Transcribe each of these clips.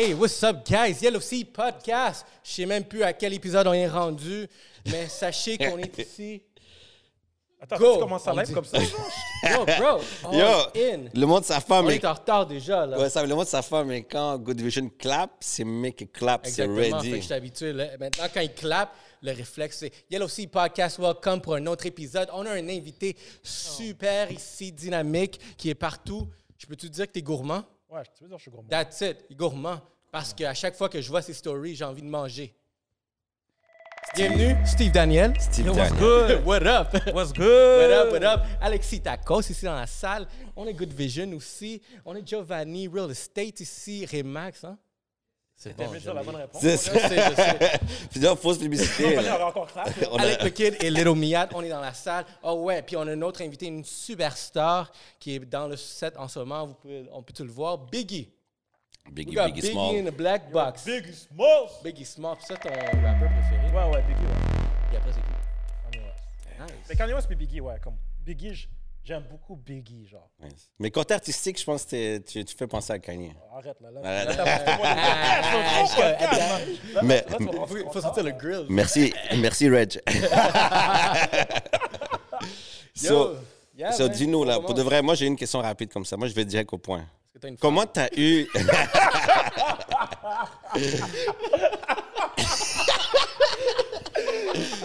Hey, what's up, guys? Yellow Sea Podcast. Je sais même plus à quel épisode on est rendu, mais sachez qu'on est ici. Attends, Go! tu commences à On live dit- comme ça? Yo, bro, all Yo, in. le monde sa femme, On est en retard déjà, là. ouais, ça, le monde sa femme, mais quand Good Division clap, c'est mec qui clap, c'est Exactement. Fait que ready. je suis habitué. là. Maintenant, quand il clappe, le réflexe, c'est Yellow Sea Podcast, welcome pour un autre épisode. On a un invité super ici, dynamique, qui est partout. Je peux te dire que tu es gourmand? Ouais, tu veux dire je suis gourmand. That's it, gourmand. Parce qu'à chaque fois que je vois ses stories, j'ai envie de manger. Bienvenue, Steve Daniel. Steve Yo, what's Daniel. good? What up? What's What good? up, what up? Alexis Tacos ici dans la salle. On est Good Vision aussi. On est Giovanni Real Estate ici. Remax, hein? C'est bon. je dire la bonne réponse? C'est Je ça. sais, je sais. Puis là, fausse publicité. On va encore clap. On a- Alec the Kid et Little Miat, on est dans la salle. Oh ouais, puis on a un autre invité, une superstar qui est dans le set en ce moment. Vous pouvez, on peut tout le voir? Biggie. We Biggie, got Biggie Biggie Small. in the black box. Biggie Smalls. Biggie Small, puis ça ton rappeur préféré. Ouais, ouais, Biggie, ouais. Et après c'est qui? Kanye West. Nice. Mais Kanye West puis Biggie, ouais, comme Biggie, j- j'aime beaucoup Biggie, genre. Nice. Mais côté artistique, je pense que t'es- tu, tu fais penser à Kanye. Arrête, là. là. Arrête. Mais- Il faut sortir le grill. Merci, merci Reg. so, Yeah, so dis-nous, là, pour de vrai, moi j'ai une question rapide comme ça. Moi je vais direct au point. Une Comment t'as eu.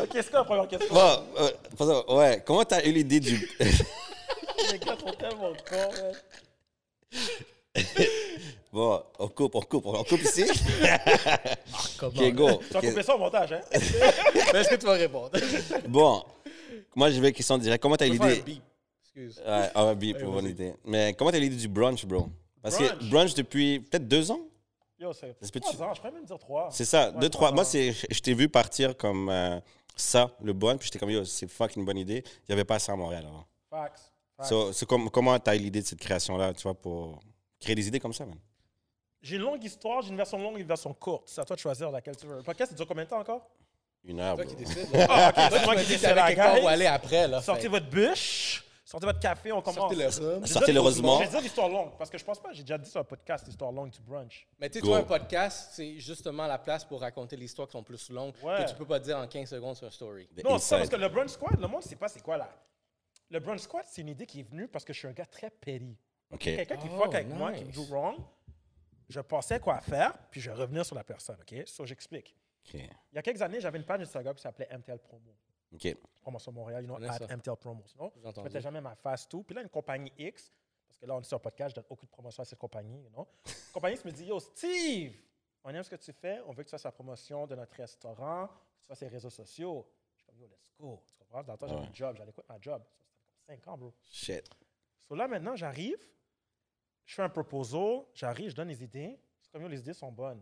Ok, c'est quoi la première question? bon, euh, pardon, ouais, comment t'as eu l'idée du. Les gars sont tellement cons, man. bon, on coupe, on coupe, on coupe ici. Comment? ok, go. Tu vas Ok. couper ça au montage, hein? Mais Est-ce que tu vas répondre? Bon, moi je vais question directe. Comment t'as un l'idée? beep. Excuse. Ouais, ah, bip, Ouais, bonne idée. Mais comment t'as l'idée du brunch, bro? Parce que Brunch? brunch depuis peut-être deux ans? Yo, c'est trois ans, je pourrais même dire trois. C'est ça, Ouais, deux, trois. Moi, c'est, je t'ai vu partir comme euh, ça, le brunch, puis j'étais comme, yo, c'est fucking une bonne idée. Il n'y avait pas ça à Montréal avant. Facts. So, c'est comment t'as eu l'idée de cette création-là, tu vois, pour créer des idées comme ça, man? J'ai une longue histoire, j'ai une version longue et une version courte. C'est à toi de choisir laquelle tu veux. Le podcast, ça dure combien de temps encore? Une heure, Toi bro. qui décides. Ah, ok, Toi, c'est tu moi qui décide, guys. où aller après, là. Sortez Fait- votre bûche, sortez votre café, on commence. Sortez le rhum. Je vais Sortez dire- le rosemont. Je vais dire l'histoire longue, parce que je pense pas que j'ai déjà dit sur un podcast l'histoire longue du brunch. Mais tu sais, toi, un podcast, c'est justement la place pour raconter les histoires qui sont plus longues Ouais. que tu peux pas dire en 15 secondes sur un story. The Non, c'est ça, parce que le brunch squad, le monde sait pas c'est quoi là. Le brunch squad, c'est une idée qui est venue parce que je suis un gars très petty. OK. Quelqu'un qui Oh, fuck avec moi, qui me nice. do wrong, je pensais quoi faire, puis je revenais sur la personne, OK? So, j'explique. Il y a quelques années, j'avais une page Instagram qui s'appelait MTL Promo. OK. Promotion Montréal, you know, at. MTL Promo. J'ai je mettais jamais ma face tout. Puis là, une compagnie X, parce que là, on est sur un podcast, je donne aucune promotion à cette compagnie, you know? La compagnie X me dit, yo, Steve, on aime ce que tu fais, on veut que tu fasses la promotion de notre restaurant, que tu fasses les réseaux sociaux. Je suis comme, yo, let's go. Tu comprends? Dans le temps, j'avais un job, j'allais quoi ma job. Ça, C'était comme 5 ans, bro. Shit. So là, maintenant, j'arrive, je fais un proposal, j'arrive, je donne les idées. C'est comme, yo, les idées sont bonnes.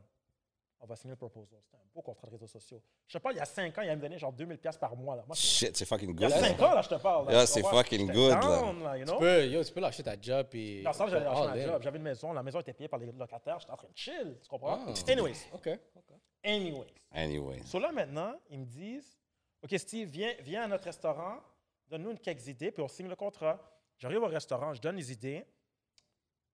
On va signer le proposal. C'était un beau contrat de réseaux sociaux. Je te parle, il y a 5 ans, il allait me donner genre 2000$ piastres par mois. Là. Moi, Shit, c'est fucking il y a good. 5 là. ans, là, je te parle. Yeah, c'est fucking good, down, là, you know? Tu peux, yo, tu peux lâcher ta job et. Dans ça, j'avais lâché ma job. J'avais une maison. La maison était payée par les locataires. J'étais en train de chill. Tu comprends? Ah. Anyways. OK. OK. Anyways. Anyway. So là, maintenant, ils me disent OK, Steve, viens, viens à notre restaurant, donne-nous une quelques idées, puis on signe le contrat. J'arrive au restaurant, je donne les idées.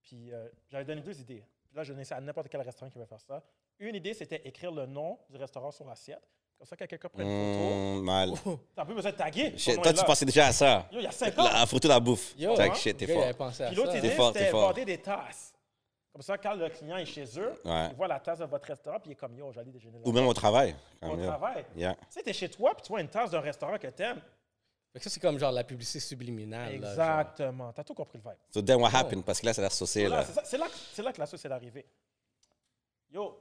Puis euh, j'avais donné deux idées. Puis là, je donnais ça à n'importe quel restaurant qui veut faire ça. Une idée, c'était écrire le nom du restaurant sur l'assiette. Comme ça, quand quelqu'un prend une photo, Mm, mal. t'as plus besoin de taguer. toi, tu pensais déjà à ça. Yo, il y a 5 ans. La photo de la bouffe. Yo, hein? shit, t'es fort. pensé à Puis l'autre idée, T'es fort, t'es c'était vendre des tasses. Comme ça, quand le client est chez eux, Ouais. il voit la tasse de votre restaurant, puis il est comme yo, j'allais déjeuner là. Ou même au travail. Au travail. Yeah. Tu sais, t'es chez toi, puis tu vois une tasse d'un restaurant que t'aimes. Fait que ça, c'est comme genre la publicité subliminale. là, genre. Exactement. T'as tout compris le vibe. So then what happened? Parce que là, ça a l'air saucé, Voilà, là. c'est ça- C'est là, que- c'est là que la sauce est arrivée. Yo,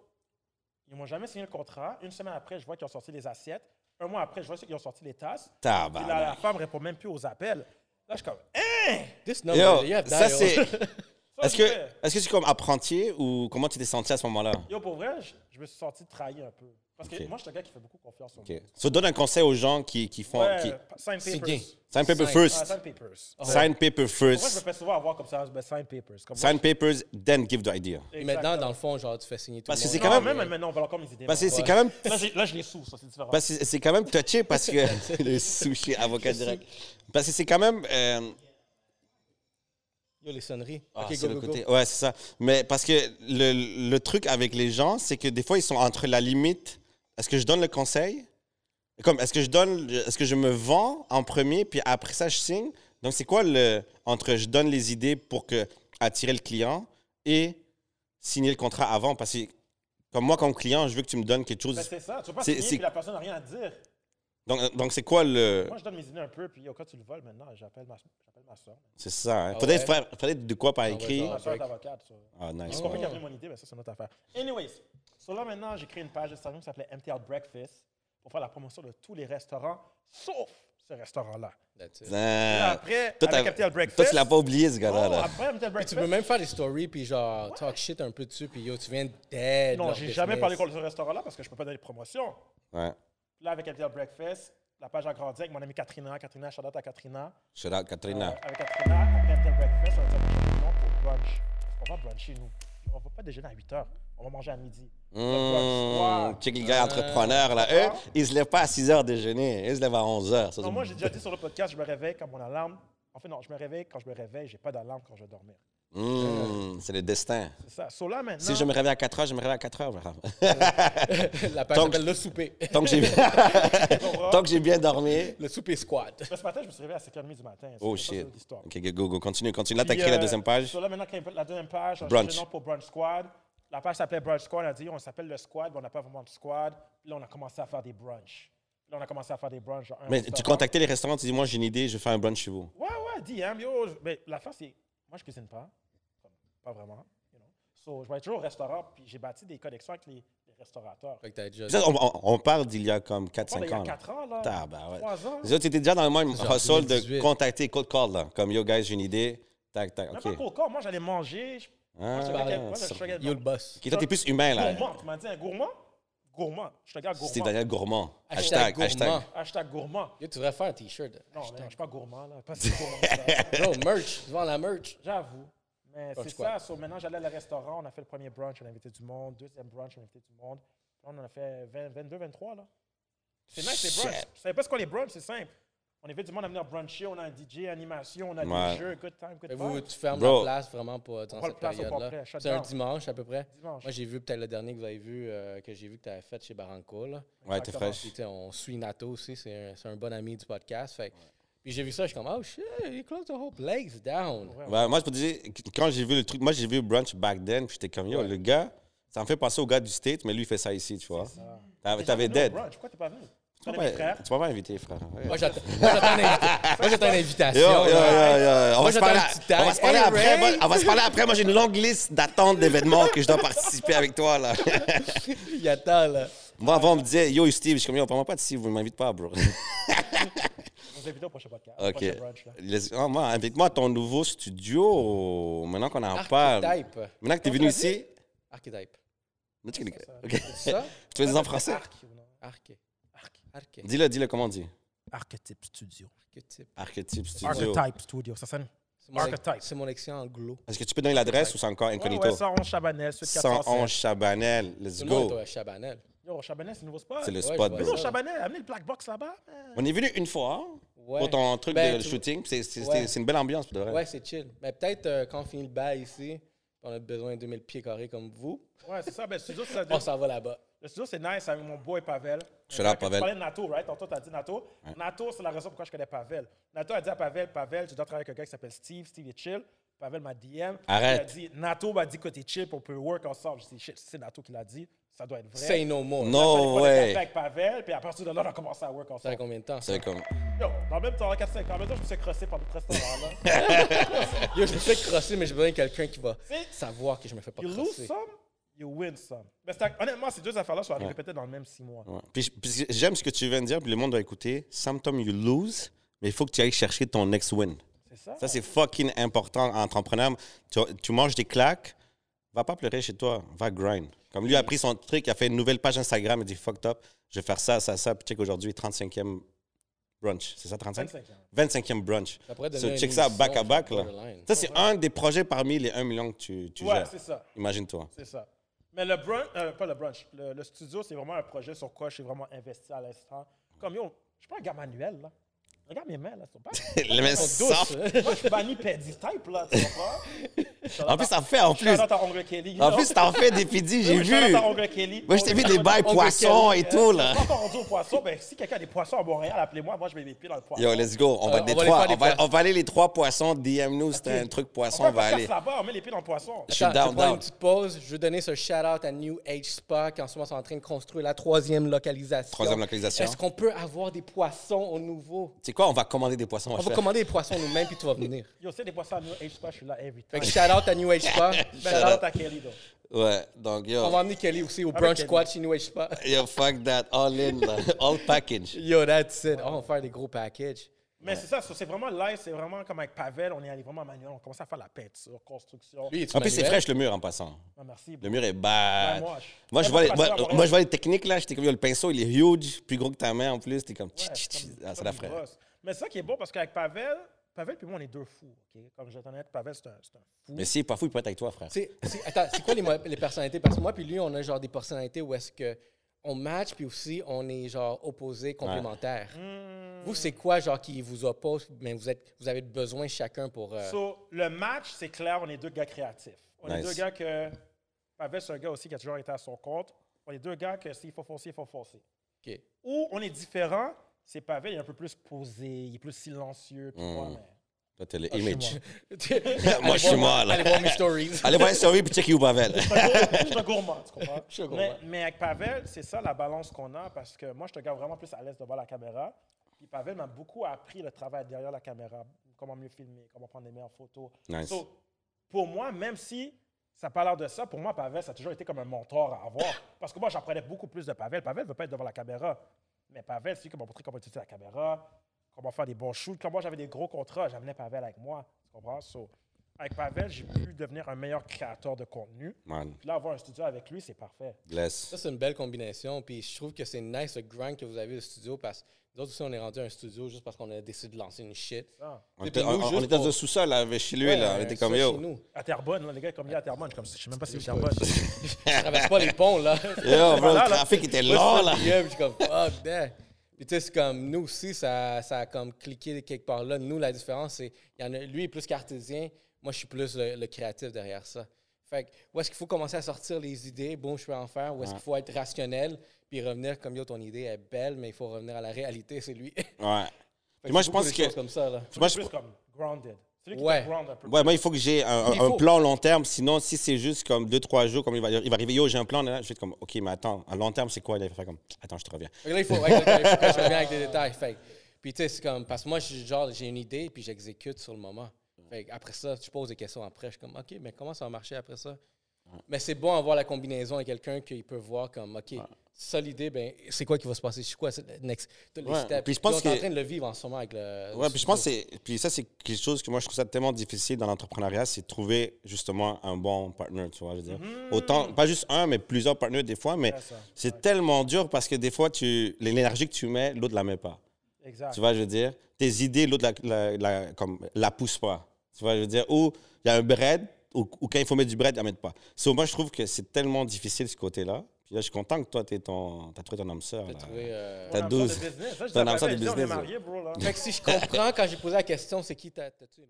ils m'ont jamais signé le contrat. Une semaine après, je vois qu'ils ont sorti les assiettes. Un mois après, je vois qu'ils ont sorti les tasses. Puis là, la Tabarnak. femme répond même plus aux appels. Là, je suis comme, hein? This number, Yo, have ça dial. c'est. Ça, Est-ce je que fais. est-ce que c'est comme apprenti ou comment tu t'es senti à ce moment-là? Yo, pour vrai, je, je me suis senti trahi un peu. Parce que moi, je suis un gars qui fait beaucoup confiance en moi. So donne un conseil aux gens qui, qui font. Ouais, Qui... sign papers. Sign paper Sign- Ah, first. sign papers. Sign paper Pour moi, je me first. fais souvent avoir comme ça, ben, sign papers. Comme Sign papers, then give the idea. Et maintenant, dans le fond, genre, tu fais signer tout Parce que c'est quand Non, même- même maintenant, on va encore mes idées. Parce que là. c'est quand même. Là, Là, je les sous, ça, c'est différent. Parce que c'est quand même touché parce que. le sushi avocat direct. Parce que c'est quand même. euh, Yo, les sonneries. Ah, ok, c'est go, le go, côté- go. Ouais, c'est ça. Mais parce que le, le truc avec les gens, c'est que des fois, ils sont entre la limite. Est-ce que je donne le conseil? Comme, est-ce que je donne, est-ce que je me vends en premier, puis après ça, je signe? Donc, c'est quoi le, entre je donne les idées pour que, attirer le client et signer le contrat avant? Parce que, comme moi, comme client, je veux que tu me donnes quelque chose. Ben, c'est ça. Tu vas pas signer puis la personne n'a rien à dire. Donc, donc c'est quoi le. Moi, je donne mes idées un peu, puis au cas où tu le voles maintenant, j'appelle ma, j'appelle ma soeur. C'est ça, hein? Ah Faudrait, ouais? faire- faudrait de quoi par Ah ouais, écrit. Ma soeur est avocate. ça. Ah, nice. Ouais. compris qu'elle mon idée, mais ça, c'est une autre affaire. Anyways, so là maintenant, j'ai créé une page Instagram qui s'appelait MTL Breakfast pour faire la promotion de tous les restaurants, sauf ce restaurant-là. That's it. Et après, Toi, avec MTL Breakfast. Toi, tu l'as pas oublié, ce gars-là. Oh, là. après MTL Puis Breakfast. tu peux même faire des stories, puis genre, talk shit un peu dessus, puis yo, tu viens d'aide. Non, j'ai jamais parlé contre ce restaurant-là parce que je peux pas donner de promotion. Ouais. Puis Là, avec MTL Breakfast, la page a grandi avec mon amie Katrina. Katrina, shout out à Katrina. Shout out, Katrina. Euh, avec Katrina, après MTL Breakfast, on va dire changer le nom pour brunch. On va bruncher, nous. On va pas déjeuner à 8 h. On va manger à midi. Mmh, check les gars entrepreneurs, là. Eux, ils se lèvent pas à 6 heures déjeuner. Ils se lèvent à 11 heures. Ça, Non, c'est- moi, j'ai déjà dit sur le podcast, je me réveille quand mon alarme. En fait, non, je me réveille quand je me réveille. J'ai pas d'alarme quand je vais dormir. Mmh, c'est le destin. C'est ça. So là, maintenant. Si je me réveille à 4 heures, je me réveille à 4 heures. voilà. La page Donc- s'appelle Le Souper. Tant que j'ai Tant que j'ai bien dormi. Le Souper Squad. Mais ce matin, je me suis réveillé à 5h30 du matin. Oh shit. Ok, go, go, continue, continue. Là, t'as créé la euh, deuxième page. so là, maintenant, la deuxième page, on Brunch. nom pour Brunch Squad. La page s'appelait Brunch Squad. On a dit, on s'appelle le Squad, mais on n'a pas vraiment de squad. Puis là, on a commencé à faire des brunchs. Là, on a commencé à faire des brunchs. genre Mais tu contactais les restaurants, tu dis, moi, j'ai une idée, je vais faire un brunch chez vous. Ouais, ouais, DM, yo. je- Mais l'affaire, c'est. Moi, je cuisine pas. Comme, Pas vraiment. You know. So, je vais être toujours au restaurant, puis j'ai bâti des connexions avec les, les restaurateurs. Fait que t'as déjà. On, on- on parle d'il y a comme On parle 4-5 d'il y a ans. là. 4 ans, là. Tabarouette. 3 ans. Les autres, tu étais déjà dans le même Genre hustle de 2018. contacter, cold call, là. Comme, yo, guys, j'ai une idée. Tac, tac, Même OK. pas le corps. Moi, j'allais manger. Je- Ah, moi, je qui- moi, je Yo, le boss. Ok, toi, t'es plus humain, là. Gourmand. Tu m'as dit un gourmand? Gourmand. Je suis un gars Steve gourmand. Daniel Gourmand. Hashtag Hashtag, hashtag. gourmand. Hashtag gourmand. Yo, tu devrais faire un t-shirt. Non, mais je suis pas gourmand, là. Pas si gourmand ça. Bro, merch. Tu vends la merch. J'avoue. Mais c'est ça. So, maintenant, j'allais à le restaurant. On a fait le premier brunch. On a invité du monde. Deuxième brunch, on a invité du monde. Là, on en a fait 20, 22, 23, là. C'est nice, les brunchs. Vous savez pas ce qu'est les brunchs? C'est simple. On invite du monde à venir bruncher. On a un DJ, animation, on a Ouais. des jeux. Good time, good vous, tu fermes Bro. la place vraiment pas dans cette période-là. C'est un dimanche à peu près. Dimanche. Moi, j'ai vu peut-être le dernier que vous avez vu, euh, que j'ai vu que tu avais fait chez Barranco. Là. Ouais, t'es fraîche. On suit Nato aussi, c'est un, bon ami du podcast. Fait. Puis j'ai vu ça, je suis comme, oh shit, he closed the whole place down. Ouais, Ouais, moi, je peux te dire, quand j'ai vu le truc, moi, j'ai vu brunch back then, puis j'étais comme, yo, Ouais. le gars, ça me fait penser au gars du State, mais lui, il fait ça ici, tu vois. T'avais dead. brunch? Pourquoi t'es pas venu? Tu Tu m'as mes pas, frères? tu pas frère. Ouais. Moi, j'attends une, invitation. Yo, yo, yo, là. yo. On Moi, va se parler, un petit tag. on va se parler Hey, après. Moi, on va se parler après. Moi, j'ai une longue liste d'attentes d'événements que je dois participer avec toi, là. Il attend, là. Moi, avant, on me disait, yo, Steve, je suis comme, yo, parle-moi pas de Steve, vous ne m'invitez pas, bro. On vous invite au prochain podcast. OK. prochain brunch, là. Laisse- ah, moi, invite-moi à ton nouveau studio. Maintenant qu'on en parle. Archetype. Maintenant que tu es venu ici. Archetype. Ça? Tu veux dire en français? Arc, ou non? Arche. Arche. Dis-le, dis-le, comment on dit? Archetype Studio. Archetype. Archetype Studio. Archetype Studio. Ça sonne? C'est mon, Archetype. c'est mon lexion anglo. Est-ce que tu peux donner l'adresse ou c'est encore Ouais, incognito? ouais, 111 Chabanel, suite 111 407. Chabanel. Let's go. à Chabanel. Yo, Chabanel, c'est le nouveau spot. C'est le Ouais, spot. au ça. Chabanel, amenez le black box là-bas. On est venu une fois Ouais. pour ton truc Ben, de tu- shooting. C'est c'est- Ouais. c'est- c'est une belle ambiance pour de vrai. Ouais, c'est chill. Mais peut-être euh, quand on finit le bail ici, on a besoin de 2000 pieds carrés comme vous, Ouais, c'est ça. Ben, le studio, c'est on s'en va là-bas. le studio, c'est nice avec mon boy Pavel. Shout out, Tu Pavel. parlais de Nato, right? Tantôt, t'as dit Nato. Nato, c'est la raison pourquoi je connais Pavel. Nato a dit à Pavel, Pavel, tu dois travailler avec un gars qui s'appelle Steve. Steve est chill. Pavel m'a DM. Arrête. Il a dit, Nato m'a dit que t'es chill, on peut work ensemble. Je dis, shit, c'est Nato qui l'a dit. Ça doit être vrai. Say no more. No. Là, je prenais way. café avec Pavel, puis à partir de là, on a commencé à work Ça fait ensemble. combien de temps? C'est comme. Yo, dans le même temps, 4-5 ans, en même temps, je me suis crossé par le restaurant. là. Yo, je me fais crosser, mais j'ai besoin de quelqu'un qui va savoir que je me fais pas You lose crosser. some, you win some. Mais honnêtement, ces deux affaires-là sont arrivées peut-être dans le même six mois. Ouais. Puis, puis j'aime ce que tu viens de dire, puis le monde doit écouter. Sometimes you lose, mais il faut que tu ailles chercher ton next win. C'est ça? Ça, c'est fucking important en entrepreneur. Tu, tu manges des claques, va pas pleurer chez toi, va grind. Comme lui a pris son truc, il a fait une nouvelle page Instagram, il dit fucked up, je vais faire ça, ça, ça. Puis check aujourd'hui, 35e brunch. C'est ça, 35? 25 ans. 25e brunch. Ça pourrait So, check ça back à back. Là. Ça, c'est un des projets parmi les 1 million que tu, tu Ouais, c'est ça. Imagine-toi. C'est ça. Mais le brunch, euh, pas le brunch, le, le studio, c'est vraiment un projet sur quoi je suis vraiment investi à l'instant. Comme yo, je suis pas un gars manuel, là. Regarde mes mains, là, sont pas. Les mains Sont soft. douces. Moi, je suis banni Pedi type, là, tu comprends? En plus, ça fait, en plus. Ongle Kelly. En plus, t'en fais des pidis, j'ai vu. Kelly. Moi, je t'ai vu des bails poissons et tout, Je là. suis pas encore rendu au poisson. Ben, si quelqu'un a des poissons à Montréal, appelez-moi. Moi, je mets les pieds dans le poisson. Yo, let's go. On va Euh, on va aller trois. On va, poissons. on aller les trois poissons. DM nous, c'était un truc On poisson, on va aller. là-bas, on met les pieds dans le poisson. Je suis down, je vais prendre down. une petite pause. Je veux donner ce shout-out à New Age Spa qui en ce moment sont en train de construire la troisième localisation. Troisième localisation. Est-ce qu'on peut avoir des poissons au nouveau? Quoi? On va commander des poissons. On va commander des poissons nous-mêmes puis tu vas venir. Yo, c'est des poissons à New Age Spa, je suis là every Fait time. que shout-out à New Age Spa. Ben, Shout shout out. out à Kelly, donc. Ouais, donc On yo. va emmener Kelly aussi au Avec brunch squad chez New Age Spa. Yo, fuck that. All in, là. All package. Yo, that's it. Oh, on va faire des gros packages. Mais c'est ça, c'est vraiment live, c'est vraiment comme avec Pavel, on est allé vraiment manuel, on commence à faire la peinture, construction. Lui, En plus, c'est fraîche le mur en passant. Ah, merci. Le mur est Ouais, bad. moi, Moi, je vois, les, moi, moi, je vois les techniques là. J'étais comme, le pinceau, il est huge, plus gros que ta main en plus. T'es comme, Ouais, tch, tch, c'est tch. comme- Ah, c'est la brosse. Mais c'est ça qui est beau parce qu'avec Pavel, Pavel puis moi, on est deux fous. ok? Comme je vais honnête, Pavel, c'est un, c'est un fou. Mais si, parfois, il peut être avec toi, frère. C'est, c'est- attends, c'est quoi les, les personnalités? Parce que moi puis lui, on a genre des personnalités où est-ce que on match puis aussi on est genre opposés, complémentaires. Hmm. Vous, c'est quoi genre qui vous oppose, mais vous êtes, vous avez besoin chacun pour. euh, So, le match, c'est clair, on est deux gars créatifs. On est deux gars que. Pavel, c'est un gars aussi qui a toujours été à son compte. On est deux gars que s'il faut forcer, il faut forcer. ok. Ou on est différents, c'est Pavel, il est un peu plus posé, il est plus silencieux. Puis moi, Hmm. mais- Toi, t'es le Ah, image. Moi, je suis là. Allez voir mes stories. Allez voir les stories puis check you, Pavel. Je un gourmand, tu comprends? Je mais, avec Pavel, c'est ça la balance qu'on a parce que moi, je te garde vraiment plus à l'aise devant la caméra. Puis Pavel m'a beaucoup appris le travail derrière la caméra, comment mieux filmer, comment prendre les meilleures photos. Nice. So, pour moi, même si ça n'a pas l'air de ça, pour moi, Pavel, ça a toujours été comme un mentor à avoir. Parce que moi, j'apprenais beaucoup plus de Pavel. Pavel ne veut pas être devant la caméra. Mais Pavel, c'est lui qui m'a montré comment utiliser la caméra, comment faire des bons shoots. Quand moi, j'avais des gros contrats, j'amenais Pavel avec moi. Tu comprends? So, avec Pavel, j'ai pu devenir un meilleur créateur de contenu. Man, Puis là, avoir un studio avec lui, c'est parfait. bless. Ça, c'est une belle combinaison. Puis je trouve que c'est nice le grind que vous avez au studio parce que nous autres aussi, on est rendu à un studio juste parce qu'on a décidé de lancer une shit. Ça. On était, nous, on- on juste était dans un sous-sol là, avec- chez lui, Ouais, là. On était comme yo. nous. À Terrebonne, là, les gars, comme il y a à Terrebonne, je sais même pas si c'est Terrebonne. Je traverse pas les ponts, là. Yo, bro, Voilà, le là. trafic était long, là. le je suis comme, fuck that. Puis tu sais, c'est comme, nous aussi, ça, ça a comme cliqué quelque part là. Nous, la différence, c'est, il y en a, lui est plus cartésien, moi, je suis plus le, le créatif derrière ça. Fait que, où est-ce qu'il faut commencer à sortir les idées, bon, je peux en faire, où est-ce qu'il faut être rationnel, puis revenir comme, yo, ton idée est belle, mais il faut revenir à la réalité, c'est lui. Ouais. moi, je pense que- comme ça, là. Moi, je, plus comme grounded. C'est lui qui Ouais. te ground un peu. ouais, moi, il faut que j'ai un, plan long terme. Sinon, si c'est juste comme deux, trois jours, comme il va, il va arriver, yo, j'ai un plan, là, je vais être comme, OK, mais attends, à long terme, c'est quoi? Là, il va faire comme, attends, je te reviens. Là, il faut, ouais, là, il faut que je revienne avec des détails. Fait puis tu sais, c'est comme, parce que moi, genre, j'ai une idée, puis j'exécute sur le moment. Fait après ça, tu poses des questions après. Je suis comme, OK, mais comment ça va marcher après ça? Mais c'est bon d'avoir la combinaison avec quelqu'un qu'il peut voir comme, OK, ça l'idée, ben, c'est quoi qui va se passer? C'est quoi c'est le next, les Ouais, steps? puis je pense est en que- train de le vivre en ce moment avec le. Ouais, le puis je pense que. Puis ça, c'est quelque chose que moi, je trouve ça tellement difficile dans l'entrepreneuriat, c'est de trouver justement un bon partner, tu vois. Je veux dire. Autant, pas juste un, mais plusieurs partenaires des fois, mais C'est tellement dur parce que des fois, tu l'énergie que tu mets, l'autre la met pas. Exact. Tu vois, je veux dire. Tes idées, l'autre la, la, la- comme, la pousse pas. Tu vois, je veux dire. Ou il y a un bread, ou, ou quand il faut mettre du bread, il ne met pas. So, moi, je trouve que c'est tellement difficile ce côté-là. Puis là, je suis content que toi, tu as trouvé ton âme sœur. T'as trouvé, euh, T'as On a 12. besoin de business. Ça, je T'as un dis à absent de On est business, mariés, bro, là. Fait que si je comprends, quand j'ai posé la question, c'est qui t'as- une femme?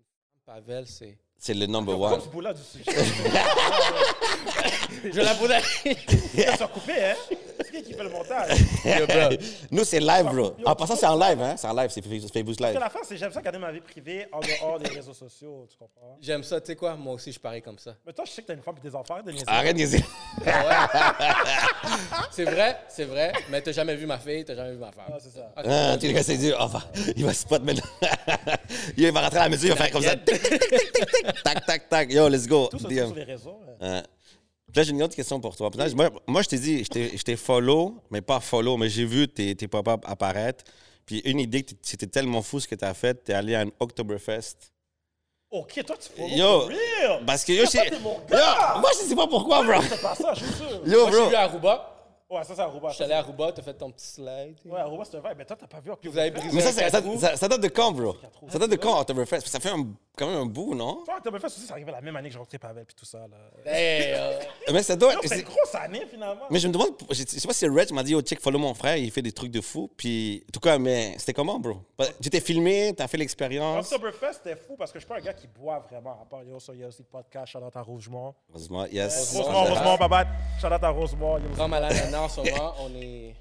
Pavel, c'est. C'est le number one. tu boules là du sujet? Je la posais. Ça s'est coupé, hein? Qui qui fait le montage? Nous, c'est live, bro. En passant, c'est en live, hein? C'est en live, c'est Facebook Parce Live. que la fin, c'est j'aime ça garder ma vie privée en dehors des réseaux sociaux, tu comprends? J'aime ça, tu sais quoi? Moi aussi, je parie comme ça. Mais toi, je sais que t'as une femme et des enfants, de niaiser. Arrête de niaiser. C'est vrai, c'est vrai, mais t'as jamais vu ma fille, t'as jamais vu ma femme. Ah, c'est ça. Ok. Ah, tu le gars, c'est dur. Enfin, il va spot maintenant. il va rentrer à la maison, il va faire comme ça. Tac, tac, tac. Yo, let's go. Tout sur les réseaux. Puis Là, j'ai une autre question pour toi. Peut-être- Moi, moi, je t'ai dit, je t'ai- je t'ai follow, mais pas follow, mais j'ai vu tes, tes pop-up apparaître. Puis une idée, c'était tellement fou ce que tu as fait, tu es allé à un Oktoberfest. Ok, toi, tu follow Yo, for real! Parce que yo, t'es yo, gars! moi, je sais pas pourquoi, bro. C'est pas ça, je suis sûr. Yo, Moi, je suis bro. à Aruba. Ouais, ça, c'est Aruba. Je suis allé à Aruba, t'as fait ton petit slide. Ouais, Aruba, c'est un vibe. Mais toi, t'as pas vu Puis vous avez brisé Mais ça, ça, ça- ça date de quand, bro? Ça date de quand, Oktoberfest? Ça fait un quand même un bout, non? Toi, Oktoberfest aussi, ça arrivait la même année que j'ai rencontré Pavel puis tout ça. Là. Hey, euh, Mais ça doit. Yo, c'est- C'est une grosse année, finalement. Mais je me demande, je sais pas si Reg m'a dit, oh, check, follow mon frère, il fait des trucs de fou. Puis, en tout cas, mais c'était comment, bro? Tu t'es filmé, t'as fait l'expérience. Oktoberfest, c'était fou parce que je suis pas un gars qui boit vraiment. À part, yo, ça, il y a aussi le podcast, shout out à Rougemont. Heureusement, yes. Rosemont, Rosemont, bye. Shout out à Rosemont. yo. Grand malade maintenant en ce moment, on est.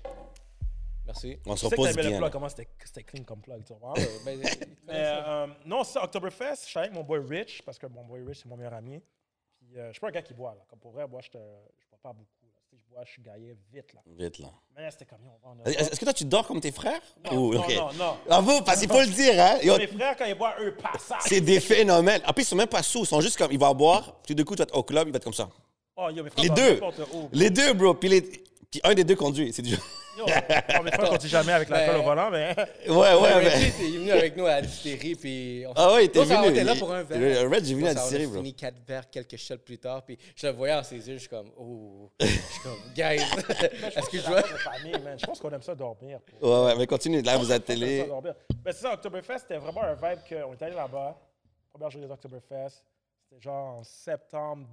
Merci. On se repose bien. plug, là. comment c'était clean comme plug, tu vois. Euh, ben, Mais euh, non, c'est ça, Oktoberfest, je suis avec mon boy Rich, parce que mon boy Rich, c'est mon meilleur ami. Puis euh, je suis pas un gars qui boit, là. Comme pour vrai, moi, je te- je bois pas beaucoup. Là. Sais, Je bois, je suis gaillé vite, là. Vite, là. Mais c'était comme, on va en Est-ce que toi, tu dors comme tes frères? Non, Ou- non, ok. non, non. Bravo, parce qu'il faut le dire, hein? Yo, Mes frères, quand ils boivent, eux, passent. c'est des phénomènes. En plus, ils sont même pas sous. Ils sont juste comme, ils vont boire. Puis, du coup, tu vas être au club, il va être comme ça. Oh, yo, mes frères Les deux. Les deux, bro. Puis, les... puis un des deux conduit. C'est du. Yo, oh, mes frères continuent jamais avec l'alcool Ben- au volant, mais. Ouais, ouais, Ouais, mais. Reg, il est venu avec nous à la distillerie, puis... On... Ah ouais, était ça, venu. On était là pour un verre. Le- Reg est venu à la distillerie, On a bro. fini quatre verres, quelques shots plus tard, puis je le voyais dans ses yeux, je suis comme, oh, je suis comme, guys, est-ce que je man. Je pense qu'on aime ça dormir. Ouais, ouais, mais continue. Là, vous êtes On aime ça télé. Ben, c'est ça, Oktoberfest, c'était vraiment un vibe qu'on est allé là-bas. Première journée d'Oktoberfest. C'était genre en septembre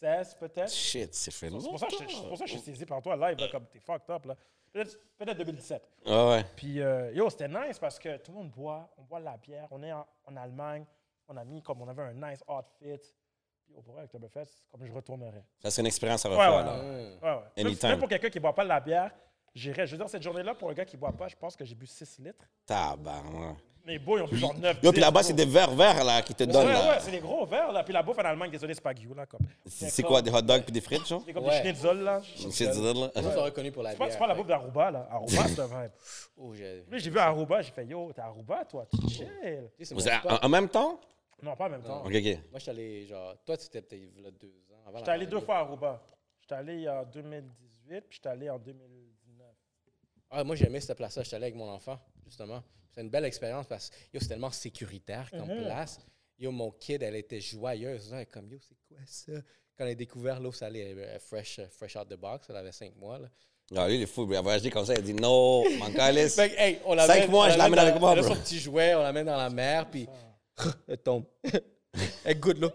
2016, peut-être. Shit, c'est fait C'est pour, ça que je- c'est pour ça que je suis saisi par toi live, là, comme t'es fucked up. Peut-être peut-être 2017. Ouais, ouais. Puis, euh, yo, c'était nice parce que tout le monde boit, on boit de la bière. On est en, en Allemagne, on a mis comme on avait un nice outfit. Puis, au pourrait, Oktoberfest, c'est comme je retournerais. Ça, c'est une expérience à refaire, ouais, là. Ouais, ouais. Anytime. même pour quelqu'un qui ne boit pas de la bière, j'irais. Je veux dire, cette journée-là, pour un gars qui ne boit pas, je pense que j'ai bu 6 litres. Tabarnak. Mais beau, ils ont bu genre 9 Yo, puis là-bas, c'est des verres verts, là, qui te Ouais, donnent, ouais, là. c'est des gros verres, là. Puis la bouffe en Allemagne, désolé, c'est pas Guillaume, là. Comme. C'est quoi, des hot dogs puis des frites, genre? C'est comme Ouais. des schnitzel, là. Ça, là. Nous, on est reconnu pour la bière. c'est pas la fait bouffe d'Aruba, là? Aruba, c'est un vibe. Oh, j'ai... Puis j'ai vu Aruba, j'ai fait, yo, t'es à Aruba, toi, tu chill. En, même temps? Non, pas en même temps. Ok, ok. Moi, je suis allé, genre... Toi, tu étais peut-être là deux ans. J'étais allé deux fois à Aruba. J'étais allé en 2018, puis j'étais allé en 2019. Ah, moi, j'aimais cette place-là. J'étais allé avec mon enfant, justement. C'est une belle expérience parce que yo, c'est tellement sécuritaire comme Mhm. place. Yo, mon kid, elle était joyeuse. là. Elle est comme, yo, c'est quoi ça? Quand elle a découvert l'eau salée, elle est fresh, fresh out the box, elle avait cinq mois. Là. Ah, lui, il est fou, il a voyagé comme ça, il a dit non, mon calice. Fait hey, on Cinq mois, on je l'amène avec moi, Elle a son petit jouet, on l'amène dans la mer, puis elle tombe. elle goûte l'eau.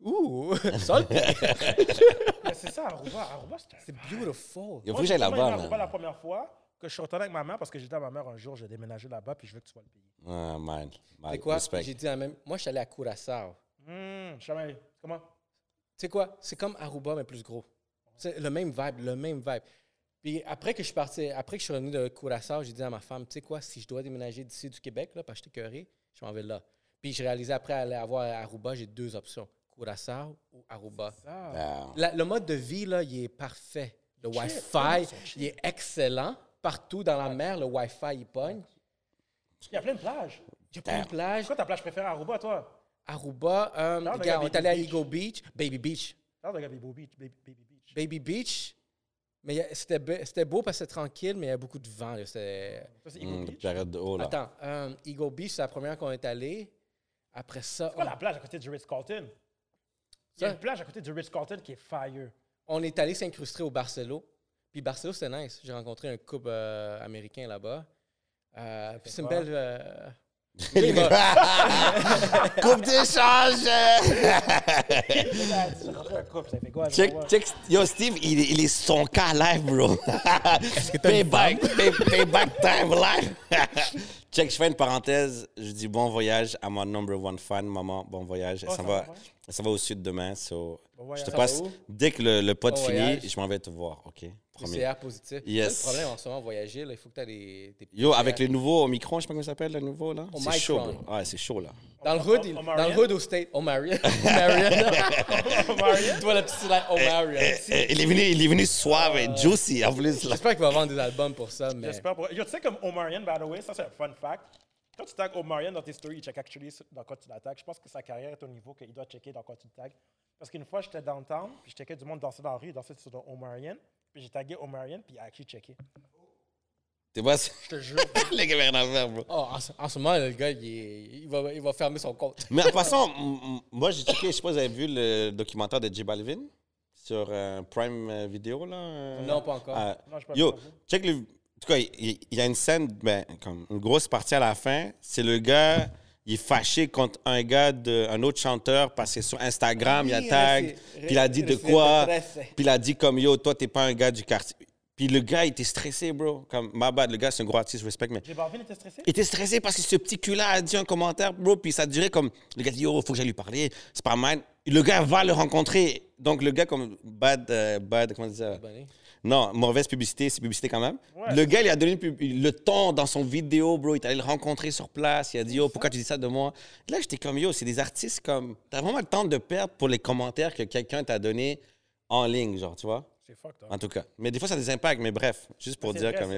Ouh. Mais c'est ça, Aruba. Aruba, c'est beautiful. Il faut que j'ai j'aille là-bas, Aruba la première fois que je suis retourné avec ma mère parce que j'ai dit à ma mère un jour, j'ai déménagé là-bas, puis je veux que tu sois le pays. Ah, man. man. C'est quoi? Respect. J'ai dit la même. Moi, je suis allé à Curaçao. Hum, je suis jamais allé. Comment? Tu sais quoi? C'est comme Aruba, mais plus gros. C'est le même vibe, le même vibe. Puis après que je suis parti, après que je suis revenu de Curaçao, j'ai dit à ma femme, tu sais quoi, si je dois déménager d'ici du Québec, là, parce que j'étais curé, je m'en vais là. Puis j'ai réalisé après aller avoir à Aruba, j'ai deux options, Curaçao ou Aruba. La- le mode de vie, là, il est parfait. Le Wi-Fi, il est excellent. Partout dans la mer, le Wi-Fi, il pogne. Il y a plein de plages. Il y a plein de plages. C'est quoi ta plage préférée à Aruba, toi? Aruba, euh, regarde, on est allé à. Eagle Beach, Baby Beach. Parle de Baby Beach. Baby, Baby Beach. Baby Beach, mais c'était be- c'était beau parce que c'était tranquille, mais il y a beaucoup de vent. C'était- Ça, c'est Eagle Beach? J'arrête de haut, là. Attends, euh, Eagle Beach, c'est la première qu'on est allé. Après ça, C'est quoi on, la plage à côté du Ritz-Carlton? Il y a une plage à côté du Ritz-Carlton qui est fire. on est allé s'incruster au Barcelo. Puis Barcelo, c'était nice. J'ai rencontré un couple euh, américain là-bas. Euh, puis c'est une belle. euh, oui, bah, Coupe d'échange! Check, check. Yo, Steve, il, est- il est son cas live, bro. payback, pay, payback time live. Check, je fais une parenthèse. Je dis bon voyage à mon number one fan, maman. Bon voyage. Oh, ça, ça va, va, va au sud demain. So, Bon je te passe. Dès que le, le pod Bon finit, voyage. je m'en vais te voir. OK? Promis. PCR positif. Yes. C'est le problème en ce moment, voyager, là, il faut que tu aies des, des Yo, avec le nouveau Omicron, je sais pas comment ça s'appelle, le nouveau, là. C'est chaud, bro. Ouais, c'est chaud, là. Dans le hood, dans le hood au state. Omarion. Omarion. Vois la petite là, Omarion. Eh, il, est venu, il est venu suave Euh, et juicy, en plus, là. J'espère qu'il va vendre des albums pour ça, mais. J'espère pour... Yo, tu sais, comme Omarion, by the way, ça c'est un fun fact. Quand tu tags Omarion dans tes stories, il check actually dans quoi tu l'attaques. Je pense que sa carrière est au niveau qu'il doit checker dans quoi tu tags. Parce qu'une fois, j'étais downtown, puis je checkais du monde danser dans la rue, danser sur Omarion. Puis j'ai tagué Omarion, puis il a actually checké. Vois, c'est- Je te jure. les gars, rien à faire, bro. Oh, en, ce- en ce moment, le gars, il, va, il va fermer son compte. Mais en passant, moi, j'ai checké, je sais pas si vous avez vu le documentaire de J Balvin sur euh, Prime euh, Vidéo, là. euh? Non, pas encore. Ah, Non, yo, pas vu. check le. En tout cas, il, il y a une scène, ben, comme une grosse partie à la fin. C'est le gars, il est fâché contre un gars, de, un autre chanteur, parce que sur Instagram, il a tag, puis il a dit de quoi, puis il a dit comme yo, toi, t'es pas un gars du quartier. Puis le gars, il était stressé, bro. Comme, my bad, le gars, c'est un gros artiste, respect, mais J Balvin était stressé? il était stressé parce que ce petit cul-là a dit un commentaire, bro, puis ça durait comme. Le gars dit, yo, faut que j'aille lui parler, c'est pas mal. Le gars va le rencontrer. Donc, le gars, comme bad, euh, bad, comment dit ça? Non, mauvaise publicité, c'est publicité quand même. Ouais. Le gars, il a donné le, ton dans son vidéo, bro. Il est allé le rencontrer sur place. Il a dit, yo, pourquoi tu dis ça de moi? Là, j'étais comme, yo, c'est des artistes comme. T'as vraiment le temps de perdre pour les commentaires que quelqu'un t'a donné en ligne, genre, tu vois? C'est fucked up. En tout cas. Mais des fois, ça a des impacts, mais bref, juste pour dire vrai, comme.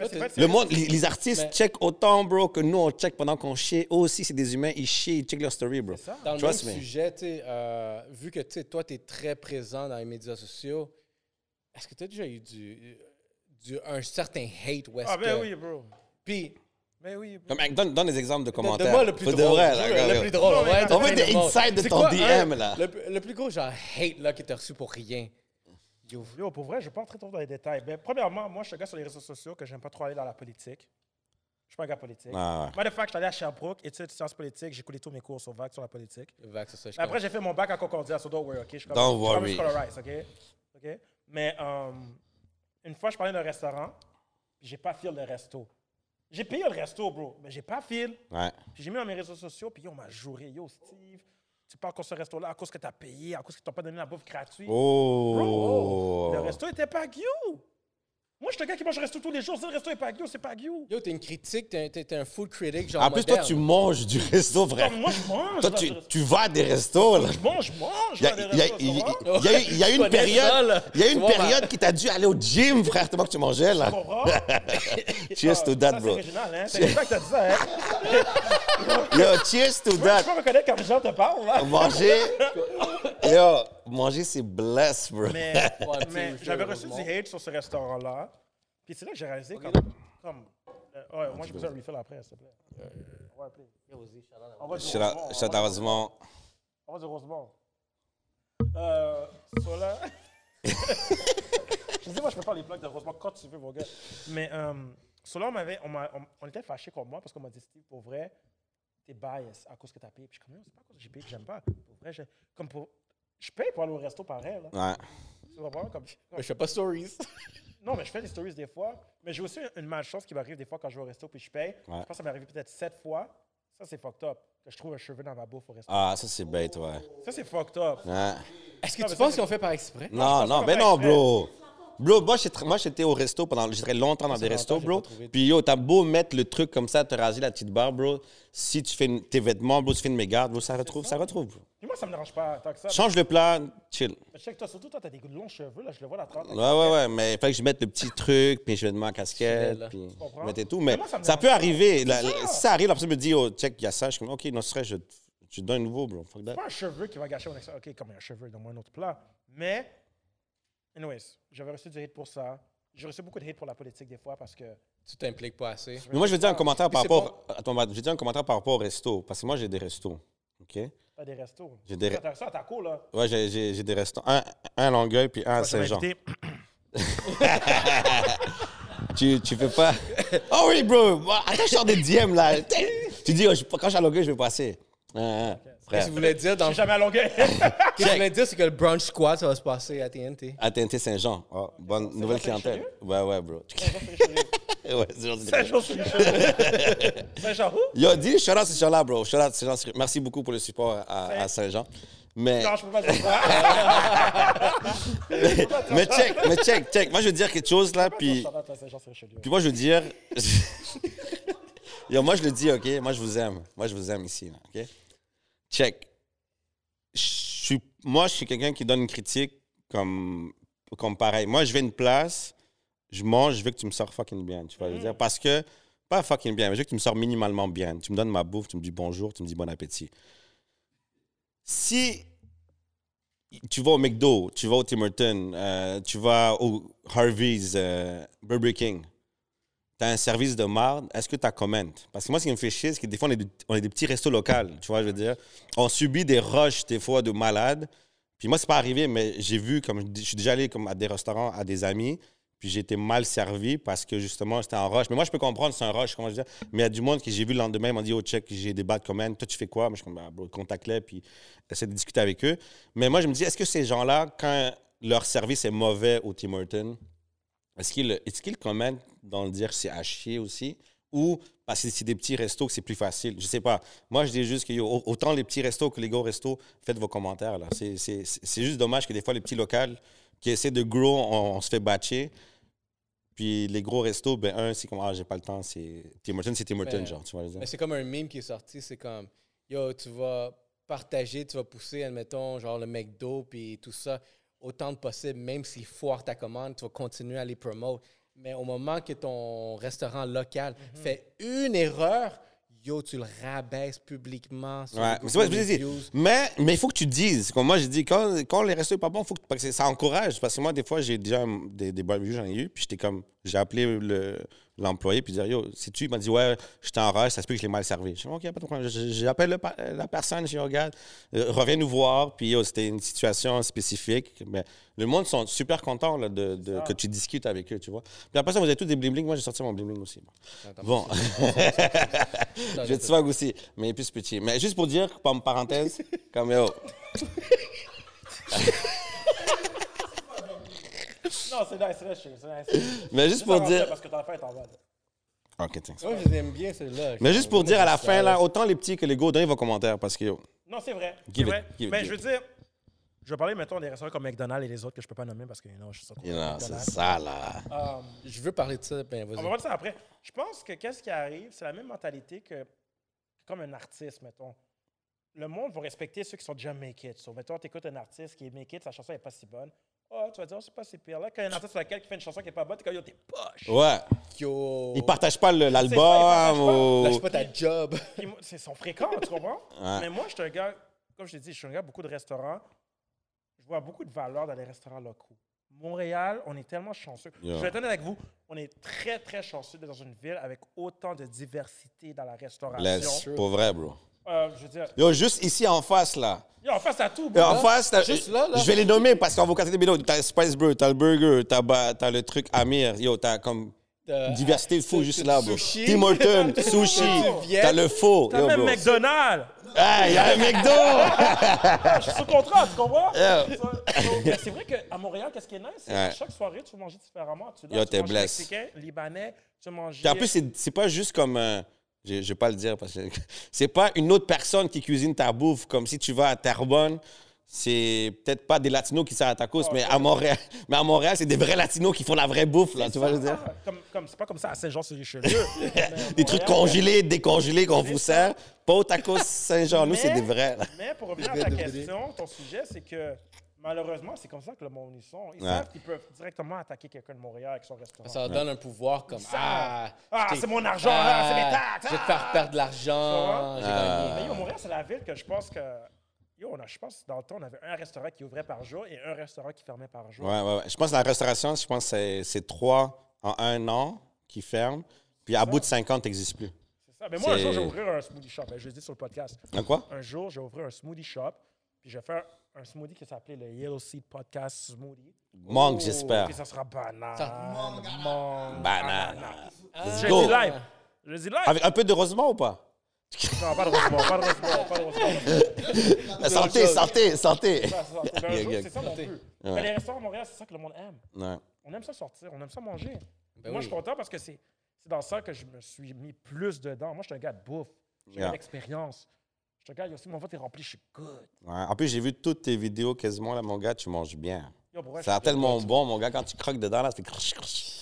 Mais Le monde, les, les artistes Mais- check autant, bro, que nous, on check pendant qu'on chie. Eux aussi, c'est des humains, ils chient, ils check leur story, bro. C'est ça. Dans le Trust même me. sujet, euh, vu que toi, tu es très présent dans les médias sociaux, est-ce que tu as déjà eu du, du- un certain hate est-ce Ah, ben que- oui, bro. Puis, Ben oui, bro. Comme, donne, donne des exemples de commentaires. donne-moi le plus de drôle. vrai, là, le plus drôle. Non, mais ouais, On veut des de insights de C'est ton quoi, DM, un- là. Le, le plus gros, genre, hate là, que tu as reçu pour rien? Yo. Yo, pour vrai, je ne vais pas entrer trop dans les détails. Ben, premièrement, moi, je suis un gars sur les réseaux sociaux que j'aime pas trop aller dans la politique. Je suis pas un gars politique. Ah. Matter of fact, je suis allé à Sherbrooke, études sciences politiques, j'ai coulé tous mes cours sur vague sur la politique. C'est ça, je Mais après, j'ai fait mon bac à Concordia, so don't worry, OK? Je suis comme- Don't je suis comme worry. scolarized, OK? OK? Mais euh, une fois, je parlais d'un restaurant, j'ai pas fil le resto. J'ai payé le resto, bro, mais j'ai pas fil. Ouais. Puis j'ai mis dans mes réseaux sociaux, puis yo, on m'a juré. Yo, Steve, tu parles contre ce resto-là à cause que tu as payé, à cause qu'ils t'ont pas donné la bouffe gratuite. Oh. Bro, le resto était pas you. Moi, je suis un gars qui mange au resto tous les jours. Si le resto est pas you, c'est pas you. Yo, t'es une critique, t'es, t'es- t'es un food critic, genre En plus, toi, tu manges du resto, frère. Moi, je mange. Toi, tu, vas à des restos, là. Je mange, je mange. Il y a, Je une période, il y a une période qui t'a dû aller au gym, frère, tellement que tu mangeais, là. Cheers to that, ça, bro. C'est original, hein? C'est ça que t'as dit ça, hein? Yo, cheers to Tu that. peux reconnaître quand les gens te parlent, là? Manger, yo, manger, c'est bless, bro. Mais, Ouais, mais j'avais reçu du hate sur ce restaurant-là. Puis c'est là que j'ai réalisé comme. comme euh, ouais, moi, j'ai besoin d'un refill après, s'il te plaît. Ouais, please. On va Shout Rosemont, shout out on va à du- Rosemont. On va du Rosemont. Euh, so là. je dis, moi, je peux faire les plugs de Rosemont quand tu veux, mon gars. Mais, euh, so là, on, m'avait, on, m'a- on, on était fâchés contre moi parce qu'on m'a dit, Steve, pour vrai, t'es bias à cause que t'as payé. Puis je suis comme, Non, c'est pas à cause que j'ai payé que j'aime pas. Pour vrai, comme pour, je paye pour aller au resto pareil, là. Ouais. Tu comprends? Comme, Mais je fais pas stories. non, mais je fais des stories des fois. Mais j'ai aussi une malchance qui m'arrive des fois quand je vais au resto puis je paye. Ouais. Je pense que ça m'est arrivé peut-être sept fois. Ça, c'est fucked up. Que je trouve un cheveu dans ma bouffe au resto. Ah, ça, c'est bête, ouais. Ça, c'est fucked up. Ouais. Est-ce que Non, tu mais ça, penses c'est- qu'on fait par exprès? Non, non, ben faire non, exprès. bro. Bro, moi, j'étais moi, j'étais au resto pendant. J'étais longtemps dans des restos, bro. Puis yo, t'as beau mettre le truc comme ça, te raser la petite barbe, bro. Si tu fais une- tes vêtements, bro, tu fais une mégarde, bro, ça retrouve, ça retrouve, bro. Puis moi, ça me dérange pas tant que ça. Change le plat, chill. Check toi, surtout toi, t'as des longs cheveux, là, je le vois la trente. Ouais, ouais, ouais, mais il fallait que je mette le petit truc, puis je mets ma casquette, puis je mettais tout. Mais moi, ça peut arriver. La- ça. si ça arrive, la personne me dit, oh, check, il y a ça. Je suis comme, OK, non, ce serait, je, je te donne un nouveau, bro. Fuck that. C'est pas un cheveu qui va gâcher mon expérience. OK, comme il y a un cheveu, donne-moi un autre plat. Mais, anyways, j'avais reçu du hate pour ça. J'ai reçu beaucoup de hate pour la politique des fois parce que. Tu t'impliques pas assez. Mais moi, je vais dire un commentaire par rapport. Attends, je vais dire un commentaire par rapport au resto. Parce que moi, j'ai des restos. OK? T'as des restos. J'ai des- T'as ça à ta cour, là. Ouais, j'ai- des restos. Un, un à Longueuil, puis un à Saint-Jean. Tu, tu fais pas? Oh oui, bro! Attends, je sors des DM, là. Tu dis, oh, quand je suis à Longueuil, je vais passer. Hein, Ce frère. que tu voulais dire, dans Je suis jamais à Longueuil. Ce que voulais dire, c'est que le brunch squad, ça va se passer à TNT. À TNT Saint-Jean. Oh, bonne nouvelle Saint-Jean, clientèle. Ouais, ouais, bro. ouais. Saint-Jean, les Saint-Jean, où? Yo, dis shout out gens-là, bro. Shout out gens Merci beaucoup pour le support à, à Saint-Jean. Mais, Non, je peux pas dire ça. mais check, mais check, check. Moi, je veux dire quelque chose là, puis, Saint-Jean, puis moi, je veux dire. Yo, moi, je le dis, OK? Moi, je vous aime. Moi, je vous aime ici, là, OK? Check. Je suis, moi, je suis quelqu'un qui donne une critique comme, comme pareil. Moi, je vais à une place, je mange, je veux que tu me sors fucking bien, tu vois, je veux dire? Parce que, pas fucking bien, mais je veux que tu me sors minimalement bien. Tu me donnes ma bouffe, tu me dis bonjour, tu me dis bon appétit. Si tu vas au McDo, tu vas au Tim Hortons, euh, tu vas au Harvey's, euh, Burger King, tu as un service de marde, est-ce que tu as comment? Parce que moi, ce qui me fait chier, c'est que des fois, on est, des, petits restos locaux, tu vois, je veux dire. On subit des rushs, des fois, de malades. Puis moi, c'est pas arrivé, mais j'ai vu, comme je suis déjà allé comme à des restaurants, à des amis, puis j'ai été mal servi parce que justement, c'était en rush. Mais moi, je peux comprendre, c'est un rush, comment je dis. Mais il y a du monde que j'ai vu le lendemain, ils m'ont dit, oh, check, j'ai des bad commandes. Toi, tu fais quoi? Moi, je suis ah, bro, contacte-les, puis essaie de discuter avec eux. Mais moi, je me dis, est-ce que ces gens-là, quand leur service est mauvais au Tim Hortons, est-ce qu'ils est commandent dans le dire c'est à chier aussi? Ou parce que c'est des petits restos que c'est plus facile? Je sais pas. Moi, je dis juste que yo, autant les petits restos que les gros restos, faites vos commentaires. là. C'est- juste dommage que des fois, les petits locaux qui essaient de grow, on, on se fait batcher. Puis les gros restos, ben un, c'est comme, ah, j'ai pas le temps, c'est Tim Hortons, c'est Tim Hortons, Ben, genre, tu vois. Mais c'est comme un meme qui est sorti, c'est comme, yo, tu vas partager, tu vas pousser, admettons, genre le McDo, puis tout ça, autant que possible, même s'il foire ta commande, tu vas continuer à les promote. Mais au moment que ton restaurant local Mhm. fait une erreur, yo, tu le rabaisses publiquement. sur Ouais, mais je. Mais mais il faut que tu dises. Comme moi, j'ai dit, quand, quand les restos sont pas bons, faut que, parce que ça encourage. Parce que moi, des fois, j'ai déjà des, des bonnes reviews, j'en ai eu. Puis j'étais comme, j'ai appelé le- l'employé, puis dire, yo, c'est tu Il m'a dit, ouais, j'étais en rush, ça se peut que je l'ai mal servi. Je dis, ok, pas de problème. Je- J'appelle la personne, je dis, regarde, euh, reviens nous voir. Puis yo, c'était une situation spécifique. Mais le monde sont super contents là, de, que tu discutes avec eux, tu vois. Puis après ça, vous avez tous des bling-bling. Moi, j'ai sorti mon bling-bling aussi. Attends, Bon. J'ai du swag aussi, mais plus petit. Mais juste pour dire, comme parenthèse, comme yo, Non, c'est nice, c'est nice, c'est nice. mais juste pour dire. Parce que t'en as fait en bas. Ok, thanks. Moi, je les aime bien, ceux-là. Mais juste pour dire à la fin, là, autant les petits que les gros, donnez vos commentaires parce que Non, c'est vrai. C'est Mais je veux dire, je vais parler, mettons, des restaurants comme McDonald's et les autres que je peux pas nommer parce que non, je suis sûr McDonald's. c'est ça là. Euh, Je veux parler de ça, ben on va vas-y. voir ça après. Je pense que qu'est-ce qui arrive, c'est la même mentalité que comme un artiste, mettons. Le monde va respecter ceux qui sont déjà make it. So, mettons, tu écoutes un artiste qui est make it, sa chanson n'est pas si bonne. Oh, tu vas dire, oh, c'est pas si pire. Là, quand il y a un artiste sur lequel qui fait une chanson qui est pas bonne, t'es comme, yo, t'es poche. Ouais. Yo. Ils partagent pas le- ils partagent l'album pas. ou. Lâche pas ta job. C'est sont fréquents, tu comprends? Ouais. Mais moi, je suis un gars, comme je t'ai dit, je suis un gars beaucoup de restaurants. Je vois beaucoup de valeur dans les restaurants locaux. Montréal, on est tellement chanceux. Yeah. Je vais être honnête avec vous, on est très, très chanceux d'être dans une ville avec autant de diversité dans la restauration. Laisse, pour vrai, bro. Euh, je veux dire, Yo, juste ici en face, là. yo, en face à tout, bro. en face, t'as- juste là, là. je vais les nommer parce qu'on va vous casser des vidéos. T'as Spice Bro, t'as le burger, t'as ba- t'as le truc Amir. Yo, t'as comme diversité de fou juste là, bro. sushi. Tim Hortons, sushi, t'as le faux. T'as Yo, même bro. McDonald's. Ah, il y a un McDo! Je suis sous contrat, tu comprends? Yeah. Ça- so, mais C'est vrai qu'à Montréal, qu'est-ce qui est nice? C'est Ouais. que chaque soirée, tu vas manger différemment. Tu, Yo, tu t'es manges mexicain, libanais, tu manges. Puis en plus, c'est c'est pas juste comme. euh, je, je vais pas le dire parce que c'est pas une autre personne qui cuisine ta bouffe. Comme si tu vas à Terrebonne, c'est peut-être pas des Latinos qui servent à tacos, mais à Montréal, mais à Montréal, c'est des vrais Latinos qui font la vraie bouffe là. Tu vois, je veux dire? Comme, comme, c'est pas comme ça à Saint-Jean-sur-Richelieu. Des trucs congelés, décongelés qu'on vous sert. Pas au tacos Saint-Jean, nous c'est des vrais. là. Mais pour revenir à ta question, ton sujet, c'est que malheureusement, c'est comme ça que le monde y sont. Ils Ouais. savent qu'ils peuvent directement attaquer quelqu'un de Montréal avec son restaurant. Ça leur donne un pouvoir comme Ça. Ah, Ah, c'est mon argent, ah, c'est mes taxes, Je vais te ah. faire perdre de l'argent. J'ai Ah. Mais yo, Montréal, c'est la ville que je pense que. Yo, on a, je pense dans le temps, on avait un restaurant qui ouvrait par jour et un restaurant qui fermait par jour. Ouais, ouais, ouais. Je pense que la restauration, je pense que c'est- trois en un an qui ferment. Puis à bout de 50, t'existes plus. C'est ça. Mais moi, un jour, je vais ouvrir un smoothie shop. Ben, Je le dis sur le podcast. Un quoi? Un jour, je vais ouvrir un smoothie shop. Puis je vais faire un smoothie qui s'appelait le Yellow Seed Podcast Smoothie. Mangue, Oh, j'espère. Puis ça sera banane. Mangue, Banane. Ah. Je go. le dis live. Je dis live. Avec un peu de rosemont ou pas? Non, pas de rosemont, pas de rosemont, pas de rosemont. Santé, santé, santé. C'est ça mon but. Ouais. Mais les restaurants à Montréal, c'est ça que le monde aime. Ouais. On aime ça sortir, on aime ça manger. Ben Moi, oui. je suis content parce que c'est dans ça que je me suis mis plus dedans. Moi, je suis un gars de bouffe. Je un Yeah. gars un gars, aussi, mon ventre est rempli, je suis good. Ouais. En plus, j'ai vu toutes tes vidéos quasiment, là, mon gars, tu manges bien. Yo, vrai, Ça a tellement bon, mon gars, quand tu croques dedans, là.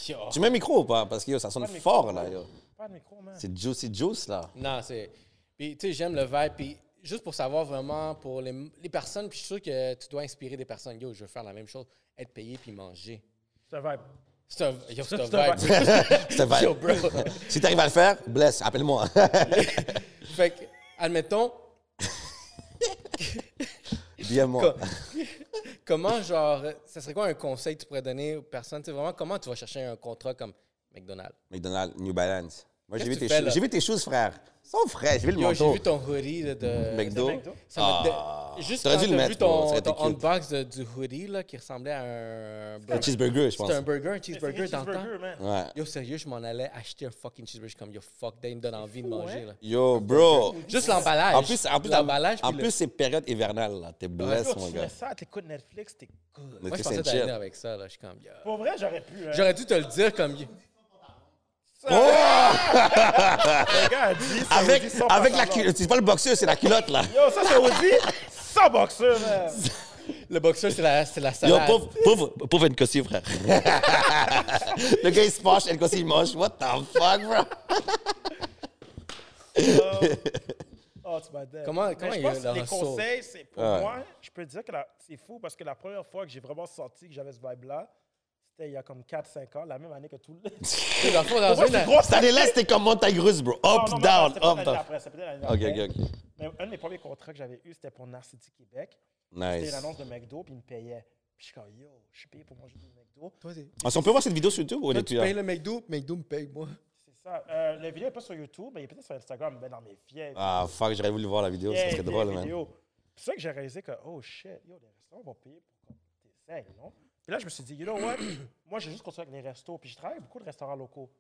Yo. Tu mets micro ou pas? Parce que yo, ça sonne micro, fort, là. ouais. Yo. Pas de micro, man. C'est juicy juice, là. Non, c'est. Puis, tu sais, j'aime le vibe. Puis, juste pour savoir vraiment, pour les, les personnes, puis je suis sûr que tu dois inspirer des personnes. Yo, je veux faire la même chose. Être payé puis manger. C'est un vibe. C'est un, yo, c'est C'est un vibe. C'est un vibe. Yo, bro. Si t'arrives à le faire, blesse, appelle-moi. fait que, admettons, Comment, genre, ça serait quoi un conseil que tu pourrais donner aux personnes? Tu sais, vraiment, comment tu vas chercher un contrat comme McDonald's? McDonald's, New Balance. Moi, j'ai vu, tes fais, j'ai vu tes choses, frère. Ils sont frais. J'ai vu le Yo, j'ai manteau. vu ton hoodie là, de. McDo. C'est McDo? Ça m'a dé- Ah. Juste T'aurais quand dû le t'as mettre, vu bro, ça ton, aurait été ton cute. unbox de- du hoodie là, qui ressemblait à un. Un cheeseburger, je pense. C'était un burger, un C'est cheeseburger un dans le temps. cheeseburger, man. Ouais. Yo, sérieux, je m'en allais acheter un fucking cheeseburger. Je suis comme, yo, fuck, that, il me donne envie de manger. hein? Là. Yo, bro. Juste l'emballage. En plus, en plus, l'emballage. en puis le- plus c'est période hivernale, là. T'es blessé, mon tu gars. fais ça, t'écoutes Netflix, t'es good. Mais Moi, je tu pensais sais, t'aller chill. avec ça. Là. Je suis comme, yo. Pour vrai, j'aurais pu. hein. J'aurais dû te le dire comme. Oh! Le gars a dit, Avec, sans avec la culotte. C'est pas le boxeur, c'est la culotte, là. Yo, ça, c'est Audi sans boxeur, man. Le boxeur, c'est la, c'est la Yo, salade. pauvre, pauvre, pauvre Nkosi, frère. le gars, il se penche, Nkosi, il mange. What the fuck, bro? Oh, tu m'as dit. Comment- Mais comment je il pense les conseils, c'est pour moi, je peux te dire que c'est fou parce que la première fois que j'ai vraiment senti que j'avais ce vibe-là, c'était il y a comme 4-5 ans, la même année que tout le. Dans le fond, une- Cette année-là, c'était comme montagne russe, bro. Up, Non, non, non, down, c'était up, l'année down. après, c'était l'année Ok, après. ok, ok. Mais un de mes premiers contrats que j'avais eu, c'était pour Narcity Québec. C'était Nice. une annonce de McDo, puis ils me payaient. Puis je suis comme, yo, je suis payé pour manger du McDo. Toi, t'es- Ah, si on peut voir cette vidéo sur YouTube ou elle toi, est tu plus là? payes le McDo, McDo me paye, moi. C'est ça. Euh, la vidéo n'est pas sur YouTube, mais il est peut-être sur Instagram, mais dans mes vieilles. Ah, fuck, j'aurais voulu voir la vidéo, ça vieilles, serait vieilles drôle, man. vidéos. C'est ça que j'ai réalisé que, oh shit, yo, les restaurants vont payer pour tu essayes, non? Puis là, je me suis dit, you know what? Moi, j'ai juste continué avec les restos. Puis je travaille avec beaucoup de restaurants locaux.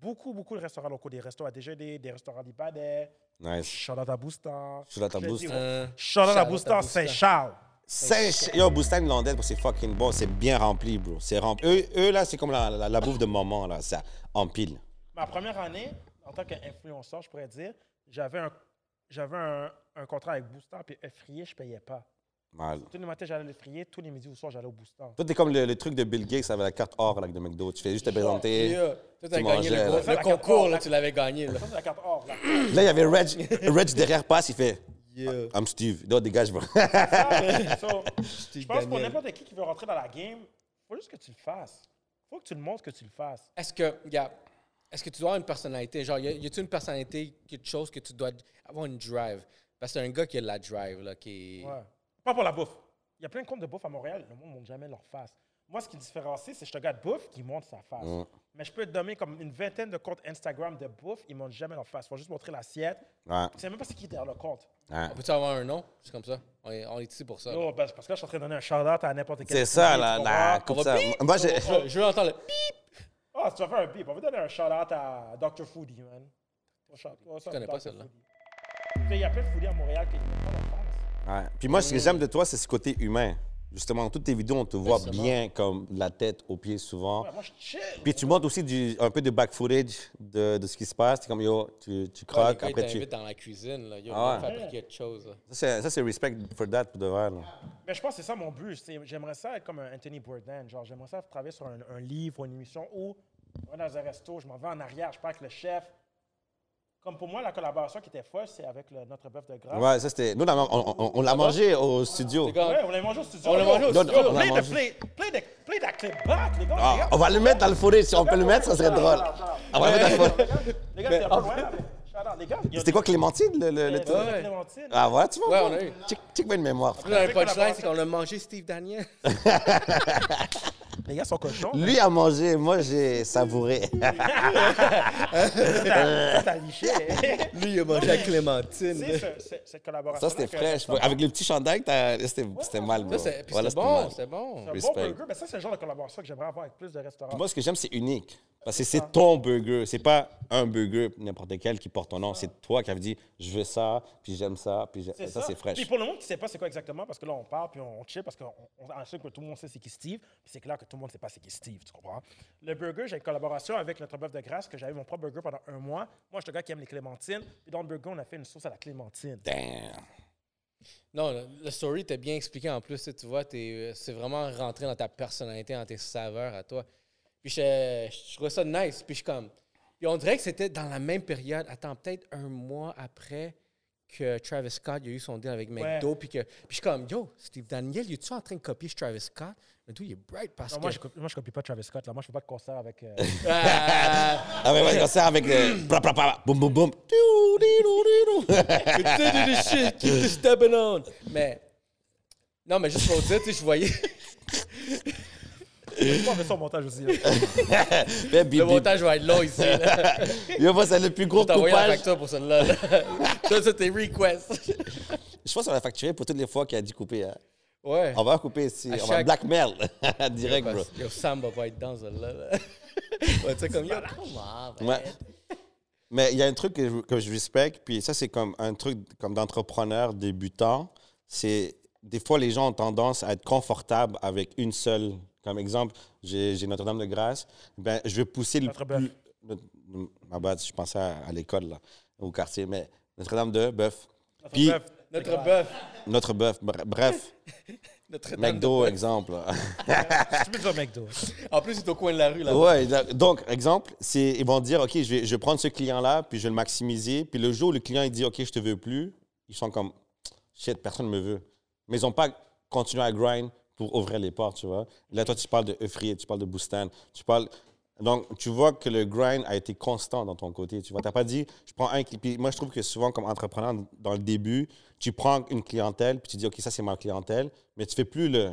Beaucoup, beaucoup de restaurants locaux. Des restos à déjeuner, des restaurants libanais. Nice. Shout out à Boustan. Shout out à Boustan. dis, Euh, Shout out à Boustan, Boustan. Saint-Charles. Saint- Yo, Boustan Landette, c'est fucking bon. C'est bien rempli, bro. C'est rempli. Eux, eux, là, c'est comme la, la, la bouffe de maman, là. Ça empile. Ma première année, en tant qu'influenceur, je pourrais dire, j'avais un, j'avais un, un contrat avec Boostan, puis Effrier, je ne payais pas. Mal. Tous les matins, j'allais à l'Effrier, tous les midis ou soir, j'allais au Boostan. Toi, t'es comme le, le truc de Bill Gates avec la carte or là, de McDo. Tu fais juste te présenter. Yo, toi, t'as gagné le, gros- concours, or, là, la- tu l'avais gagné. Là. La carte or, là. Là, il y avait Reg, Reg derrière passe, il fait Yeah. I'm Steve. Non, dégage, bro. So, je pense que pour n'importe qui qui veut rentrer dans la game, il faut juste que tu le fasses. Il faut que tu le montres que tu le fasses. Est-ce que, regarde, est-ce que tu dois avoir une personnalité? Genre, y a- y a-tu une personnalité, quelque chose que tu dois avoir une drive? Parce que c'est un gars qui a de la drive, là, qui. Ouais. Pas pour la bouffe. Il y a plein de comptes de bouffe à Montréal, le monde ne montre jamais leur face. Moi, ce qui différencie, c'est que je te regarde bouffe qui montre sa face. Mm. Mais je peux te donner comme une vingtaine de comptes Instagram de bouffe, ils ne montrent jamais leur face. Ils vont juste montrer l'assiette. Ouais. Tu sais même pas c'est qui derrière le compte. ouais. On peut-tu avoir un nom? C'est comme ça. On est, on est ici pour ça. Yo, parce parce que là, je suis en train de donner un shout-out à n'importe quel. C'est ça, la- comprends? comme ça. Moi, j'ai. Je, je veux entendre le bip. Ah, si tu vas faire un bip, on va donner un shout-out à Dr. Foodie, man. Ton shout- connais pas celle-là. Il y a plein de foodies à Montréal qui ne pas leur face. Ouais. Puis moi, ce que j'aime de toi, c'est ce côté humain. Justement, dans toutes tes vidéos, on te voit c'est bien comme la tête aux pieds souvent. Ouais, moi, je chill. Puis tu montres aussi du, un peu de back footage de, de ce qui se passe. T'es comme, yo, tu, tu Ouais, croques, ils après tu... dans la cuisine. Là. Yo, Ah ouais. fabriquer autre chose. Ça, c'est- c'est respect for that, pour de vrai. là. Mais je pense que c'est ça mon but. c'est- J'aimerais ça être comme un Anthony Bourdain. Genre, j'aimerais ça travailler sur un, un livre ou une émission où, moi, dans un resto, je m'en vais en arrière, je parle avec le chef. Comme pour moi, la collaboration qui était folle, c'est avec le- notre bœuf de grâce. Ouais, ça, c'était... Nous, on, a- on- on- on l'a mangé au studio. Les gars, Ouais, on l'a mangé au studio. On l'a mangé au yo, studio. yo, On l'a Play, mangé. play, play, the, play that clip back, les gars. Ah, les gars. on va le mettre dans le fourré. Si on peut le mettre, ça serait drôle. On va le mettre dans le fourré. Les gars, c'est un peu loin, là, mais shout out. Les gars, il y a- C'était quoi, Clémentine, le, le, le truc? Ouais. Clémentine. Ah, voilà, tu vois? Ouais, on a eu. Check, check bien une mémoire. Là, le punchline, c'est qu'on a mangé Steve Daniel. Les gars sont cochons. Lui a mangé, moi, j'ai savouré. Ça, t'as liché. Lui, il a mangé à Clémentine. Tu sais, ce- ce- cette collaboration. Ça, c'était fraîche. Avec le petit chandail, t'as- c'était c'était mal, bro. C'est- Voilà, c'était bon, mal. c'était bon. Un bon Respect. burger, ben ça, c'est le genre de collaboration que j'aimerais avoir avec plus de restaurants. Moi, ce que j'aime, c'est unique. Parce que c'est ton burger. C'est pas un burger, n'importe quel, qui porte ton nom. C'est toi qui avais dit, je veux ça, puis j'aime ça, puis ça, c'est Puis fraîche. pour le monde qui ne sait pas c'est quoi exactement, parce que là, on parle puis on chill, parce qu'on on assume que tout le monde sait c'est qui Steve, puis c'est clair que tout le monde ne sait pas c'est qui Steve, tu comprends? Le burger, j'ai une collaboration avec notre bœuf de grâce, que j'avais mon propre burger pendant un mois. Moi, je suis le gars qui aime les clémentines. Puis dans le burger, on a fait une sauce à la clémentine. Damn. Non, le, story t'es bien expliqué en plus. Tu vois, t'es- c'est vraiment rentré dans ta personnalité, dans tes saveurs à toi. Puis je, je trouvais ça nice. Puis je suis comme. Puis on dirait que c'était dans la même période. Attends, peut-être un mois après que Travis Scott il a eu son deal avec McDo. Puis que. Puis je suis comme, yo, Steve Daniel, il est-tu en train de copier Travis Scott? Mais tout, il est bright parce Non, que. moi, je, copie- moi, je copie pas Travis Scott. Là. Moi, je fais pas de concert avec. euh, Ah, Ah ouais, ouais, comme ça, avec le... bra, bra, bra, boum, boum, boum. Shit, keep stepping on. Mais. Non, mais juste pour dire, tu sais, je voyais. Je vais mettre ça au montage aussi. Mais bip, Le bip. montage va être long ici. là. Yo, moi, c'est le plus Je gros vais t'envoyer la coupage. facture pour celle-là. là. Ça, c'est tes requests. Je pense qu'on va facturer pour toutes les fois qu'il a dit couper. hein. Ouais. On va couper ici. À On va chaque- blackmail. Direct, bro. Yo, Sam va pas être dans celle-là. là. Ouais, tu sais, comme, yo, on, man. Ouais. Mais il y a un truc que je, que je respecte, puis ça, c'est comme un truc comme d'entrepreneur débutant. C'est des fois, les gens ont tendance à être confortables avec une seule. Comme exemple, j'ai Notre-Dame-de-Grâce. Ben, je vais pousser le plus. notre- Ma bad, je pensais à, à l'école, là, au quartier, mais Notre-Dame-de-Bœuf. Notre bœuf, Notre bœuf. Notre bœuf, br- bref, Notre McDo, exemple. Tu peux dire McDo. En plus, c'est au coin de la rue, là. Ouais, donc, exemple, ils vont dire, OK, je vais, je vais prendre ce client-là, puis je vais le maximiser. Puis le jour où le client il dit, OK, je te veux plus, ils sont comme, shit, personne ne me veut. Mais ils n'ont pas continué à grind pour ouvrir les portes, tu vois. Là, toi, tu parles de Euphrey, tu parles de Boostan, tu parles. Donc, tu vois que le grind a été constant dans ton côté. Tu vois, tu n'as pas dit, je prends un. cli- Puis moi, je trouve que souvent, comme entrepreneur, dans le début, tu prends une clientèle, puis tu dis, OK, ça, c'est ma clientèle, mais tu fais plus le,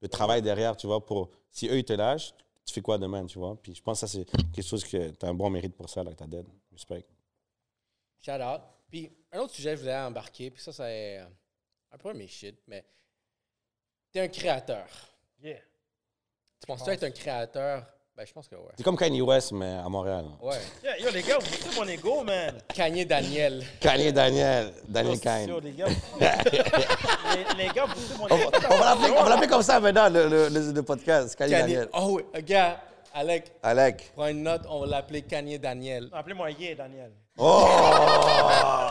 le travail derrière, tu vois, pour. Si eux, ils te lâchent, tu fais quoi demain, tu vois? Puis je pense que ça, c'est quelque chose que tu as un bon mérite pour ça, là, as dead. Respect. Shout out. Puis, un autre sujet que je voulais embarquer, puis ça, c'est un peu mes shit, mais t'es un créateur. Yeah. Tu penses-tu être un créateur? Ben, je pense que ouais. C'est comme Kanye West, mais à Montréal. Ouais. Yeah, Yo, les gars, vous mon ego, man. Kanye Daniel. Kanye Daniel, Daniel yo, les gars, vous- les, les gars, vous poussez mon On ego. on va l'appeler- on va l'appeler comme ça maintenant, le, le, le- le podcast. Kanye, Kanye. Daniel. Oh, oui, gars, Alec, Alec. prends une note, on va l'appeler Kanye Daniel. Appelez-moi Yeah, Daniel. Oh!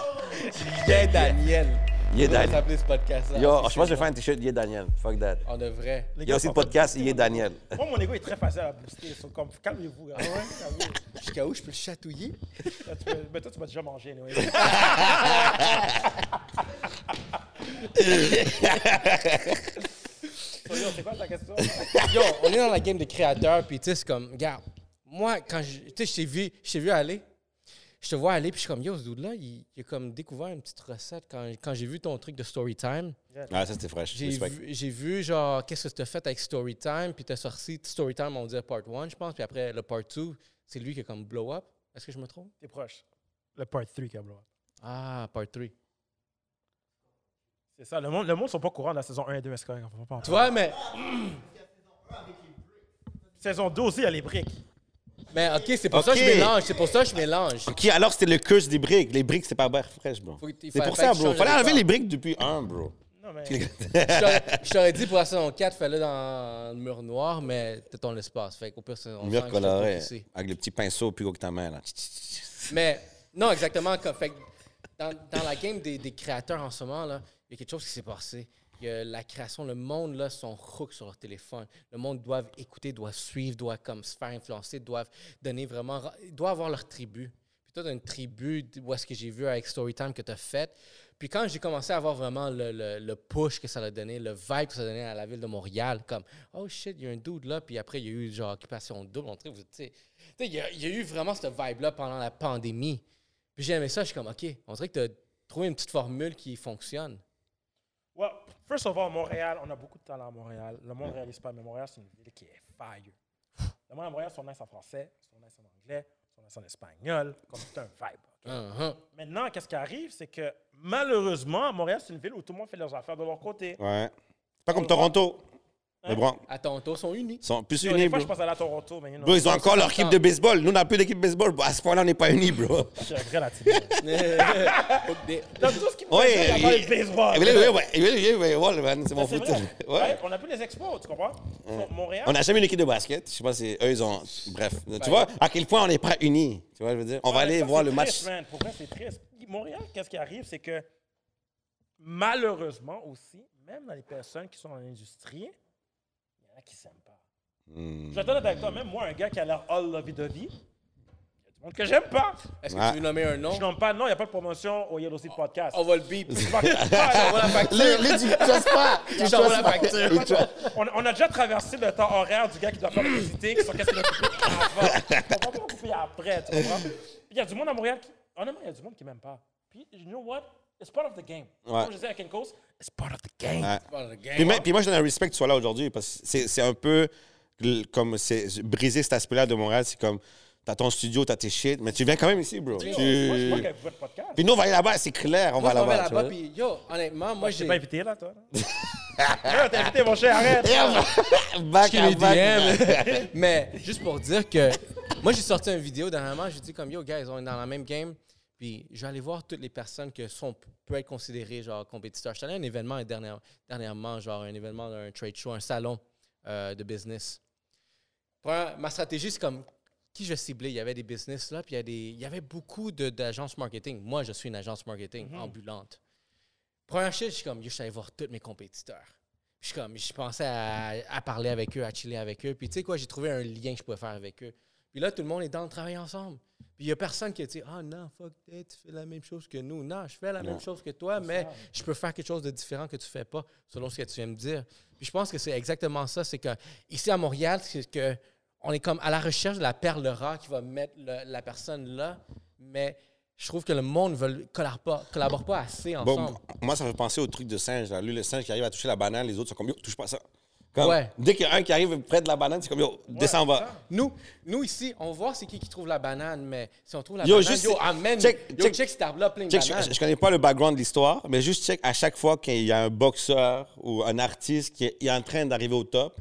Yeah, Daniel. On va Daniel. s'appeler ce podcast-là. Yo, je pense que je vais faire un t-shirt Yeah, Daniel. Fuck that. On. Les Il y a aussi le podcast Yeah, Daniel. Moi, mon ego est très facile à booster. so, comme, calmez-vous, gars. Calmez-vous. Jusqu'à où je peux le chatouiller? Mais toi, tu m'as déjà mangé, yo, c'est quoi ta question? Yo, on est dans la game des créateurs, puis tu sais, c'est comme, regarde, moi, quand je, t'ai vu, vu aller, je te vois aller, puis je suis comme, yo, ce dude-là, il, il a comme découvert une petite recette quand, quand j'ai vu ton truc de Storytime. Ah, ça, c'était fraîche. J'ai vu, j'ai vu, genre, qu'est-ce que tu as fait avec Storytime, puis tu as sorti Storytime, on dirait part 1, je pense, puis après, le part 2, c'est lui qui a comme blow up. Est-ce que je me trompe? T'es proche. Le part 3, Cablo. Ah, part 3. C'est ça. Le monde ne le monde sont pas au courant de la saison 1 et 2, est-ce qu'on va pas en Tu vois, mais, Saison 2 aussi, il y a les briques. Mais ok, c'est pour ça que je Ok. mélange, c'est pour ça que je mélange. OK, alors c'était le curse des briques. Les briques, c'est pas bien fraîche, bro. Faut C'est pour ça, que tu bro. changes Fallait de enlever décor. les briques depuis un, bro. Non, mais. Je t'aurais- je t'aurais dit pour la saison 4, fallait dans le mur noir, mais t'as ton espace. Fait qu'au pire, c'est- on Mur sent que je t'ai pas coloré, poussé. avec le petit pinceau plus gros que ta main, là. Mais non, exactement. comme- fait que dans, dans la game des, des créateurs en ce moment, là, il y a quelque chose qui s'est passé. La création, le monde là, sont hook sur leur téléphone. Le monde doit écouter, doit suivre, doit comme se faire influencer, doivent donner vraiment, doivent avoir leur tribu. Puis toi, as une tribu où est-ce que j'ai vu avec Storytime que tu as fait. Puis quand j'ai commencé à avoir vraiment le, le- push que ça a donné, le vibe que ça a donné à la ville de Montréal, comme oh shit, il y a un dude là, puis après il y a eu genre occupation double, tu sais, il y, a- y a eu vraiment ce vibe-là pendant la pandémie. Puis j'ai aimé ça, je suis comme ok, on dirait que tu as trouvé une petite formule qui fonctionne. Well, first of all, Montréal, on a beaucoup de talent à Montréal. Le monde ne réalise pas, mais Montréal, c'est une ville qui est fire. Le monde à Montréal sont nice en français, sont nice en anglais, sont nice en espagnol, comme c'est un vibe. Uh-huh. Maintenant, qu'est-ce qui arrive, c'est que malheureusement, Montréal, c'est une ville où tout le monde fait leurs affaires de leur côté. Ouais. Pas comme Toronto. Les Bronx À Toronto, ils sont unis. sont plus unis, Des fois, bro. je pense aller à Toronto, mais you know, Bro, ils ont encore leur équipe de baseball. Nous, on n'a plus d'équipe de baseball. bro. À ce point-là, on n'est pas unis, bro. je suis un vrai latino. Des- Dans tout ce qui me Oui, fait dire, il- le baseball. Oui, oui, oui, oui, oui, oui, man, c'est mon C'est foot. vrai. Ouais. Ouais, On n'a plus les expos, tu comprends? Montréal, On n'a jamais une équipe de basket. Je sais pas si eux, ils ont. Bref. Tu vois, à quel point on n'est pas unis. Tu vois, je veux dire. On va Ouais, aller voir le match. Pour vrai, c'est triste. Montréal, qu'est-ce qui arrive, c'est que malheureusement aussi, même dans les personnes qui sont dans l'industrie, y en a qui s'aiment pas. Être honnête avec toi, même moi, un gars qui a l'air all lovey-dovey, il y a du monde que j'aime pas. Est-ce que Ouais. tu veux nommer un nom? Je nomme pas de nom, il n'y a pas de promotion au Yellow Seed Podcast. On va le beep. Lui, tu pas. Tu la facture. On, on a déjà traversé le temps horaire du gars qui doit faire le visiter, qui sont qu'est-ce qu'il a coupé avant. On va pas couper après, tu comprends? Il y a du monde à Montréal qui, honnêtement, il y a du monde qui m'aime pas. Puis, you know what? It's part of the game. Ouais. Comme je disais à Ken Coast, it's part of the game. Ouais. Puis, moi- puis moi, je donne un respect que tu sois là aujourd'hui parce que c'est c'est un peu comme c'est briser cet aspect-là de Montréal, c'est comme t'as ton studio, t'as tes shit, mais tu viens quand même ici, bro. Yo, Tu- Moi, je vois qu'avec votre podcast. Puis nous, on va aller là-bas, c'est clair, on Moi, va là-bas. tu là-bas, vois. puis yo, honnêtement, moi, Je t'ai j'ai. pas invité, là, toi. là? Yo, t'es invité, mon cher, arrête. Back à back. DM. Mais juste pour dire que moi, j'ai sorti une vidéo dernièrement. J'ai dit comme yo, guys, on est dans la même game. Puis je vais aller voir toutes les personnes qui sont, peuvent être considérées genre compétiteurs. Je suis allé à un événement dernière- dernièrement, genre un événement d'un trade show, un salon euh, de business. Première- ma stratégie, c'est comme qui je ciblais? Il y avait des business là, puis il y, a des, il y avait beaucoup d'agences marketing. Moi, je suis une agence marketing ambulante. Première chose, je suis comme, je suis allé voir tous mes compétiteurs. Puis je suis comme, je pensais à, à parler avec eux, à chiller avec eux. Puis tu sais quoi, j'ai trouvé un lien que je pouvais faire avec eux. Puis là, tout le monde est dans le travail ensemble. Puis il n'y a personne qui a dit, ah non, fuck tu fais la même chose que nous. Non, je fais la même chose que toi, mais je peux faire quelque chose de différent que tu fais pas, selon ce que tu viens me dire. Puis je pense que c'est exactement ça. C'est que ici à Montréal, c'est que on est comme à la recherche de la perle rare qui va mettre le- la personne là, mais je trouve que le monde ne collabore pas, collabore pas assez Bon, ensemble. moi, ça fait penser au truc de singe. Là. Lui, le singe qui arrive à toucher la banane, les autres sont comme Yo, touche pas ça. Comme, Ouais. Dès qu'il y a un qui arrive près de la banane, c'est comme Yo, descends en bas. Nous, nous ici, on voit c'est qui qui trouve la banane, mais si on trouve la Yo, banane, juste- yo, amène, check- yo, check- check, cet arbre-là plein de Check, je, je connais pas le background de l'histoire, mais juste check à chaque fois qu'il y a un boxeur ou un artiste qui est en train d'arriver au top.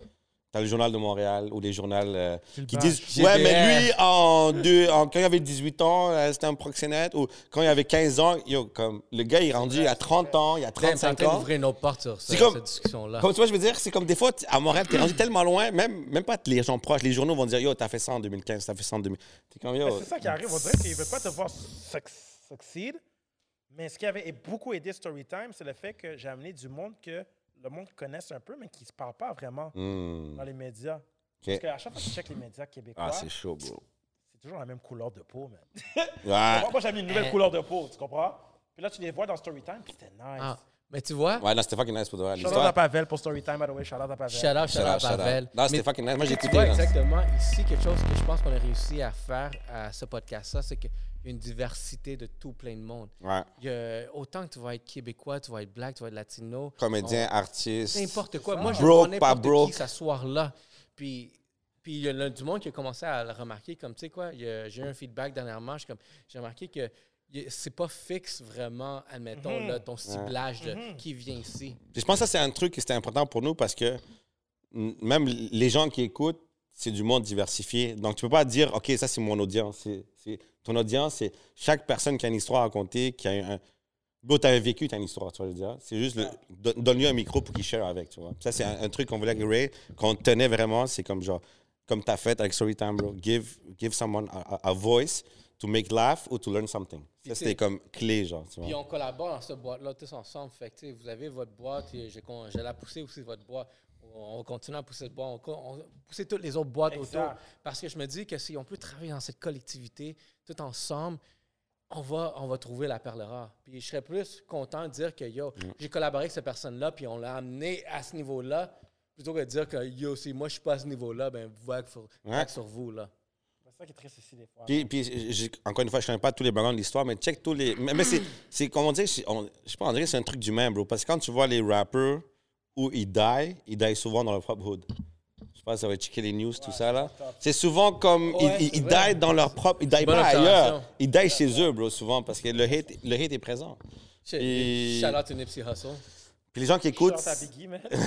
T'as le journal de Montréal ou les journaux euh, qui disent GBR. Ouais, mais lui, en deux, en- quand il avait 18 ans, euh, c'était un proxénète. Ou quand il avait 15 ans, yo, comme, le gars, il est rendu à 30 ans, il a T'es en 35 train ans. d'ouvrir une autre porte sur C'est comme- cette discussion-là. Comme tu vois, je veux dire, c'est comme des fois, à Montréal, t'es rendu tellement loin, même, même pas les gens proches, les journaux vont dire Yo, t'as fait ça en 2015, t'as fait ça en 2000. T'es comme Mais Yo. C'est ça qui arrive. On dirait qu'ils ne veulent pas te voir suc- succeed. Mais ce qui avait beaucoup aidé Storytime, c'est le fait que j'ai amené du monde que le monde connaisse un peu, mais qui ne se parle pas vraiment Hmm, dans les médias. ok. Parce qu'à chaque fois que tu checkes les médias québécois, Ah, c'est chaud, bro. c'est toujours la même couleur de peau, man. Ouais. Moi, j'ai mis une nouvelle couleur de peau, tu comprends? Puis là, tu les vois dans Storytime, puis c'était nice. Ah, mais tu vois, Ouais, non, c'était fucking nice pour de vrai. Shout out à. Pavel pour Storytime, by the way. Shout out à Pavel. shout out, shout out, out. Pavel. Non, c'était fucking nice. Moi, j'ai tu écouté. vois là. exactement ici quelque chose que je pense qu'on a réussi à faire à ce podcast-là, c'est a une diversité de tout plein de monde. Ouais. Il y a- autant que tu vas être québécois, tu vas être black, tu vas être latino, Comédien, artiste. n'importe quoi. Moi, je Broke, pas broke. qui s'asseoir là. Puis, puis il y a le- du monde qui a commencé à le remarquer. Comme, tu sais quoi, j'ai eu un feedback dernièrement. je suis comme- J'ai remarqué que c'est pas fixe vraiment, admettons, là, ton ciblage de qui vient ici. Puis je pense que ça, c'est un truc qui c'était important pour nous parce que même les gens qui écoutent, c'est du monde diversifié. Donc, tu peux pas dire, OK, ça, c'est mon audience. C'est- c'est- ton audience, c'est chaque personne qui a une histoire à raconter, qui a un. Bon, tu as vécu, tu as une histoire, tu vois, je veux dire. C'est juste, le- don- donne-lui un micro pour qu'il share avec, tu vois. Ça, c'est un, un truc qu'on voulait que Ray, qu'on tenait vraiment, c'est comme genre, comme tu as fait avec Storytime, bro. Give, give someone a, a- a voice to make laugh or to learn something. Puis Ça, c'était comme clé, genre, tu vois. Puis on collabore dans cette boîte-là tous ensemble. Fait que, tu sais, vous avez votre boîte, et j'ai la poussé aussi, votre boîte. On va continuer à pousser. On, on va pousser toutes les autres boîtes Exact. autour. Parce que je me dis que si on peut travailler dans cette collectivité, tout ensemble, on va, on va trouver la perle rare. Puis je serais plus content de dire que, yo, j'ai collaboré avec cette personne-là, puis on l'a amené à ce niveau-là, plutôt que de dire que, yo, si moi je suis pas à ce niveau-là, ben, vague sur, vague sur vous, là. C'est ça qui est triste ici, des fois. Puis, encore une fois, je ne connais pas tous les backgrounds de l'histoire, mais check tous les. Mais, mais c'est, c'est, comme on dit, c'est- on- je sais pas, on dirait que c'est un truc d'humain, bro. Parce que quand tu vois les rappers où ils die, ils die souvent dans leur propre hood. Je sais pas si ça va checker les news, tout ça, là. C'est souvent comme. Ouais, ils, ils, die dans leur propre. Ils die pas ailleurs. Ils die chez eux, bro, souvent, parce que le hate, le hate est présent. Et- Shout out to Nipsey Hussle. Puis les gens qui écoutent. parlé.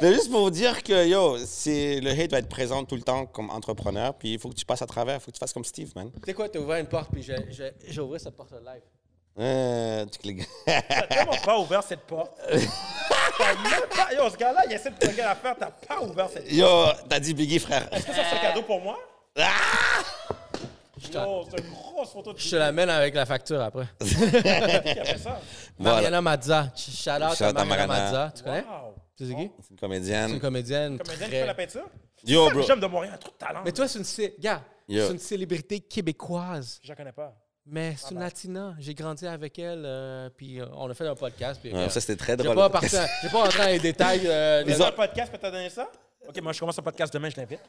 Mais juste pour vous dire que, yo, c'est, le hate va être présent tout le temps comme entrepreneur, puis il faut que tu passes à travers, il faut que tu fasses comme Steve, man. Tu sais quoi, t'as ouvert une porte, puis j'ai- ouvert cette porte-là live. Euh, tu cliques. T'as tellement pas ouvert cette porte. T'as même pas... Yo, ce gars-là, il essaie de plugger l'affaire, t'as pas ouvert cette porte. Yo, t'as dit Biggie, frère. Est-ce que ça, c'est un cadeau pour moi? t'en- Yo, c'est une grosse photo de Je te l'amène avec la facture après. Qui a fait ça? Voilà. Mariana Mazza. Shout out à Mariana. Mazza. Tu connais? Wow. Tu sais qui? C'est une C'est une comédienne. comédienne. Comédien qui très- fait la peinture? Yo, bro. J'aime de Montréal, un truc de talent. Mais toi, c'est une, gars, c'est une célébrité québécoise. Je la connais pas. Mais c'est une latina. J'ai grandi avec elle, euh, puis euh, on a fait un podcast. Puis, Ouais, euh, ça, c'était très j'ai drôle. pas, parti, j'ai pas rentré dans les détails. euh, Les autres podcasts, peut t'as donné ça? OK, moi, je commence un podcast demain, je l'invite.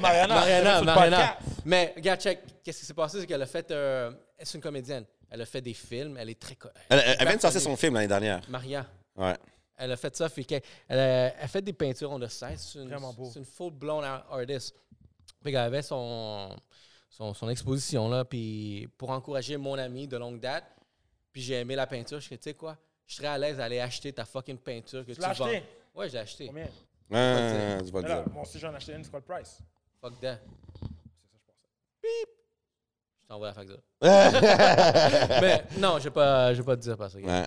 Mariana, Mariana, le Mariana. podcast. Mais, regarde, check. Qu'est-ce qui s'est passé? C'est qu'elle a fait. euh, c'est une comédienne. Elle a fait des films. Elle est très. co- Elle, elle- elle vient de sortir son film l'année dernière. Maria. Ouais. Elle a fait ça. Fait elle, a- elle fait des peintures on the side. C'est une, Vraiment beau. C'est une full-blown ar- artist. Fait qu'elle avait son, son, son exposition là. Puis pour encourager mon ami de longue date, puis j'ai aimé la peinture. Je suis tu sais quoi, je serais à l'aise d'aller acheter ta fucking peinture que tu, l'as vends. acheté? Ouais, j'ai acheté. Combien? Ah, tu vas Mais le là, dire. moi aussi, j'en ai acheté une, c'est quoi le price? Fuck that. C'est ça, je pensais. Je t'envoie la facture. Mais non, je vais pas, je vais pas te dire parce que. Ouais.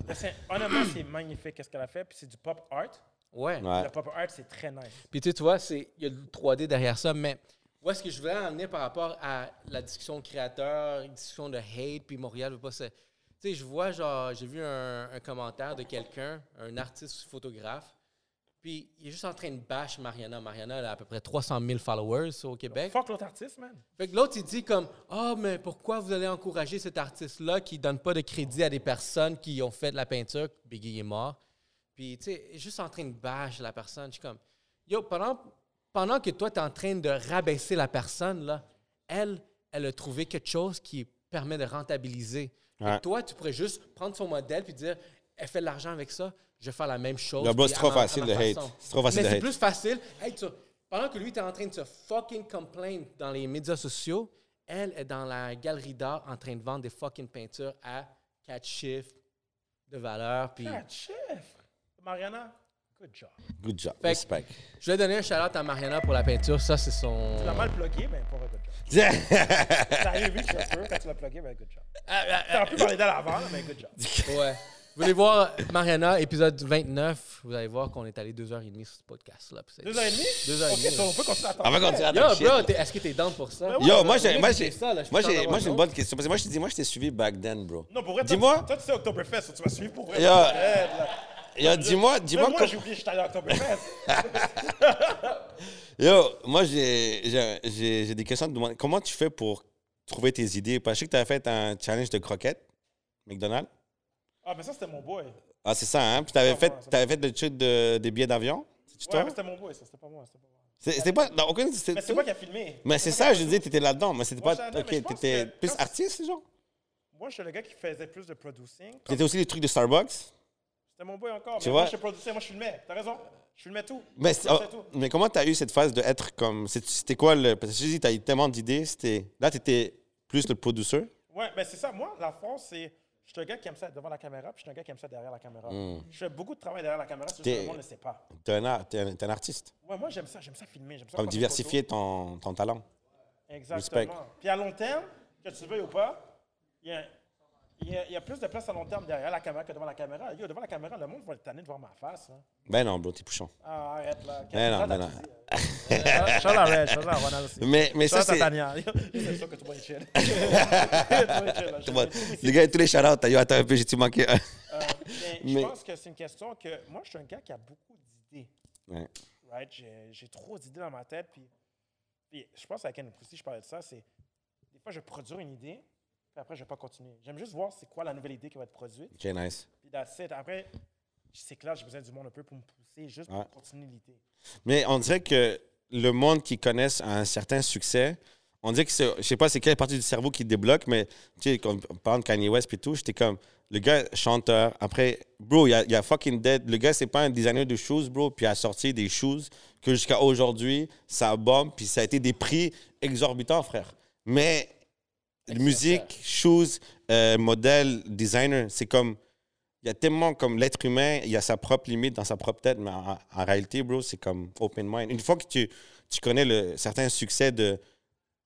Honnêtement, c'est magnifique qu'est-ce qu'elle a fait. Puis c'est du pop art. Ouais. Ouais. Le pop art, c'est très nice. Puis tu sais, tu vois, c'est- il y a le 3D derrière ça, mais où est-ce que je voulais en venir par rapport à la discussion créateur, discussion de hate, puis Montréal veut pas se... Tu sais, je vois, genre, j'ai vu un, un commentaire de quelqu'un, un artiste photographe, puis il est juste en train de bash Mariana. Mariana, elle a à peu près 300 000 followers au Québec. Fuck l'autre artiste, man. Fait que l'autre, il dit comme Ah, mais pourquoi vous allez encourager cet artiste-là qui donne pas de crédit à des personnes qui ont fait de la peinture Biggie est mort. Puis, tu sais, juste en train de bâcher la personne. Je suis comme Yo, pendant, pendant que toi, tu es en train de rabaisser la personne, là, elle, elle a trouvé quelque chose qui permet de rentabiliser. Ouais. toi, tu pourrais juste prendre son modèle puis dire Elle fait de l'argent avec ça, je vais faire la même chose. Puis c'est trop facile de hate. C'est trop facile Mais de c'est hate. plus facile. Hey, tu- pendant que lui est en train de se fucking complain dans les médias sociaux, elle est dans la galerie d'art en train de vendre des fucking peintures à 4 chiffres de valeur. Puis Ah, chef. Mariana, good job. Good job. Fait que- Respect. je vais donner un shout-out à Mariana pour la peinture. Ça, c'est son. Tu l'as mal plugué, mais pas un good job. Ça arrive vite un peu quand tu l'as plugué, mais good job. Ah, ah, ah, T'aurais pu parler d'elle avant, mais good job. ouais. Vous voulez voir Mariana, épisode 29, vous allez voir qu'on est allé deux heures et demie sur ce podcast-là. Puis c'est- Deux heures et demie? Deux heures et Ok, demie. so on peut continuer à On va attendre. continuer à Yo, attendre bro, est-ce que t'es down pour ça? Ben ouais. Yo, moi, j'ai, moi, j'ai, moi, j'ai, moi, j'ai une un bonne question. Parce que moi, je te dis, moi, je t'ai suivi back then, bro. Non, pour vrai, Dis-moi. toi, tu sais Oktoberfest, tu m'as suivi pour vrai. Yo. Yo, dis-moi, dis-moi, moi, oublié que j'étais allé yo, moi, j'ai, des questions à te demander. Comment tu fais pour trouver tes idées? Parce que je sais que tu avais fait un challenge de croquettes, McDonald's. Ah, mais ça, c'était mon boy. Ah, c'est ça, hein? Puis tu avais fait, t'avais fait le truc de, des billets d'avion? Ouais, mais c'était mon boy, ça. C'était pas moi. C'était pas moi. C'est- C'était pas. Non, aucun. Mais c'est moi qui a filmé. Mais c'est ça, je disais, t'étais là-dedans. Mais c'était pas. Ok, je t'étais plus artiste, genre? Moi, je suis le gars qui faisait plus de producing. T'étais aussi les trucs de Starbucks? C'était mon boy encore. Tu mais vois? moi, je produisais, moi, je filmais. T'as raison. Je filmais tout. Mais, Je faisais oh, tout. mais comment t'as eu cette phase de être comme. C'était quoi le. Parce que je dis, t'as eu tellement d'idées. Là, t'étais plus le producteur. Ouais, ben c'est ça. Moi, la force, c'est. Je suis un gars qui aime ça devant la caméra, puis je suis un gars qui aime ça derrière la caméra. Je fais beaucoup de travail derrière la caméra, c'est juste que le monde ne sait pas. T'es un, un, un artiste. Ouais, moi, j'aime ça. J'aime ça filmer. J'aime ça Comme diversifier ton, ton talent. Exactement. Respect. Puis à long terme, que tu veuilles ou pas, il y a, il y a- il y a plus de place à long terme derrière la caméra que devant la caméra. Yo, devant la caméra, le monde va être tanné de voir ma face. hein. Ben non, bro, t'es pouchon. Ah, arrête là. Ben non, ben non. Ronald aussi. Mais, mais ça, c'est. Tania. C'est sûr que chill. Tu vas être chill. Je Bon, sais. Les gars, tous les shout-outs, t'as eu, attends un peu, j'ai-tu manqué un? Euh, je pense que c'est une question que moi, je suis un gars qui a beaucoup d'idées. Ouais. Right? J'ai, j'ai trop d'idées dans ma tête. Puis, puis je pense à Ken aussi, je parlais de ça. C'est des fois, je produis une idée, puis après, je ne vais pas continuer. J'aime juste voir c'est quoi la nouvelle idée qui va être produite. Ok, nice. Puis that's. Après, c'est clair, j'ai besoin du monde un peu pour me pousser, juste Ouais. pour continuer l'idée. Mais on dirait que le monde qui connaisse un certain succès, on dirait que c'est, je sais pas c'est quelle partie du cerveau qui débloque, mais tu sais, quand on parle de Kanye West et tout, j'étais comme, le gars chanteur, après, bro, il y a, il y a fucking dead. Le gars, c'est pas un designer de shoes, bro, puis il a sorti des shoes que jusqu'à aujourd'hui, ça bombe, puis ça a été des prix exorbitants, frère. Mais musique, shoes, euh, modèle, designer, c'est comme, il y a tellement comme l'être humain, il y a sa propre limite dans sa propre tête, mais en, réalité, bro, c'est comme open mind. Une fois que tu, tu connais le certain succès de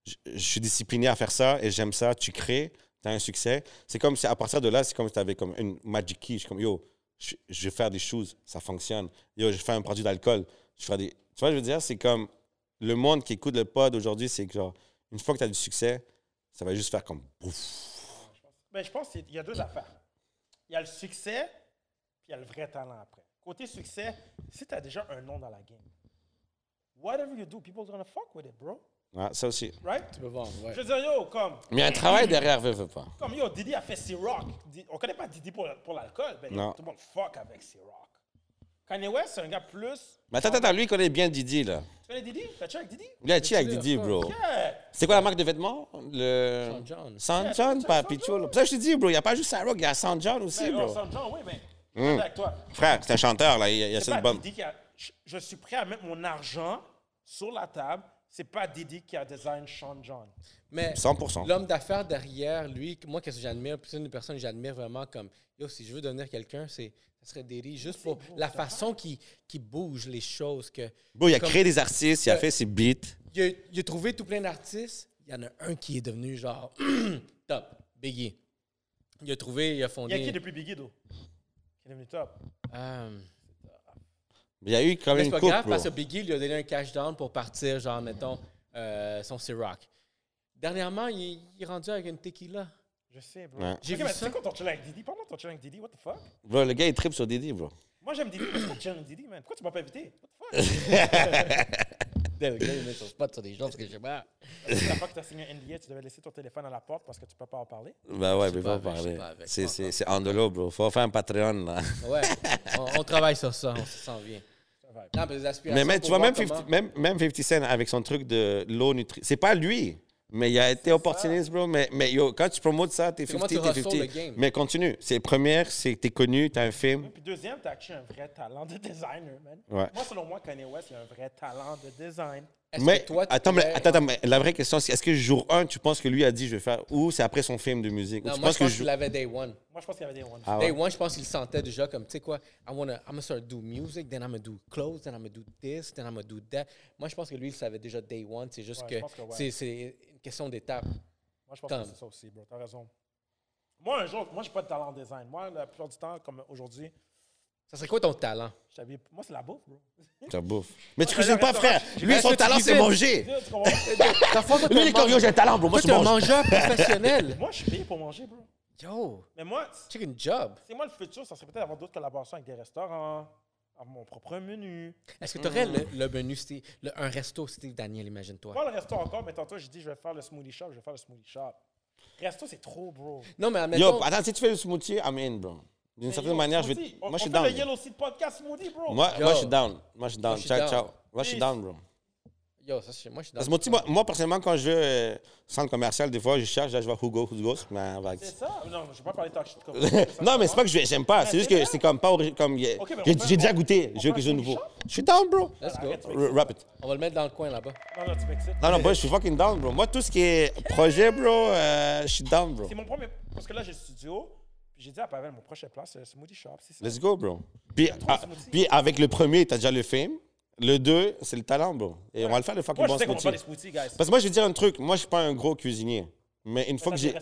je, suis discipliné à faire ça et j'aime ça, tu crées, tu as un succès. C'est comme à partir de là, c'est comme si tu avais comme une magic key. Je suis comme yo, je, je vais faire des choses, ça fonctionne. Yo, je fais un produit d'alcool, je fais des. Tu vois, je veux dire, c'est comme le monde qui écoute le pod aujourd'hui, c'est que genre, une fois que tu as du succès, ça va juste faire comme ouf. Ben, je pense qu'il y a deux affaires. Il y a le succès, puis il y a le vrai talent après. Côté succès, si tu as déjà un nom dans la game, whatever you do, people are gonna fuck with it, bro. Ouais, ça aussi. Right? Tu peux vendre, ouais. Je veux dire, yo, comme, Mais il y a un travail derrière, veux, veux pas. comme yo, Didi a fait C-Rock. On connaît pas Didi pour, pour l'alcool, ben, Non. tout le monde fuck avec C-Rock. Kanye West, c'est un gars plus. Mais attends, attends, lui, il connaît bien Didi, là. Tu connais Didi? T'as check avec Didi? Il a chill avec Didi, bro. Yeah! C'est quoi la marque de vêtements? Le... John John. San Yeah, John, San pas John. Pichul. Pour ça, je te dis, bro, il n'y a pas juste Saint-Rock, il y a San John aussi, Ben, bro. oh, San John, oui, mais suis avec toi. Frère, c'est un chanteur, là. Il y a, il y a C'est cette qui a. Je suis prêt à mettre mon argent sur la table. C'est pas Didi qui a design Sean John. Mais 100%. l'homme d'affaires derrière lui, moi, qu'est-ce que j'admire, puis c'est une personne que j'admire vraiment comme, yo, si je veux devenir quelqu'un, c'est, ça serait Diddy, juste pour la façon qu'il qui bouge les choses. Que, Bro, il a comme- créé des artistes, il a fait ses beats. il, a, il a trouvé tout plein d'artistes, il y en a un qui est devenu genre top, Biggie. Il a trouvé, il a Il fondé. y a qui depuis Biggie, though? Qui est devenu top? Euh, Il y a eu quand mais même c'est une pas coupe, grave bro. parce que Biggie lui a donné un cash down pour partir, genre, mettons, euh, son Ciroc. Dernièrement, il, il est rendu avec une tequila. Je sais, bro. Ouais. J'ai vu mais ça. C'est quoi ton chill avec Didi? Parle-moi ton chill avec Didi. What the fuck? Bro, le gars, il tripe sur Didi, bro. Moi, j'aime Didi, mais c'est pas chill avec Didi, man. Pourquoi tu m'as pas invité? What the fuck? Le gars, il met son spot sur des choses que je sais pas. la fois que tu as signé un NDA, tu devais laisser ton téléphone à la porte parce que tu peux pas en parler. Bah ouais, Je va pas sais parler. pas C'est- pas C'est c'est en de l'eau, bro. Faut faire un Patreon, là. Ouais, on, on travaille sur ça, on se sent bien. Ça va. Non, mais des aspirations Mais, tu vois, même 50, comment- même, même 50 Cent avec son truc de l'eau nutri... C'est pas lui, mais il a été opportuniste, bro. Mais, mais yo, quand tu promotes ça, t'es C'est comment 50, tu t'es ressors 50. le game? Mais continue. C'est première, c'est que t'es connu, t'as un film. Puis deuxième, t'as actually un vrai talent de designer, man. Ouais. Moi, selon moi, Kanye West, il a un vrai talent de design. Est-ce Mais que toi, tu attends, mais, attends, attends, mais la vraie question, c'est est-ce que jour 1, tu penses que lui a dit je vais faire ou c'est après son film de musique? Ou Non, tu moi, penses je pense que qu'il l'avait day one. Moi, je pense qu'il y avait des one. Ah Day ouais. one, je pense qu'il sentait déjà comme, tu sais quoi, I wanna, I'm gonna start do music, then I'm gonna do clothes, then I'm gonna do this, then I'm gonna do that. Moi, je pense que lui, il savait déjà day one. C'est juste Ouais, que, je pense que ouais. c'est, c'est une question d'étape. Moi, je pense Comme. que c'est ça aussi, bro. T'as raison. Moi, un jour, moi, j'ai pas de talent en design. Moi, la plupart du temps, comme aujourd'hui, Ça serait quoi ton talent? je Moi, c'est la bouffe, bro. Ça bouffe. Mais tu cuisines pas, frère. Lui, son talent, c'est manger. Lui, les mange- Coréens, j'ai un talent, bro. Moi, je t'es un mange. mangeur professionnel. moi, je suis payé pour manger, bro. Yo, Mais moi, check une job. c'est moi le futur, ça serait peut-être avoir d'autres collaborations avec des restaurants, avoir mon propre menu. Est-ce que tu aurais le, le menu, un resto Steve Daniel, imagine-toi? Moi, le resto encore, mais tantôt, j'ai dit, je vais faire le smoothie shop, je vais faire le smoothie shop. Resto, c'est trop, bro. Non, mais Yo, attends, si tu fais le smoothie, I'm in, bro. D'une certaine manière, je vais. Moi, je suis down. le Yellow Seed Podcast Smoothie, bro. Moi, Yo. moi, je suis down. Moi, je suis down. Ciao, down. ciao. Moi, je suis down, bro. yo, ça, c'est- moi, je suis Parce que moi, moi, personnellement, quand je vais euh, centre commercial, des fois, je cherche, là, je vois Hugo, Hugo, mais vague. C'est ça? Non, je vais pas parler de talk shit comme Non, mais c'est pas que je- j'aime pas. C'est juste que c'est comme pas comme. J'ai déjà goûté. Je veux fait que un je smoothie nouveau. Je suis down, bro. Let's go. Rap it. On va le mettre dans le coin là-bas. Non, non, tu m'excites. Non, non, boy, je suis fucking down, bro. Moi, tout ce qui est projet, bro, euh, je suis down, bro. C'est mon premier. Parce que là, j'ai le studio. J'ai dit à Pavel, mon prochain plan, c'est le smoothie shop. Let's go, bro. Puis, ah, puis avec le premier, t'as déjà le fame. Le deux, c'est le talent, bro. Et on va le faire, le fucking Moi, je bon sais smoothie. des smoothies, guys. Parce que moi, je vais te dire un truc. Moi, je suis pas un gros cuisinier. Mais une fois que j'ai.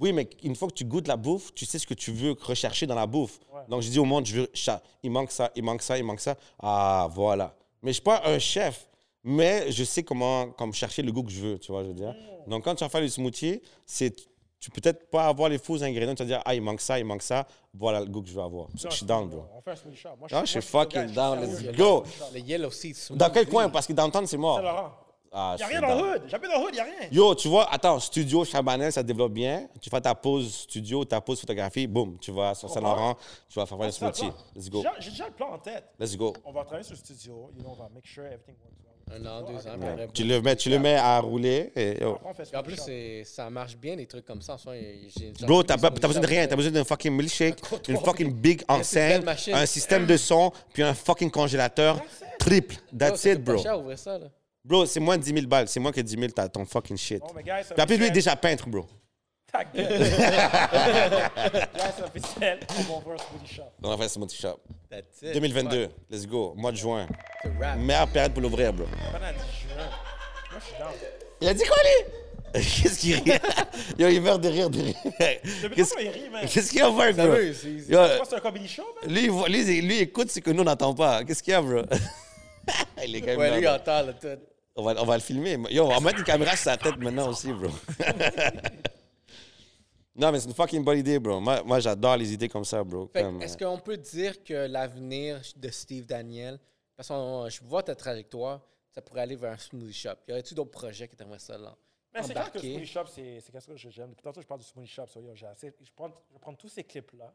Oui, mais une fois que tu goûtes la bouffe, tu sais ce que tu veux rechercher dans la bouffe. Ouais. Donc, je dis au monde, je veux ça. Il manque ça, il manque ça, il manque ça. Ah, voilà. Mais je suis pas un chef. Mais je sais comment comme chercher le goût que je veux, tu vois, je veux dire. Mm. Donc, quand tu vas faire le smoothie, c'est. Tu peux peut-être pas avoir les faux ingrédients. Tu vas dire, ah, il manque ça, il manque ça. Voilà le goût que je veux avoir. Je suis down, bro. On fait un smoothie shop. Moi, Ah, je suis moi, fucking le gars, down. je Let's suis go. Le Yellow Seed Smoothie. Dans quel coin? Parce que downtown, c'est mort. Saint-Laurent. Ah, Il n'y a je rien suis dans le down. hood. J'habite dans le hood, il n'y a rien. Yo, tu vois, attends, studio Chabanel, ça développe bien. Tu fais ta pause studio, ta pause photographie, boum, tu vas sur Saint-Laurent, tu vas faire ça, le smoothie. Let's go. J'ai- J'ai déjà le plan en tête. Let's go. On va travailler sur le studio. You know, on va make sure everything works well. Un an, deux ans. Ouais. puis après, Tu le mets, tu le mets à rouler. Et, Puis en plus, c'est- ça marche bien, des trucs comme ça. En soi, j'ai- j'ai- Bro, t'as pas- besoin de rien. T'as besoin d'un fucking milkshake, Un comptoir. une fucking big belle machine. un système de son, puis un fucking congélateur triple. That's ça it, coûte pas bro. cher ouvrir ça, là. Bro, c'est moins de 10 000 balles. C'est moins que 10 000, t'as ton fucking shit. Bon, mais guys, ça Puis après, lui, il est officiel. déjà peintre, bro. Ta gueule. Guys, c'est officiel. On va un smoothie shop. On va faire smoothie shop. That's it. 2022, let's go. Mois de juin. Meilleure période pour l'ouvrir, bro. Pendant 10 juin. Moi, je suis down. Il a dit quoi, lui? Qu'est-ce qu'il rit? Yo, il meurt de rire, de rire. Qu'est-ce tantôt, il rit, man. qu'est-ce qu'il y a, bro? Ça veut, c'est- un comedy show, man? lui, lui, lui, il écoute ce que nous, on n'entend pas. Qu'est-ce qu'il y a, bro? il est quand même Ouais, lui, il entend, là, tout. on, va, on va le filmer. Yo, on va mettre une caméra sur sa tête maintenant aussi, bro. Non, mais c'est une fucking bonne idée, bro. Moi, moi j'adore les idées comme ça, bro. Fait que Comme, Est-ce euh, qu'on peut dire que l'avenir de Steve Daniel, parce que je vois ta trajectoire, ça pourrait aller vers un smoothie shop. Y aurait-tu d'autres projets qui t'aimeraient ça là? Mais c'est clair que smoothie shop, c'est quelque chose que j'aime. Depuis tantôt, je parle du smoothie shop. so, yo, j'ai assez- je, prends, je vais prendre tous ces clips-là,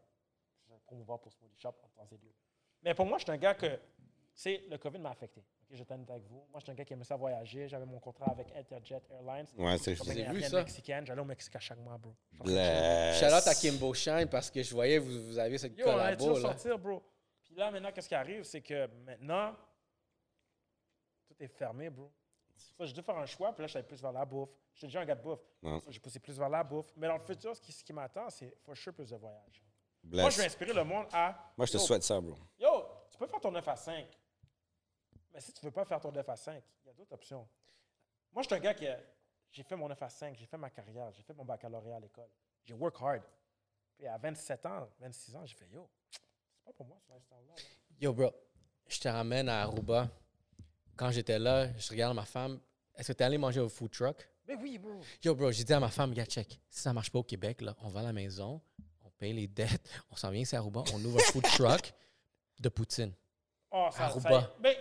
je vais promouvoir pour smoothie shop en temps et lieu. Mais pour moi, je suis un gars que c'est le COVID m'a affecté. Je honnête avec vous. Moi, j'étais un gars qui aimait ça voyager. J'avais mon contrat avec Interjet Airlines. Ouais, c'est Compagnie J'ai vu ça. mexicaine. J'allais au Mexique à chaque mois, bro. Bless. Shout out à Kimbo Shine parce que je voyais vous, vous avez cette Yo, on allait collabo toujours là. sortir, bro. Puis là, maintenant, qu'est-ce qui arrive? C'est que maintenant, tout est fermé, bro. Ça, j'ai dû faire un choix, puis là, je suis allé plus vers la bouffe. J'étais déjà un gars de bouffe. J'ai poussé plus vers la bouffe. Mais dans le futur, ce qui, ce qui m'attend, c'est for sure plus de voyage. Bless. Moi, je vais inspirer le monde à. Moi, je te Yo, souhaite ça, bro. Yo, tu peux faire ton 9 à 5. Mais si tu veux pas faire ton 9 à 5, il y a d'autres options. Moi, je suis un gars qui. a- J'ai fait mon 9 à 5, j'ai fait ma carrière, j'ai fait mon baccalauréat à l'école. J'ai work hard. Puis à 27 ans, 26 ans, j'ai fait yo, c'est pas pour moi ce lifestyle-là. là. Yo, bro, je te ramène à Aruba. Quand j'étais là, je regarde ma femme. Est-ce que t'es allé manger au food truck? Mais oui, bro. Yo, bro, j'ai dit à ma femme, gars, check. Si ça marche pas au Québec, là, on va à la maison, on paye les dettes, on s'en vient à Aruba, on ouvre un food truck de poutine. Oh, ça, Aruba. ça- mais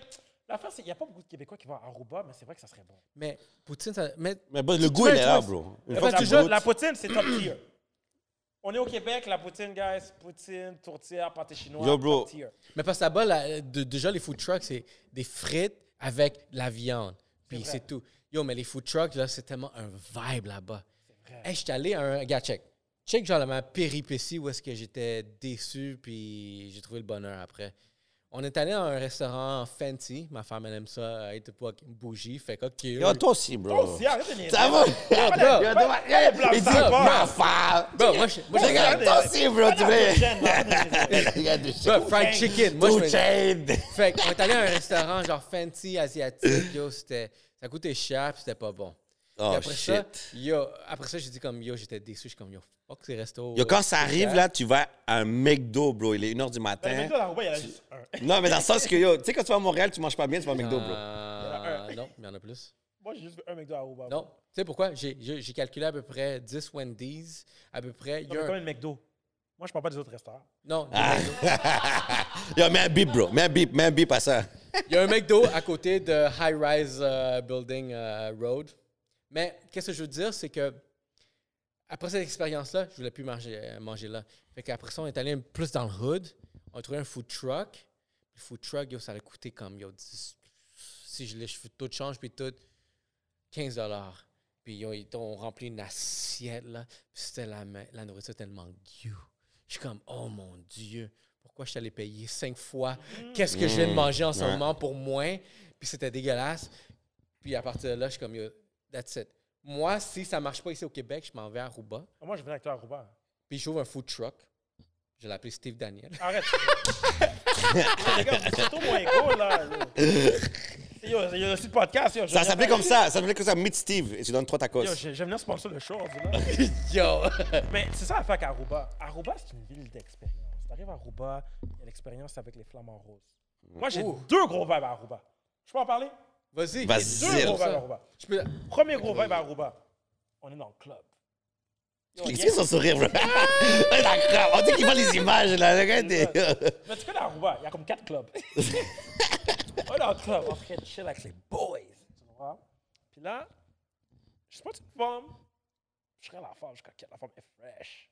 qu'il n'y a pas beaucoup de Québécois qui vont à Aruba, mais c'est vrai que ça serait bon. Mais poutine, ça. Mais Mais bon, le goût, il est là, bro. Une fois que je- la poutine, c'est top tier. On est au Québec, la poutine, guys. Poutine, tourtière, pâté chinois. Yo, bro. top tier. Mais parce que là-bas, là, de- déjà, les food trucks, c'est des frites avec la viande. Puis c'est tout. Yo, mais les food trucks, là, c'est tellement un vibe là-bas. C'est vrai. Hey, j'étais allé à un. Gars, check. Check, genre, ma péripétie où est-ce que j'étais déçu, puis j'ai trouvé le bonheur après. On est allé à un restaurant fancy. Ma femme, elle aime ça, être pas bougie. Fait que, OK. Yo, toi aussi, bro. Oh, si, arrête de. Ça va? bro. Yo, toi, Il dit, ma femme. Bro, moi, je. moi, je- Regarde, toi aussi, bro, tu veux. Fried chicken. Moi, je. Fait qu'on est allé à un restaurant genre fancy asiatique, yo, c'était ça coûtait cher, puis c'était pas bon. Oh, après ça, yo, après ça, j'ai dit comme yo, j'étais déçu, je suis comme yo, fuck ces restos. Yo, quand ça arrive, là, tu vas à un McDo, bro. Il est 1h du Ben, matin. mais toi, à Aruba, il y en a juste un. Non, mais dans le sens que, yo, tu sais, quand tu vas à Montréal, tu manges pas bien, tu vas à McDo, bro. Euh, non, mais il y en a plus. Moi, j'ai juste un McDo à Aruba. Non, tu sais pourquoi? J'ai- J'ai j'ai calculé à peu près 10 Wendy's, à peu près. Il Il y a un- combien de McDo? Moi, je parle pas des autres restaurants. Non, Ah. Yo, mets un bip, bro. Mets un bip, mets un bip à ça. il y a un McDo à côté de High Rise euh, Building euh, Road. Mais qu'est-ce que je veux dire, c'est que après cette expérience-là, je voulais plus manger, euh, manger là. Fait qu'après ça, on est allé plus dans le hood. On a trouvé un food truck. Le food truck, yo, ça allait coûter comme, yo, 10 si je les tout de change, puis tout, 15 dollars. Puis yo, ils t'ont rempli une assiette, là. Puis c'était la, la nourriture tellement gueu. Je suis comme, oh mon Dieu, pourquoi je suis allé payer cinq fois qu'est-ce que je viens de Mm, manger en ce ouais. moment pour moins? Puis c'était dégueulasse. Puis à partir de là, je suis comme, yo, that's it. Moi, si ça marche pas ici au Québec, je m'en vais à Aruba. Ah, Moi, je viens avec toi à Aruba. Puis j'ouvre un food truck. Je l'ai appelé Steve Daniel. Arrête. Les gars, c'est tout moins cool, là. Yo, il y a aussi le podcast. Yo, Ça s'appelait comme ça. Ça s'appelait comme ça. Meet Steve. Et tu donnes trois tacos. Yo, j'ai- j'aime bien sponsor le show, on dit là. Yo! Mais c'est ça l'affaire qu'Aruba. Aruba, c'est une ville d'expérience. Tu arrives à Aruba, il y a l'expérience avec les flamants roses. Moi, j'ai deux gros vibes à Aruba. Je peux en parler? Vas-y. Vas-y. Deux Zir. gros vibes à Ça. Aruba. Je peux... Premier gros vibe à Aruba. On est dans le club. Yo, Qu'est-ce il y a- qu'ils son sourire, bro? On est d'accord. On dit qu'il voit les images, là. Regardez. Mais tu connais Aruba, il y a comme quatre clubs. on est dans le club, on fait chill avec les boys. Tu vois? Puis là, je sais pas une femme. Je serais la femme, je crois que la femme est fraîche.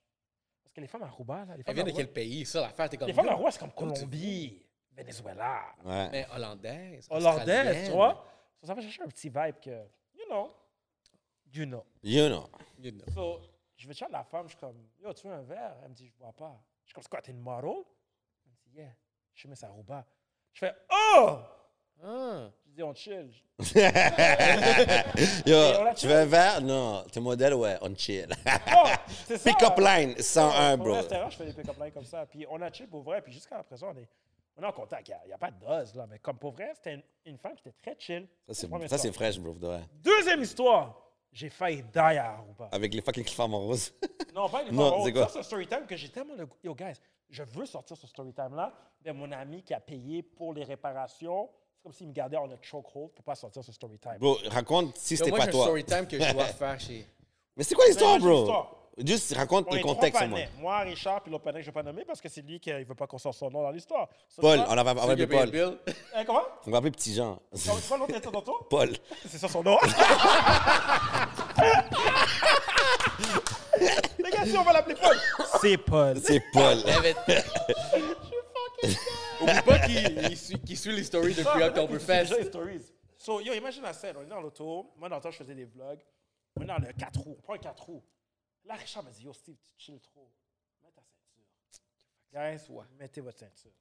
Parce que les femmes à Aruba, là, les femmes vient de d'Aruba- quel pays, ça, l'affaire? T'es comme. Les femmes à Aruba, c'est comme Colombie, Venezuela, Ouais. Mais hollandaise. hollandaise, tu vois? So, ça va chercher un petit vibe que, you know, you know. You know. You know. So, je vais chat la femme, je suis comme, yo, tu veux un verre? Elle me dit, je bois pas. Je suis comme, c'est quoi, t'es une model? Elle me dit, yeah, je mets ça à Aruba. Je fais, oh! Ah. Je dis, on chill. Yo, tu veux un verre? Non. T'es modèle? Ouais, on chill. Oh, c'est ça. Pick-up line 101, Au bro. restaurant, je fais des pick-up lines comme ça. Puis on a chill pour vrai. Puis jusqu'à présent, on est, on est en contact. Il n'y a, pas de dose, là. Mais comme pour vrai, c'était une, une femme qui était très chill. Ça, c'est, fraîche, bro. de vrai. Deuxième histoire. J'ai failli die à Aruba. Avec les fucking femmes en rose. Non, pas une Non, fois. c'est quoi? Ça, c'est un story time que j'ai tellement le goût. Yo, guys, je veux sortir ce story time-là. Mais mon ami qui a payé pour les réparations, c'est comme s'il me gardait en a chokehold pour pas sortir ce story time. Bro, raconte si c'était moi, pas j'ai un toi. story time que je dois faire chez. Mais c'est quoi l'histoire, moi, j'ai bro? Juste raconte On le contexte, moi. Moi, Richard, puis l'autre je ne vais pas nommer parce que c'est lui qui ne veut pas qu'on sorte son nom dans l'histoire. Paul, on va, on appeler Paul. bill. Hein, comment? On va appeler Petit Jean. C'est quoi l'autre? Paul. C'est ça son nom? Les gars, si on va l'appeler Paul. C'est Paul. C'est Paul. Je suis fucking dead. Oublie pas qu'il il suit, les stories depuis Oktoberfest. déjà les stories. So, yo, imagine la scène. On est dans l'auto. Moi, dans le temps, je faisais des vlogs. On est dans le 4 roues. On prend un 4 roues. Là, Richard me dit Yo, Steve, tu chill trop. Mets ta ceinture. Guys, mettez votre ceinture.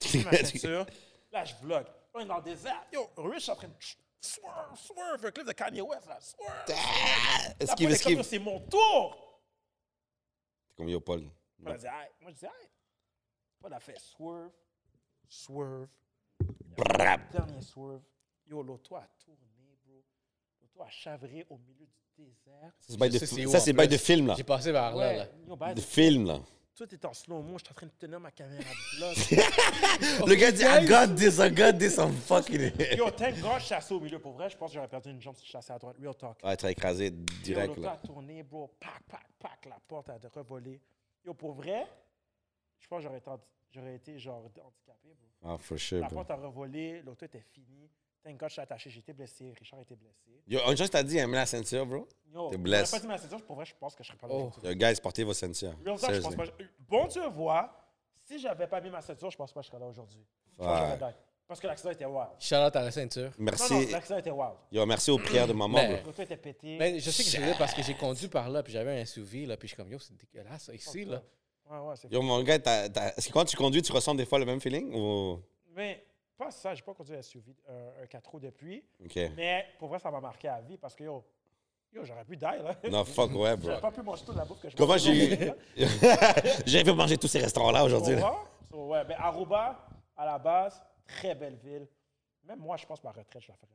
Ma ceinture. Là, je vlog. On est dans le désert. Yo, Rich est en train de swerve, swerve. Un clip de Kanye West, là. Swerve. Ah, Esquive, esquive. C'est mon tour. Comme yo, Paul. Moi, je dis, Aïe. Moi, je dis, aïe. Pas la fait swerve, swerve. Brrrap. Dernier swerve. Yo, l'auto a tourné, bro. L'auto a chavré au milieu du désert. Ça, c'est bail de- film, là. J'ai passé par là, Ouais, là. yo, De film, là. tout est en slow-mo. Je suis en train de tenir ma caméra. Le gars dit, I got this, I got this, I'm fucking. Yo, thank God, je assis au milieu. Pour vrai, je pense que j'aurais perdu une jambe si je assis à droite. Real talk. Ouais, tu as écrasé Yo, direct, l'auto là. a tourné, bro. Pac, pac, pac. La porte a revolé. Yo, pour vrai, je pense que j'aurais été, j'aurais été genre handicapé, bro. Ah, for sure, La bro. porte a revolé. L'auto était finie. Thank God, je suis attaché. J'étais blessé. Richard était blessé. Yo, une chose, t'as dit, hein, mets la ceinture, bro. Yo, T'es blessé. pas dit ma ceinture. Pour vrai, je pense que je serais pas là. Oh. Yo, guys, portez vos ceintures. Real talk, je pense Seriously. pas. Bon Dieu voit, si j'avais pas mis ma ceinture, je pense pas que je serais là aujourd'hui. Je pense que Ouais. j'aurais die. Parce que l'accident était wild. Shout out à la ceinture. Non, Merci. l'accident était wild. Yo, merci aux prières de maman, Mais- bro. L'auto était pété. Mais je sais que je faisais parce que j'ai conduit par là, puis j'avais un SUV, là, puis je suis comme, yo, c'est dégueulasse, ça, ici, là. Ouais, ouais, c'est Yo, mon gars, t'as- t'as- est-ce que quand tu conduis, tu ressens des fois le même feeling ou? Mais pas ça, j'ai pas conduit un SUV, un 4 roues depuis. Mais pour vrai, ça m'a marqué à vie parce que yo, yo j'aurais pu die là. Non, fuck, ouais, bro. J'aurais pas pu manger toute la bouffe que je Comment j'ai eu. J'ai pu manger tous ces restaurants-là aujourd'hui. So, ouais, mais Aruba, à la base, très belle ville. Même moi, je pense que ma retraite, je la ferai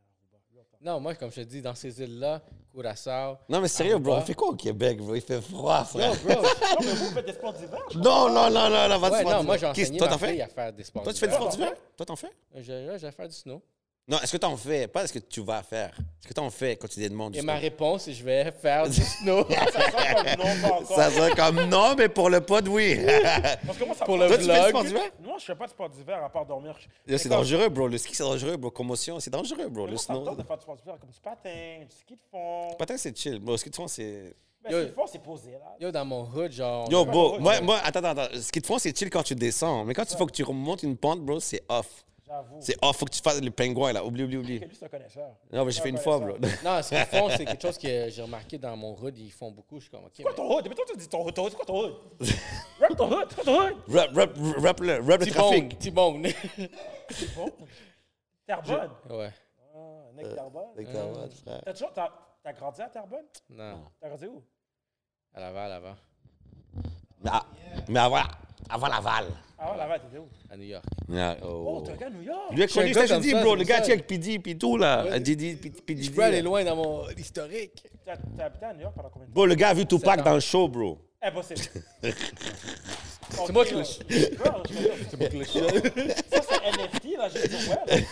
Non, moi, comme je te dis, dans ces îles-là, Curaçao. Non, mais sérieux, bro, on fait quoi au Québec, bro? Il fait froid, frère. Yo, bro. Non, mais vous faites des sports d'hiver, Non, non, non, non, non, va Ouais, non, moi, j'ai enseigné Toi, ma fille fais? à faire des sports Toi, tu fais du d'hiver. sport d'hiver? Toi, t'en fais? Je- là, je vais faire du snow. Non, est-ce que t'en fais? Pas est-ce que tu vas faire. Est-ce que t'en fais quotidiennement du Et sport? ma réponse, c'est je vais faire du snow. Ça sent comme non, pas encore. Ça sonne comme non, mais pour le pod, oui. Parce que moi, ça Pour le Toi, tu fais du vlog. sport d'hiver? Moi, je fais pas de sport d'hiver à part dormir. Yo, C'est comme- dangereux, bro. Le ski, c'est dangereux, bro. Commotion, c'est dangereux, bro. Mais Le me snow. de faire du sport d'hiver comme du patin, du ski de fond. Patin, c'est chill. Bro, le ski de fond, c'est. Mais Yo. ski de fond, c'est posé, là. Yo, dans mon hood, genre. Yo, bro, le moi, moi, attends, attends, attends. Ce qui te font, c'est chill quand tu descends. Mais quand il faut que tu remontes une pente, bro, c'est off. C'est off. Faut que tu fasses le pingouin, là. Oublie, oublie, oublie. Ok, lui, c'est un connaisseur. Non, mais j'ai fait une fois, bro. Non, ce qu'ils font, c'est quelque chose que j'ai remarqué dans mon hood. Ils font beaucoup. Je suis comme, OK. C'est quoi ton hood? Mais toi, tu dis ton hood, ton hood, c'est quoi ton hood? Rap ton hood, ton hood? Rap, rap, rap le, rap le T-Bone, trafic. T-Bone. Bon. Terrebonne? ouais. Ah, mec Terrebonne. Avec ta voix, frère. T'as toujours, t'as, t'as grandi à Terrebonne? Non, T'as grandi où? à Laval, avant. Mais, ah, mais avant, avant Laval. Ah ouais, Laval, t'étais où? À New York. Yeah, Oh, oh. t'es un gars à New York. Lui a Je connu je ça, bro. Le gars, avec PD, puis tout, là. Puis Je peux aller là. loin dans mon historique. T'as, t'as habité à New York pendant combien de temps? Bro, le gars a vu Tupac dans le show, bro. Impossible. C'est moi qui le- C'est moi qui le Ça, c'est NFT, là. J'ai dit, ouais.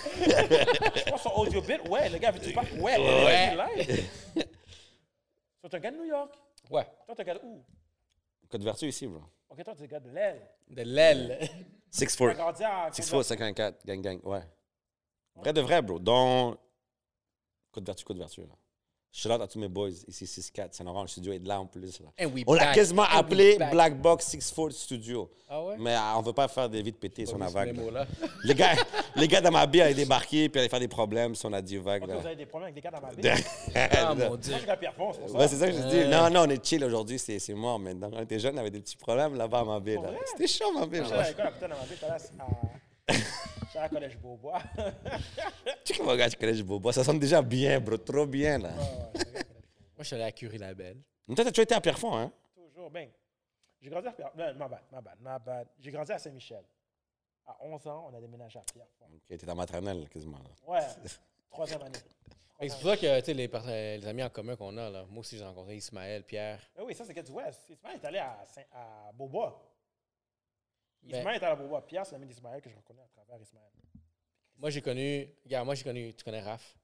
Je pense audio bit, ouais. Le gars avait du pack, ouais. Ouais. T'es un gars de New York? Ouais. Toi, t'es un gars de où? Code vertu ici, bro. Ok, toi, t'es un gars de l'aile. De l'aile. 6 T'as 4 grandi à. 6 4 54 gang gang, ouais. Vrai de vrai, bro. Dans Code vertu, Code vertu, là. Shout out à tous mes boys ici, 6-4, Saint-Laurent, le studio est de là en plus. Là. On l'a quasiment And appelé. Black Box 64 Studio. Ah ouais? Mais euh, on veut pas faire des vides pétés la vu ce vague. mémo-là. Les gars, les gars dans ma bière allaient débarquer puis allaient faire des problèmes si on a dit vague. Là. vous avez des problèmes avec des gars dans ma vie. Ah mon dieu. c'est. Ouais, c'est ça que je dis. Euh. Non, non, on est chill aujourd'hui, c'est c'est mort maintenant. Quand on était jeune, on avait des petits problèmes là-bas à ma ville. là. C'était chaud, ma ville. J'étais à l'école à putain j'étais allé à. Collège Beaubois. Tu sais mon gars, tu du bobo. Ça sonne déjà bien, bro. Trop bien, là. Moi, je suis allé à Curie-la-Belle. Mais toi, t'as toujours été à Pierrefonds, hein? Toujours, ben. J'ai grandi à Pierre. Non, ma bad, ma bad, ma bad. J'ai grandi à Saint-Michel. À 11 ans, on a déménagé à Pierrefonds. Ok, t'es en maternelle, quasiment. Là. Ouais, troisième année. C'est pour ça que tu sais, les, les amis en commun qu'on a, là. moi aussi j'ai rencontré Ismaël, Pierre. Ah oui, ça, c'est que du West. Ismaël est allé à, Saint- à Beaubois. Ben, Ismaël est à la Boba. Pierre, c'est l'ami d'Ismaël que je reconnais à travers Ismaël. Moi, j'ai connu. Regarde, moi, j'ai connu. Tu connais Raph?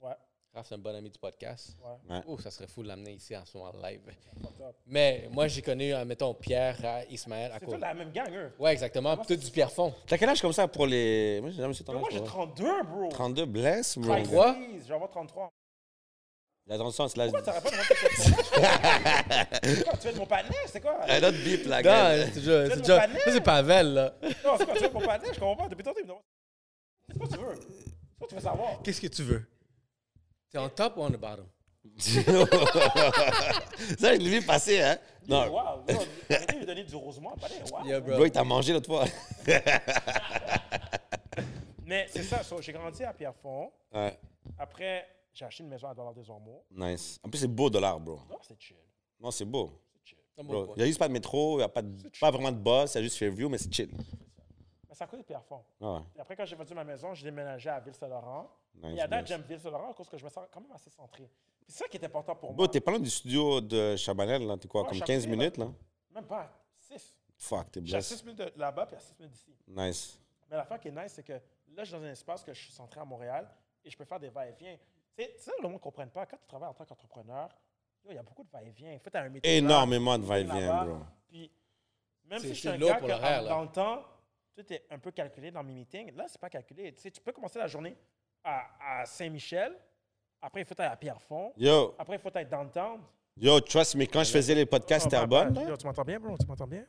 Ouais. Raph, c'est un bon ami du podcast. Ouais. Ouh, ça serait fou de l'amener ici en ce moment live. Mais moi, j'ai connu, euh, mettons, Pierre, euh, Ismaël, C'est tous la même gang, eux. Ouais, exactement. Tout du Pierre Fond. T'as quel âge comme ça pour les. Moi, j'ai 32, bro. 32 blesses, bro. 33? J'en vois 33. Là, dans le sens, là. Pourquoi t'aurais pas demandé tu veux de mon panel, c'est quoi? Un autre bip, là. Non, c'est déjà. C'est Pavel, là. Non, c'est quoi, tu veux de mon panel Je comprends pas. Depuis tantôt, il me demande. C'est quoi tu veux? C'est quoi tu veux savoir? Qu'est-ce que tu veux? T'es en top ou on the bottom? Ça, je l'ai vu passer, hein? Non. Wow, il lui donner du rosement. Wow. Yeah, bro. bro. il t'a mangé l'autre fois. Mais c'est ça, j'ai grandi à Pierrefonds. Ouais. Après, j'ai acheté une maison à Dollar des Ormeaux. nice. En plus, c'est beau, dollar, bro. Non, c'est chill. Non, c'est beau. Bro, il n'y a juste pas de métro, il n'y a pas, de- pas vraiment de boss, il y a juste Fairview, mais c'est chill. Mais côté de Pierrefonds. Ouais, Et après, quand j'ai vendu ma maison, j'ai déménagé à Ville-Saint-Laurent. nice, Et à date, nice. j'aime Ville-Saint-Laurent parce que je me sens quand même assez centré. C'est ça qui est important pour Bro, moi. t'es pas loin du studio de Chabanel, là. T'es quoi, Ouais, comme Chabanel, 15 minutes, là? Même pas 6. Fuck, t'es blessé. 6 minutes là-bas puis à 6 minutes d'ici. Nice. Mais l'affaire qui est nice, c'est que là, je suis dans un espace que je suis centré à Montréal et je peux faire des va-et-vient. C'est ça que le monde ne comprenne pas. Quand tu travailles en tant qu'entrepreneur, yo, il y a beaucoup de va-et-vient. Il faut tu un métier. là, Énormément de va-et-vient, bro. Puis, même C'est- si je suis c'est un gars pour que, dans le temps, tout est un peu calculé dans mes meetings. Là, c'est pas calculé. Tu sais, tu peux commencer la journée à, à Saint-Michel. Après, il faut être à Pierrefonds. Yo, Après, il faut être downtown. Yo, trust me, quand je faisais les podcasts Oh, là, Yo, tu m'entends bien, bro? Tu m'entends bien?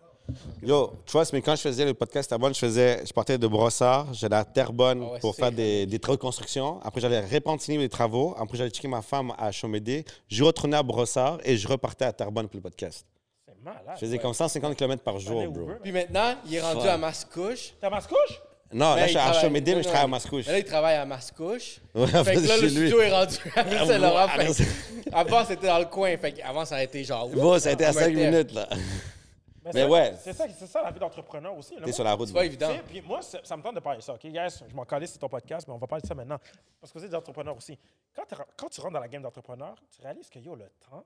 Yo, trust me, quand je faisais le podcast Terrebonne, je faisais, je partais de Brossard, j'allais à Terrebonne Ah ouais, pour faire des, des travaux de construction. Après, j'allais à Repentigny les travaux. Après, j'allais checker ma femme à Chaumédé. Je retournais à Brossard et je repartais à Terrebonne pour le podcast. C'est malade. Je faisais comme 150 km par jour, bro. Puis maintenant, il est rendu Fuck. à Mascouche. T'as ma couche? Non, là, Mais je suis à Chaumédé, mais je travaille à. Mascouche. Là, il travaille à Mascouche. Ouais, Fait que là, le lui. studio est rendu à que Avant, c'était dans le coin. Fait avant, ça a été genre. Bro, ça a été à comme un 5 terre. minutes, là. Mais, Mais ça, ouais. C'est ça, c'est ça la vie d'entrepreneur aussi. T'es sur la route, C'est pas évident. Puis moi, ça, ça me tente de parler de ça. OK, guys, je m'en calais, c'est ton podcast, mais on va parler de ça maintenant. Parce que vous êtes des entrepreneurs aussi. Quand, tu rentres dans la game d'entrepreneur, tu réalises que yo, le temps,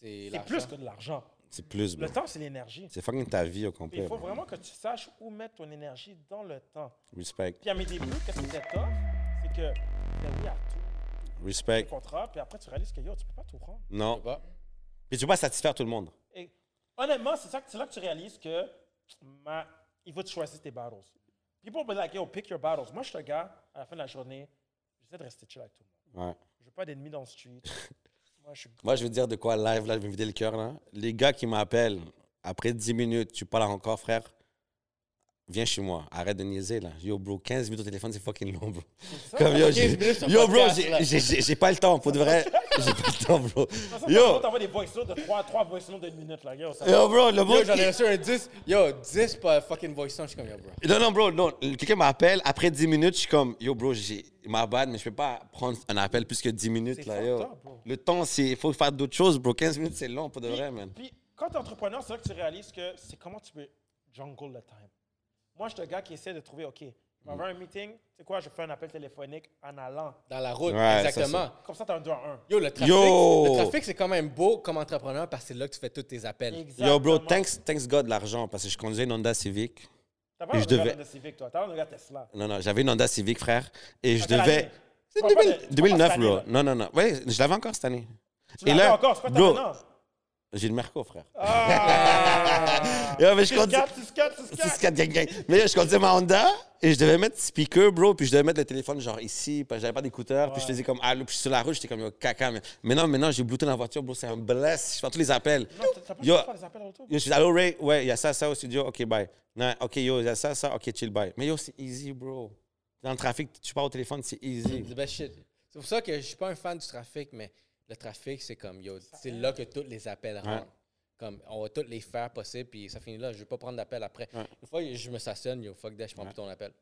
C'est plus que de l'argent. C'est plus, bro. Le temps, c'est l'énergie. C'est fucking ta vie au complet. Il faut bro. vraiment que tu saches où mettre ton énergie dans le temps. Respect. Puis à mes débuts, qu'est-ce qui était tough, c'est que ben oui à tout, Respect. le contrat, puis après tu réalises que yo, tu peux pas tout prendre. Non. Pas. Puis tu peux pas satisfaire tout le monde. Et honnêtement, c'est ça c'est là que tu réalises que ma, il faut que tu choisisses tes battles. People be like, yo, pick your battles. Moi, je suis un gars, à la fin de la journée, j'essaie de rester chill avec tout le monde. Ouais. Je veux pas d'ennemis dans le street. Moi, je veux dire de quoi live, là, je vais me vider le cœur, là. Les gars qui m'appellent, après 10 minutes, tu parles encore, frère, viens chez moi. Arrête de niaiser, là. Yo, bro, 15 minutes au téléphone, c'est fucking long, bro. ça. Comme yo, 15 j'ai- yo, bro, j'ai- pas le temps, pour de vrai. J'ai pas le temps, bro. Ça, Yo, On t'envoie des voice notes de 3, 3 voice notes d'une minute, là. Yo, ça- yo, bro, le Yo, monde. j'en ai reçu un 10. Yo, 10 pas fucking voice note. Je suis comme, yo, bro. Non, non, bro, non. Quelqu'un m'appelle, après 10 minutes, je suis comme, yo, bro, j'ai ma bad, mais je peux pas prendre un appel plus que 10 minutes, là, yo. bro. Le temps, c'est. Il faut faire d'autres choses, bro. 15 minutes, c'est long, pour de Puis- vrai, man. Puis quand tu es entrepreneur, c'est là que tu réalises que c'est comment tu peux jungle le time. Moi, je suis un gars qui essaie de trouver, OK, je vais avoir un meeting, tu sais quoi, je fais un appel téléphonique en allant. Dans la route, Ouais, ça, exactement. Comme ça, tu as un 2 à 1. Yo, le trafic, Yo! le trafic, c'est quand même beau comme entrepreneur parce que c'est là que tu fais tous tes appels. Yo, bro, thanks, thanks God l'argent, parce que je conduisais une Honda Civic. T'as pas Et un je regard devais- de Civic, toi. T'as un regard Tesla. Non, non, j'avais une Honda Civic, frère. Et je quelle devais. C'est Tu parles pas 2000 de- tu parles pas 2009, cette année, bro. là? Non, non, non. Ouais, je l'avais encore cette année. Tu Et l'as là, encore, c'est quoi ta bro, maintenant? J'ai le Merco, frère. Ah! Yo, mais je conduis. 6-4, 6-4, 6-4. 6-4 gang gang. Mais là, je conduisais ma Honda et je devais mettre speaker, bro, puis je devais mettre le téléphone genre ici, parce que j'avais pas d'écouteurs, puis je faisais comme allô, puis sur la route, j'étais comme yo, caca. Mais maintenant, maintenant, j'ai Bluetooth dans la voiture, bro, c'est un bless. Je fais tous les appels. Non, t'as- pas Yo. faire des appels. Yo, je suis allô, Ray, ouais, il y a ça, ça au studio, ok, bye. Non, ok, yo, il y a ça, ça, ok, chill, bye. Mais yo, c'est easy, bro. Dans le trafic, tu pars au téléphone, c'est easy. C'est the best shit. C'est pour ça que je suis pas un fan du trafic, mais le trafic, c'est comme, yo, c'est là que tous les appels rentrent. Comme, on va tous les faire possible, puis ça finit là. Je vais pas prendre d'appel après. Ouais. Une fois, je me stationne, yo, fuck that, je prends plus ton appel.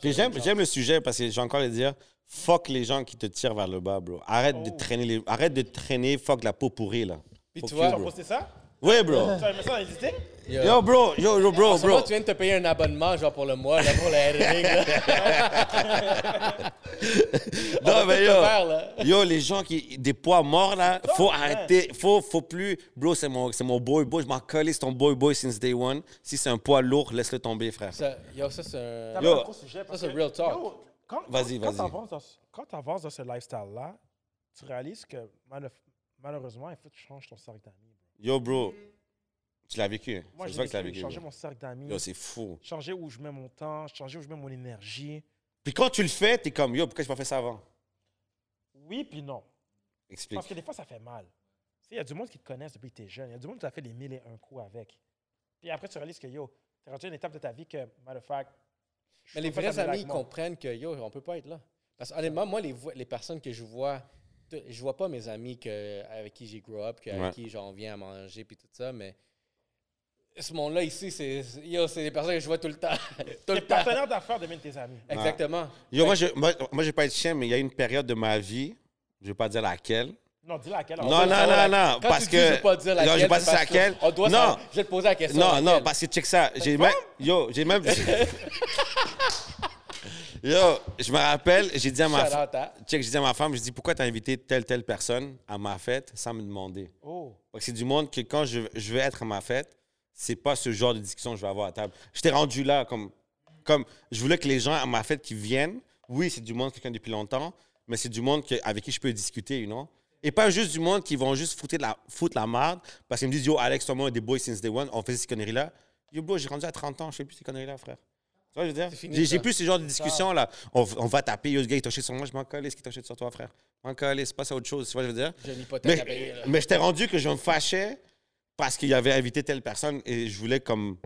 Puis j'aime, j'aime le sujet parce que j'ai encore à le dire, fuck les gens qui te tirent vers le bas, bro. Arrête de Oh. traîner, les, arrête de traîner, fuck la peau pourrie, là. Puis tu vois, posté ça? Ouais, bro. Tu as aimé ça dans? Yo, Yo, bro, yo, yo, bro, moment, bro. tu viens de te payer un abonnement, genre pour le mois, là, pour va Non, mais yo. faire, là. Yo, les gens qui. Des poids morts, là, faut arrêter. Faut, faut plus. Bro, c'est mon, c'est mon boy, boy. Je m'en colle, c'est ton boy, boy since day one. Si c'est un poids lourd, laisse-le tomber, frère. Ça, yo, ça, c'est un. Yo. un sujet. parce c'est real talk. Vas-y, quand vas-y. t'avances dans ce- Quand tu avances dans ce lifestyle-là, tu réalises que mal- malheureusement, il faut que tu changes ton cercle d'amis. Yo, bro. Tu l'as vécu. Moi, C'est j'ai vrai que tu l'as décidé de vécu. changer bro. mon cercle d'amis, Yo, c'est fou. changer où je mets mon temps, changer où je mets mon énergie. Puis quand tu le fais, t'es comme, yo, pourquoi j'ai pas fait ça avant? Oui, puis non. Explique. Parce que des fois, ça fait mal. Tu sais, Il y a du monde qui te connaissent depuis que tu es jeune. Il y a du monde qui t'a fait les mille et un coups avec. Puis après, tu réalises que, yo, tu rendu à une étape de ta vie que, matter of fact, Mais les vrais amis moi. comprennent que yo, on peut pas être là. Parce que honnêtement, moi, les, les personnes que je vois, je vois pas mes amis que, avec qui j'ai grow up, que, Ouais. avec qui genre, on vient à manger puis tout ça, mais ce monde-là ici, c'est yo, c'est des personnes que je vois tout le temps. tout Les le temps. partenaires d'affaires deviennent tes amis. Exactement. Yo, moi, je, moi, moi, vais pas être chien, mais il y a une période de ma vie, je vais pas dire laquelle. Non, dis laquelle. Non, on non, non, non, Quand parce tu que. dis, je veux pas dire non, je vais laquelle, pas dire laquelle. On doit non. Je vais te poser la question. non, non, parce que check ça. J'ai même. Yo, j'ai même. Yo, je me rappelle, j'ai dit à ma femme. Check, j'ai dit à ma femme, je dis pourquoi t'as invité telle, telle personne à ma fête sans me demander? Oh. Parce que c'est du monde que quand je, je vais être à ma fête, c'est pas ce genre de discussion que je vais avoir à table. J'étais rendu là comme, comme je voulais que les gens à ma fête qui viennent, oui, c'est du monde que je connais depuis longtemps, mais c'est du monde que- avec qui je peux discuter, you know? Et pas juste du monde qui vont juste foutre la, foutre la merde parce qu'ils me disent Yo, Alex, toi, moi, des boys since day one, on faisait ces conneries-là. Yo, bro, j'ai rendu à 30 ans, je fais plus ces conneries-là, frère. Tu vois, je veux dire? C'est fini, J'ai plus ce genre de discussion-là. On, on va taper, yo, ce gars, il touché sur moi, je m'en colle, ce qui touché sur toi, frère? Je m'en colle, c'est pas ça autre chose, tu vois, je veux dire? J'ai une hypothèque à Mais, payer. là. mais j'étais rendu que je me fâchais parce qu'il avait invité telle personne et je voulais comme.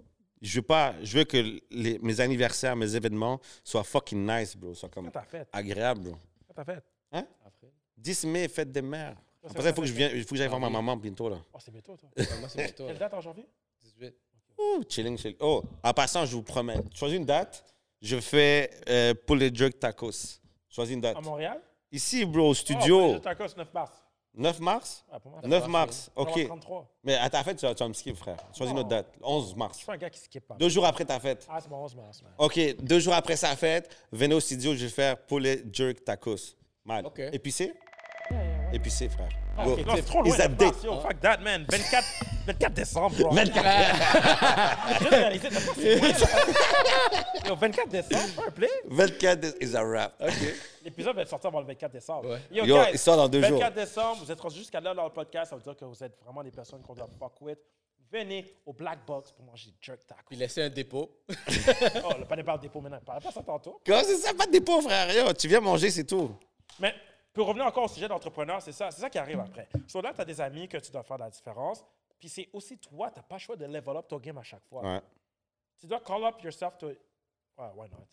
Je veux pas. Je veux que les- mes anniversaires, mes événements soient fucking nice, bro. Soient comme Quand t'as fait? agréables, bro. Quand t'as fait? Après. 10 mai, fête des mères. Après ça il faut que j'aille voir ma Ah maman bientôt, là. Oh, c'est bientôt, toi. Ouais, Moi, c'est bientôt. Quelle là. date en janvier? 18. Ouh, chilling, chilling. Oh, en passant, je vous promets. Choisis une date. Je fais euh, poulet jerk tacos. Choisis une date. À Montréal? Ici, bro, au Oh, studio. le tacos, 9 mars. 9 mars? Ah, pour moi, 9 mars, mars. OK. 33. Mais à ta fête, tu vas, tu vas me skip, frère. Choisis une autre date. 11 Je mars. suis pas un gars qui skip pas. Deux jours après ta fête. Ah, c'est bon, 11 mars. man. OK, deux jours après sa fête, venez au studio, je vais faire poulet jerk tacos. Mal. OK. Épicé? Yeah, yeah, ouais. Épicé, frère. Ah, Go. ok, c'est trop loin. Is that 9 mars, date? Yo, fuck that, man. 24, 24 décembre, bro. 24. Je viens de réaliser, t'as pas c'est loin, ça. Yo, 24 décembre, fair play. 24 is a wrap. L'épisode va sortir avant le 24 décembre. Ouais. Yo, Yo, guys, il sort dans deux 24 jours. décembre, vous êtes rendus jusqu'à là dans le podcast, ça veut dire que vous êtes vraiment des personnes qu'on doit fuck with. Venez au Black Box pour manger jerk taco. Puis laisser un dépôt. Oh, le panel parle dépôt maintenant. Parle pas ça tantôt. Comment c'est ça, pas de dépôt, frère? Yo, tu viens manger, c'est tout. Mais pour revenir encore au sujet d'entrepreneur, c'est ça, c'est ça qui arrive après. So là, tu as des amis que tu dois faire la différence. Puis c'est aussi toi, tu n'as pas le choix de level up ton game à chaque fois. Ouais. Tu dois call up yourself to. Ouais, why not?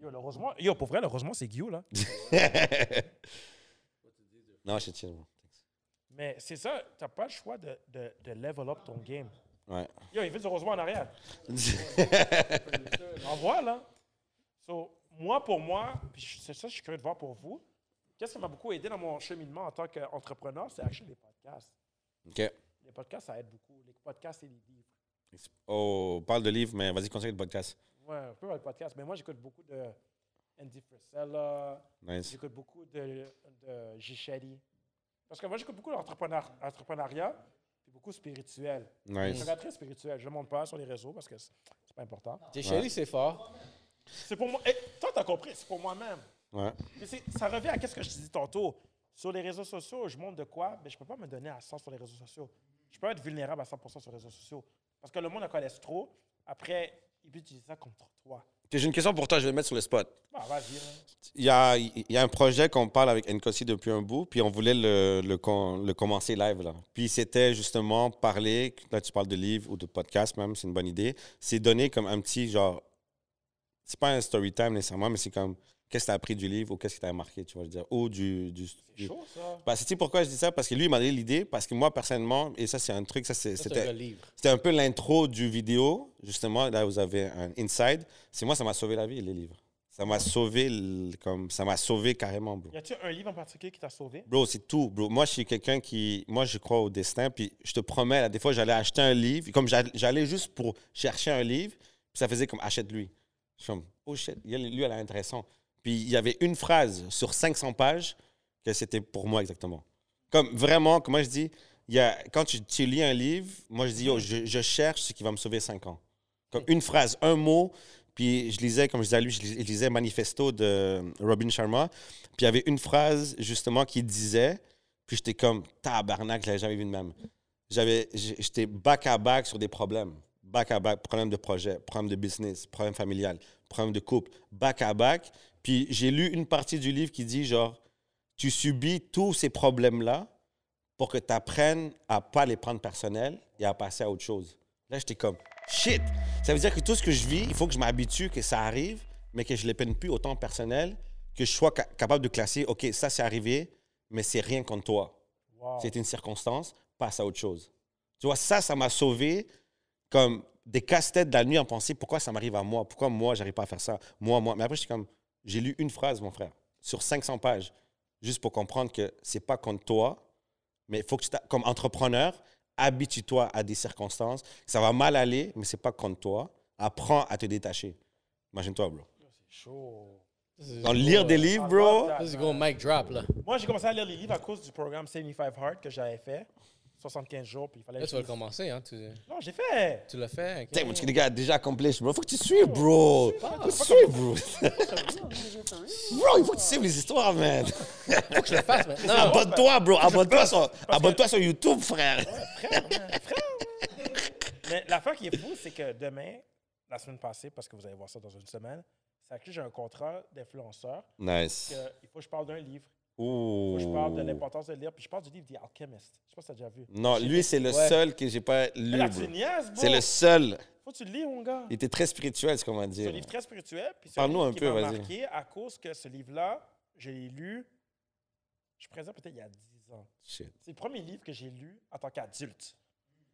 Yo, le Rosemont, yo, pour vrai, le Rosemont, c'est Guillaume, là. non, je bro. Mais c'est ça, tu n'as pas le choix de, de, de level up ton game. Ouais. Yo, il veut du Rosemont en arrière. Envoie, là. So, moi, pour moi, c'est ça, je suis curieux de voir pour vous. Qu'est-ce qui m'a beaucoup aidé dans mon cheminement en tant qu'entrepreneur, c'est acheter les podcasts. OK. Les podcasts, ça aide beaucoup. Les podcasts et les livres. Oh, parle de livre, mais vas-y, continue le podcast. Ouais, un peu le podcast. Mais moi, j'écoute beaucoup de Andy Frisella. Nice. J'écoute beaucoup de, de. Parce que moi, j'écoute beaucoup d'entrepreneuriat et beaucoup spirituel. Je suis Nice. gars très spirituel. Je ne le montre pas sur les réseaux parce que c'est pas important. Shelly, c'est fort. C'est pour moi. Et toi, tu as compris, c'est pour moi-même. Ouais. Ça revient à ce que je te dis tantôt. Sur les réseaux sociaux, je montre de quoi, mais je ne peux pas me donner à 100 sur les réseaux sociaux. Je peux être vulnérable à 100 sur les réseaux sociaux. Parce que le monde en connaisse trop. Après, ils peut utiliser ça contre toi. J'ai une question pour toi, je vais le mettre sur le spot. Bah, vas-y. là. Il y a, il y a un projet qu'on parle avec Nkosi depuis un bout, puis on voulait le, le, con- le commencer live. Là. Puis c'était justement parler, là tu parles de livres ou de podcast même, c'est une bonne idée. C'est donner comme un petit genre, c'est pas un story time nécessairement, mais c'est comme qu'est-ce que tu as appris du livre ou qu'est-ce qui t'a marqué, tu vois, dire, ou du. du, C'est chaud, ça. Bah, c'est pourquoi je dis ça, parce que lui, il m'a donné l'idée, parce que moi, personnellement, et ça, c'est un truc, ça, c'était c'était un peu l'intro du vidéo, justement. Là, vous avez un inside. C'est moi, ça m'a sauvé la vie, les livres. Ça m'a sauvé, comme, ça m'a sauvé carrément, bro. Y a-t-il un livre en particulier qui t'a sauvé? Bro, c'est tout, bro. Moi, je suis quelqu'un qui. Moi, je crois au destin. Puis, je te promets, là, des fois, j'allais acheter un livre. Comme j'allais juste pour chercher un livre, puis ça faisait comme achète-lui. Je suis comme, oh shit, lui, elle a intéressant. Puis, il y avait une phrase sur 500 pages que c'était pour moi exactement. Comme vraiment, comme moi, je dis, il y a, quand tu, lis un livre, moi, je dis, oh, je, cherche ce qui va me sauver 5 ans. Comme une phrase, un mot. Puis je lisais, comme je disais à lui, je lis- je lisais Manifesto de Robin Sharma. Puis il y avait une phrase, justement, qui disait, puis j'étais comme, tabarnak, je l'avais jamais vu de même. J'avais, j'étais back à back sur des problèmes. Back à back, problème de projet, problème de business, problème familial, problème de couple, back à back. Puis j'ai lu une partie du livre qui dit, genre, tu subis tous ces problèmes-là pour que tu apprennes à pas les prendre personnels et à passer à autre chose. Là, j'étais comme, shit! Ça veut dire que tout ce que je vis, il faut que je m'habitue que ça arrive, mais que je les peine plus autant personnel, que je sois ca- capable de classer, OK, ça c'est arrivé, mais c'est rien contre toi. Wow. C'est une circonstance, passe à autre chose. Tu vois, ça, ça m'a sauvé comme des casse-têtes de la nuit en pensée, pourquoi ça m'arrive à moi? Pourquoi moi, j'arrive pas à faire ça? Moi, moi. Mais après, j'étais comme, j'ai lu une phrase, mon frère, sur 500 pages, juste pour comprendre que c'est pas contre toi, mais il faut que tu, comme entrepreneur, habitue-toi à des circonstances. Ça va mal aller, mais c'est pas contre toi. Apprends à te détacher. Imagine-toi, bro. C'est chaud. En lire des livres, I bro. c'est gros mic drop, là. Moi, j'ai commencé à lire les livres à cause du programme 75 Hard que j'avais fait. 75 jours, puis il fallait Là, tu vas le commencer, hein. Tu, Non, j'ai fait. tu l'as fait. Putain, mais les gars, déjà accompli, bro? Faut que tu suives, bro. Faut que tu suives, bro. Bro, il faut que tu suives les histoires, man. Faut que je le fasse maintenant. Abonne-toi, bro. Abonne-toi sur, abonne-toi sur YouTube, frère. Frère, man, frère, man. Mais l'affaire qui est fou, c'est que demain, la semaine passée, parce que vous allez voir ça dans une semaine, c'est que j'ai un contrat d'influenceur. Nice. que Il faut que je parle d'un livre. Que je parle de Ouh. l'importance de lire. Puis je parle du livre The Alchemist. Je sais pas si tu as déjà vu. Non, lui, c'est le Ouais. seul que j'ai pas lu. C'est le seul. Faut que tu le lis, mon gars. Il était très spirituel, c'est comment C'est un dire. livre très spirituel. Parle-nous un qui peu, vas-y. marqué à cause que ce livre-là, je l'ai lu, je présente peut-être il y a 10 ans. C'est le premier livre que j'ai lu en tant qu'adulte. Tu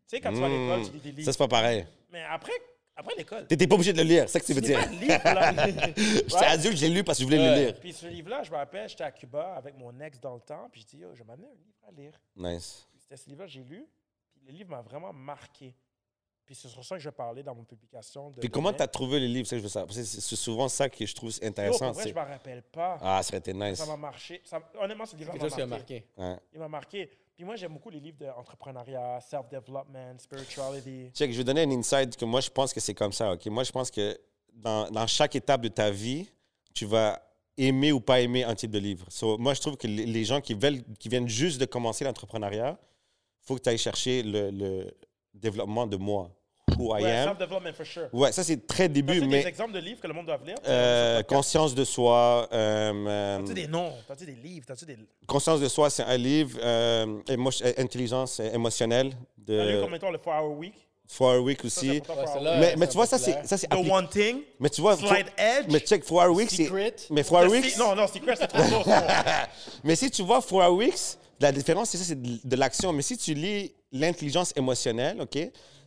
sais, quand tu vas à l'école, Mm. tu lis des livres. Ça, c'est pas pareil. Mais après, après l'école, T'étais pas obligé de le lire, c'est ça que tu veux c'est dire. J'étais Ouais. adulte, je l'ai lu parce que je voulais le lire. Puis ce livre-là, je me rappelle, j'étais à Cuba avec mon ex dans le temps, puis je dis, yo, je vais m'amener un livre à lire. Nice. C'était ce livre-là que j'ai lu, puis le livre m'a vraiment marqué. Puis c'est sur ça que je vais parler dans mon publication. De Puis comment t'as trouvé le livre, c'est ça que je veux savoir. Parce que C'est souvent ça que je trouve Yo, intéressant. pour vrai, je me rappelle pas. Ah, ça aurait été nice. Ça m'a marché. Ça- honnêtement, ce livre C'est m'a marqué. marqué. Ouais. Il m'a marqué. Puis moi, j'aime beaucoup les livres d'entrepreneuriat, self-development, spirituality. Check, je vais donner un insight que moi, je pense que c'est comme ça. ok? Moi, je pense que dans, dans chaque étape de ta vie, tu vas aimer ou pas aimer un type de livre. So, moi, je trouve que les, les gens qui, veulent, qui viennent juste de commencer l'entrepreneuriat, il faut que tu ailles chercher le, le développement de moi, who I Ouais, am. self-development, for sure. Ouais, ça, c'est très début, T'as-tu des mais exemples de livres que le monde doit lire? euh, T'as-tu Conscience de soi, euh, euh, des noms? T'as-tu des livres? T'as-tu des... Conscience de soi, c'est un livre, euh, émo- euh, intelligence émotionnelle T'as lu de combien de temps le 4-Hour Week? Four Week aussi. pour toi, Ouais, 4 Hour c'est là. Week. Mais, mais c'est tu vois, ça, c'est populaire. ça, c'est The appli- One Thing, Mais tu vois, Slide Edge, mais check, Four Weeks, c'est. Secret? Mais Four The Weeks. Se- Non, non, Secret, c'est trop lourd. Mais si tu vois Four Weeks, la différence, c'est ça, c'est de, de l'action. Mais si tu lis l'intelligence émotionnelle, OK,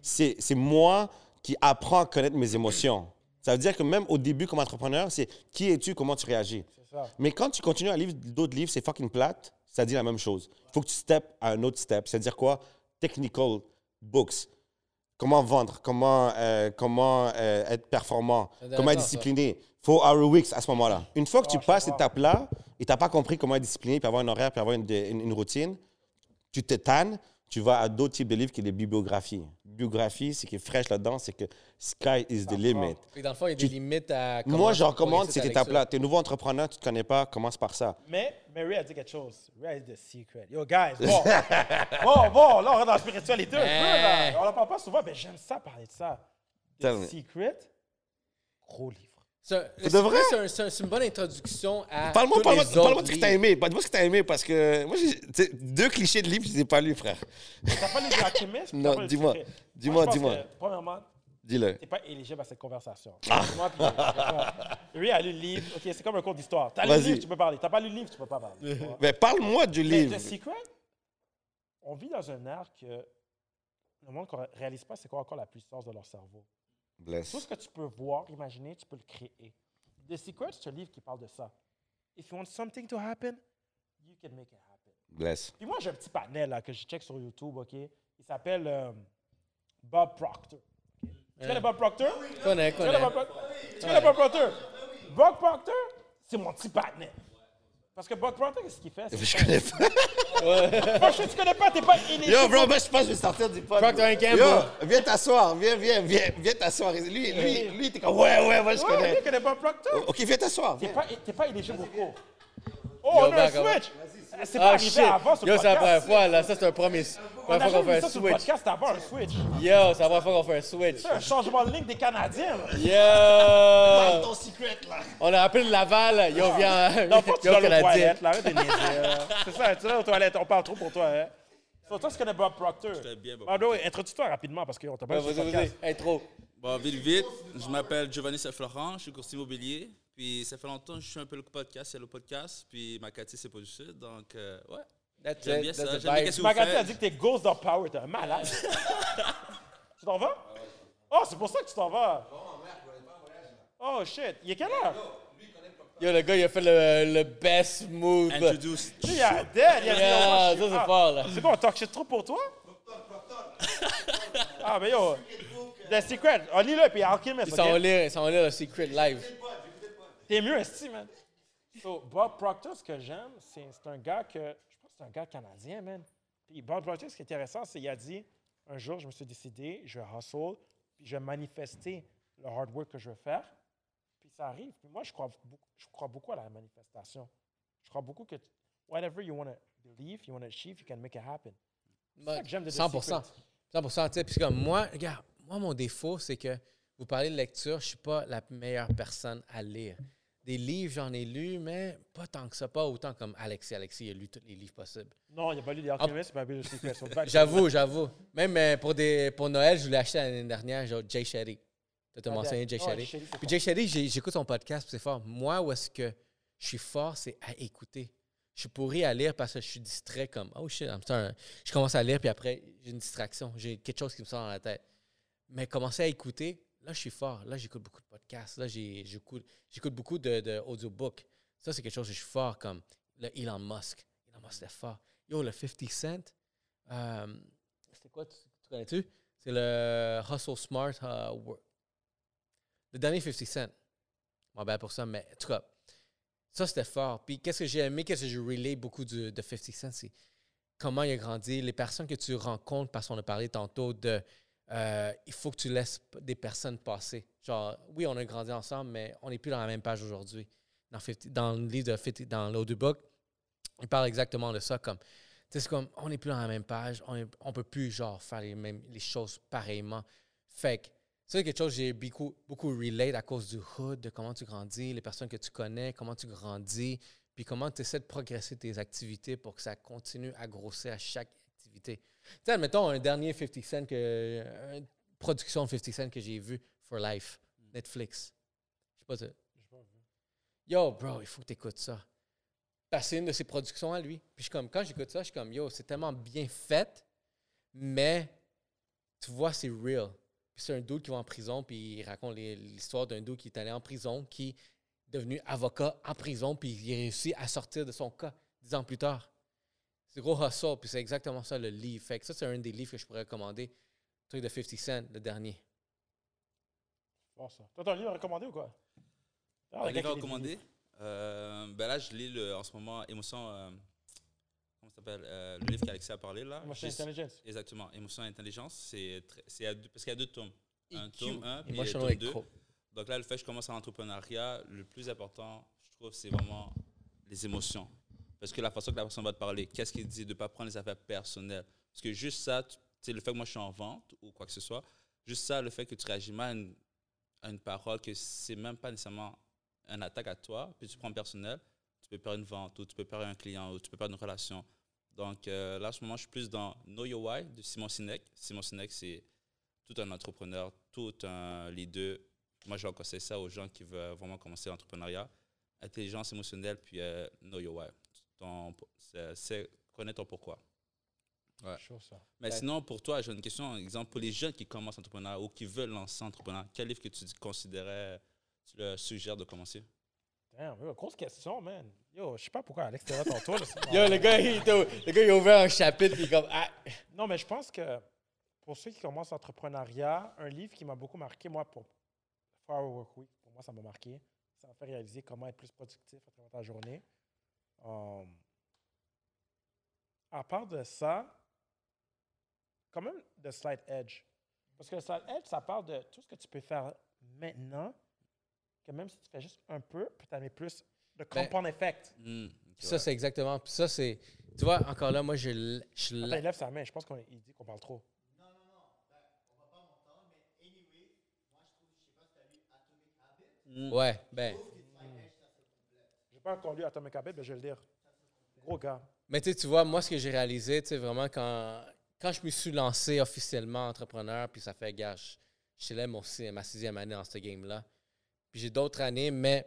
c'est moi qui apprends à connaître mes émotions. Ça veut dire que même au début, comme entrepreneur, c'est qui es-tu, comment tu réagis. Ça. Mais quand tu continues à lire d'autres livres, c'est fucking plate, ça dit la même chose. Il faut que tu step à un autre step. C'est-à-dire quoi? Technical books. Comment vendre, comment, euh, comment euh, être performant, comment être ça. discipliné? Faut hour weeks à ce moment-là. Une fois que tu passes cette étape-là et tu n'as pas compris comment être discipliné, puis avoir un horaire, puis avoir une, une- une routine, tu te tannes, tu vas à d'autres types de livres qui sont des bibliographies. Biographie, ce qui est fraîche là-dedans, c'est que sky is the limit. Que dans le fond, il y a des Tu- limites à. comment Moi, je recommande cette ta étape-là. lecture. Tu es nouveau entrepreneur, tu ne te connais pas, commence par ça. Mais Mary a dit quelque chose. A dit The Secret. Yo, guys, bon. bon, bon, là, on rentre dans la spiritualité un peu, là. On n'en parle pas souvent, mais j'aime ça parler de ça. The Tell me. Secret, gros livre. C'est de vrai? c'est un- une bonne introduction à. Parle-moi parle parle de ce que t'as aimé. Parle-moi ce que t'as aimé parce que moi, j'ai- deux clichés de livres, je les ai pas lus, frère. T'as pas lu The Alchemist? Non, dis-moi. Dis-moi, dis-moi. Premièrement, Dis-le. t'es pas éligible à cette conversation. Ah. Moi, puis Mary a lu le livre. OK, c'est comme un cours d'histoire. T'as lu le Vas-y. livre, tu peux parler. T'as pas lu le livre, tu peux pas parler. Mais parle-moi du Mais livre. The Secret, on vit dans un ère que le monde ne réalise pas c'est quoi encore la puissance de leur cerveau. Bless. Tout ce que tu peux voir, imaginer, tu peux le créer. The Secret, c'est un livre qui parle de ça. If you want something to happen, you can make it happen. Bless. Puis moi, j'ai un petit panel là, que je check sur YouTube, OK? Il s'appelle euh, Bob Proctor. ok? Tu connais Bob Proctor? Je connais, Tu connais. Bob Proctor? Tu connais Bob Proctor? Bob Proctor, c'est mon petit panel. Parce que Bob Proctor, qu'est-ce qu'il fait? Je connais pas. Franchement, tu connais pas, t'es pas éligible. Yo, bro, moi, je pense que je vais sortir du pod. Procter Gamble. Yo, viens t'asseoir. Viens, viens, viens, viens t'asseoir. Lui, lui, lui, t'es comme, ouais, ouais, moi, je Ouais, connais. lui, il connaît Bob Proctor. Ok, viens t'asseoir. T'es viens. pas, t'es pas éligible au cours. Oh, Yo, on a un switch. C'est pas Ah, arrivé shit. avant sur Yo, c'est la première fois, là. Ça, c'est un premier. On Première a fois qu'on fait un sur le switch. podcast, avant un switch. Yo, c'est la première fois qu'on fait un switch. C'est un changement de ligne des Canadiens. là. Yo! Ton secret, là. On a appelé Laval. Yo, viens. Non, faut que tu Yo, vas aux toilettes, là. C'est ça, tu vas aux toilettes, on parle trop pour toi. Hein. So, toi, tu connais Bob Proctor. connais bien Bob way, introduis-toi rapidement parce qu'on t'a pas Ouais, Vas-y, vas-y. Intro. Bon, vite, vite, je m'appelle Giovanni Saint-Florent, je suis courtier immobilier. Puis ça fait longtemps que je suis un peu le podcast, c'est le podcast. Puis ma Cathy, c'est pas du sud. Donc, euh, ouais. That's J'aime bien That's ça. the J'aime bien qu'est-ce que vous Magadie a faites. dit que t'es Ghost of Power, t'es un malade. tu t'en vas? Oh, c'est pour ça que tu t'en vas. Oh shit, il est quelle heure? Yo, le gars, il a fait le, le best move. Introduce. Il dead. Il a dit, Yeah, oh, ça, c'est Ah, fort, là. C'est quoi, on talk shit trop pour toi? ah, mais yo, The Secret, on lit-le, puis Alchemist, Il s'en va ok? lire, il s'en va lire le Secret Live. T'es mieux, esti, man. So, Bob Proctor, ce que j'aime, c'est c'est un gars que, je pense que c'est un gars canadien, man. Puis Bob Proctor, ce qui est intéressant, c'est qu'il a dit, un jour, je me suis décidé, je vais hustle, puis je vais manifester le hard work que je veux faire. Puis ça arrive. Puis moi, je crois beaucoup, je crois beaucoup à la manifestation. Je crois beaucoup que whatever you want to believe, you want to achieve, you can make it happen. C'est ça que j'aime de The 100 Secret. 100 tu sais. Puis comme moi, regarde, moi, mon défaut, c'est que vous parlez de lecture, je suis pas la meilleure personne à lire. Des livres, j'en ai lu, mais pas tant que ça, pas autant comme Alexis. Alexis, il a lu tous les livres possibles. Non, il n'a pas lu The Alchemist, il n'a pas lu J'avoue, j'avoue. Même euh, pour, des, pour Noël, je l'ai acheté l'année dernière, genre Jay Shetty. Tu as mentionné Jay c'est Puis. Jay j'ai- j'écoute son podcast, c'est fort. Moi, où est-ce que je suis fort, c'est à écouter. Je suis pourri à lire parce que je suis distrait comme oh shit, I'm sorry. Je commence à lire puis après j'ai une distraction, j'ai quelque chose qui me sort dans la tête. Mais commencer à écouter, là je suis fort. Là j'écoute beaucoup de podcasts, là j'écoute beaucoup de. Ça c'est quelque chose que je suis fort comme le Elon Musk. Elon Musk c'est fort. Yo le 50 Cent, euh, c'est quoi tu, tu connais-tu? C'est le Hustle Smart uh, Work. Le dernier 50 Cent. Mon bad pour ça, mais en tout cas, ça c'était fort. Puis qu'est-ce que j'ai aimé, qu'est-ce que je relate beaucoup de 50 Cent, c'est comment il a grandi, les personnes que tu rencontres, parce qu'on a parlé tantôt de euh, il faut que tu laisses des personnes passer. Genre, oui, on a grandi ensemble, mais on n'est plus dans la même page aujourd'hui. Dans, 50 dans le livre de 50, dans l'audiobook, il parle exactement de ça. Comme, tu sais, c'est comme, on n'est plus dans la même page, on ne peut plus, genre, faire les, mêmes, les choses pareillement. Fait que, c'est quelque chose que j'ai beaucoup, beaucoup à cause du hood, de comment tu grandis, les personnes que tu connais, comment tu grandis, puis comment tu essaies de progresser tes activités pour que ça continue à grossir à chaque Tu sais, admettons un dernier 50 Cent, que, une production de 50 Cent que j'ai vu, For Life, Netflix. Je sais pas, Yo, bro, il faut que tu écoutes ça. Parce c'est une de ses productions à lui. Puis je comme, quand j'écoute ça, je suis comme, yo, c'est tellement bien fait, mais tu vois, c'est real. Puis c'est un dude qui va en prison, puis il raconte l'histoire d'un dude qui est allé en prison, qui est devenu avocat en prison, puis il a réussi à sortir de son cas dix ans plus tard. C'est gros hustle, puis c'est exactement ça le livre. Fait que ça, c'est un des livres que je pourrais recommander. Le truc de 50 Cent, le dernier. Bon, ça. Toi, t'as un livre recommandé ou quoi? Ah, Un livre recommandé. Euh, ben là, je lis le- en ce moment Émotion. euh, comment ça s'appelle euh, Le livre qu'Alexis a parlé là. Emotion Juste- Intelligence. Exactement. Émotion et intelligence. C'est c'est à parce qu'il y a deux tomes. Un EQ, tome 1 puis le Emotional tome 2. Echo. Donc là, le fait que je commence en entrepreneuriat, le plus important, je trouve, c'est vraiment les émotions. Parce que la façon que la personne va te parler, qu'est-ce qu'il dit, de ne pas prendre les affaires personnelles. Parce que juste ça, le fait que moi je suis en vente ou quoi que ce soit, juste ça, le fait que tu réagis mal à une, à une parole, que c'est même pas nécessairement une attaque à toi, puis tu prends personnel, tu peux perdre une vente ou tu peux perdre un client ou tu peux perdre une relation. Donc euh, là, en ce moment, je suis plus dans Know Your Why de Simon Sinek. Simon Sinek, c'est tout un entrepreneur, tout un leader. Moi, je conseille ça aux gens qui veulent vraiment commencer l'entrepreneuriat. Intelligence émotionnelle, puis euh, know your why. Ton- c'est- connaître ton pourquoi. Ouais. Chaud, ça. Mais Ouais. sinon, pour toi, j'ai une question, exemple, pour les jeunes qui commencent l'entrepreneuriat ou qui veulent lancer l'entrepreneuriat, quel livre que tu considérais, tu leur suggères de commencer? Damn, yo, grosse question, man. Yo, je sais pas pourquoi Alex était là tantôt. Yo, le gars, il, le gars, il a ouvert un chapitre, puis comme, ah, Non, mais je pense que pour ceux qui commencent l'entrepreneuriat, un livre qui m'a beaucoup marqué, moi, pour Four Hour Work Week, pour moi, ça m'a marqué. Ça m'a fait réaliser comment être plus productif à travers ta journée. Um, à part de ça, quand même, de Slide Edge. Parce que le Slide Edge, ça parle de tout ce que tu peux faire maintenant, que même si tu fais juste un peu, peut t'amener plus de compound effect. Hmm, Ça, c'est exactement. Puis ça, c'est. Tu vois, encore là, moi, je. je Attends, il lève sa main. Je pense qu'il dit qu'on parle trop. Mm. Ouais, ben. Pas encore lu Atomic Habit, mais je vais le lire. Gros gars. Mais tu sais, tu vois, moi, ce que j'ai réalisé, tu sais, vraiment, quand, quand je me suis lancé officiellement entrepreneur, puis ça fait, gars, je suis là mon ma sixième année dans ce game-là. Puis j'ai d'autres années, mais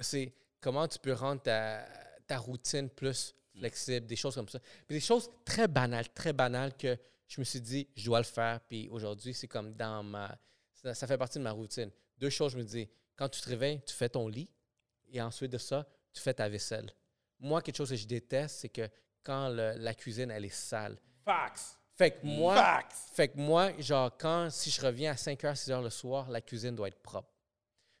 c'est comment tu peux rendre ta, ta routine plus flexible, des choses comme ça. Puis des choses très banales, très banales que je me suis dit, je dois le faire. Puis aujourd'hui, c'est comme dans ma. Ça, ça fait partie de ma routine. Deux choses, je me dis, quand tu te réveilles, tu fais ton lit, et ensuite de ça, tu fais ta vaisselle. Moi, quelque chose que je déteste, c'est que quand le- la cuisine, elle est sale. Fax. Fait que moi, Fax. fait que moi, genre, quand, si je reviens à 5h, 6h le soir, la cuisine doit être propre.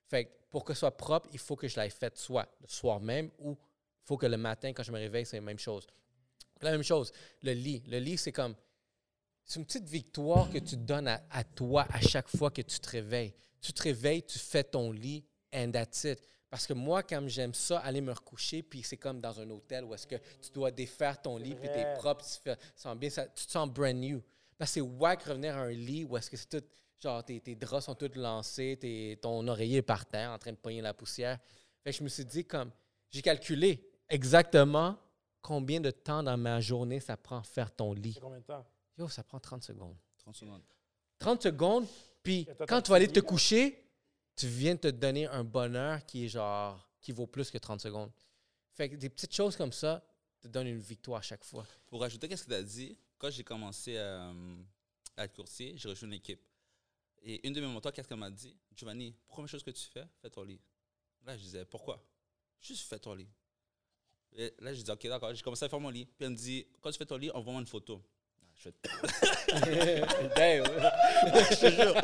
Fait que pour que ce soit propre, il faut que je l'aille faite soit le soir même ou il faut que le matin, quand je me réveille, c'est la même chose. La même chose, le lit. Le lit, c'est comme. C'est une petite victoire que tu donnes à, à toi à chaque fois que tu te réveilles. Tu te réveilles, tu fais ton lit, and that's it. Parce que moi, comme j'aime ça, aller me recoucher, puis c'est comme dans un hôtel où est-ce que tu dois défaire ton lit, puis t'es propre, tu, fais, tu sens bien, ça, tu te sens brand new. Parce que c'est wack revenir à un lit où est-ce que c'est tout, genre tes, tes draps sont tous lancés, tes- ton oreiller est par terre en train de pogner la poussière. Fait que je me suis dit comme, j'ai calculé exactement combien de temps dans ma journée ça prend faire ton lit. Combien de temps? Yo, ça prend 30 secondes. 30 secondes. 30 secondes, puis quand tu vas aller te coucher, tu viens de te donner un bonheur qui est genre, qui vaut plus que 30 secondes. Fait que des petites choses comme ça te donnent une victoire à chaque fois. Pour rajouter, qu'est-ce que tu as dit? Quand j'ai commencé à, à être courtier, j'ai rejoint une équipe. Et une de mes mentors, qu'est-ce qu'elle m'a dit? Giovanni, première chose que tu fais, fais ton lit. Là, je disais, pourquoi? Juste fais ton lit. Là, je dis, OK, d'accord. J'ai commencé à faire mon lit. Puis elle me dit, quand tu fais ton lit, envoie-moi une photo. Je fais, Damn. Je te jure.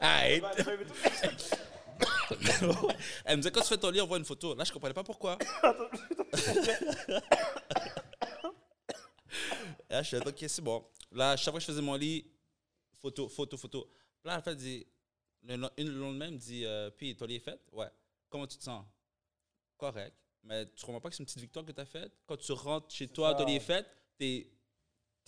Arrête. Elle me disait, quand tu fais ton lit, envoie une photo. Là, je comprenais pas pourquoi. Là, je suis OK, c'est bon. Là, chaque fois que je faisais mon lit, photo, photo, photo. Là, en fait, elle dit, le, une le lendemain, elle me dit, euh, puis ton lit est fait? Ouais. Comment tu te sens? Correct. Mais tu comprends pas que c'est une petite victoire que tu as faite? Quand tu rentres chez toi, ton lit est fait, t'es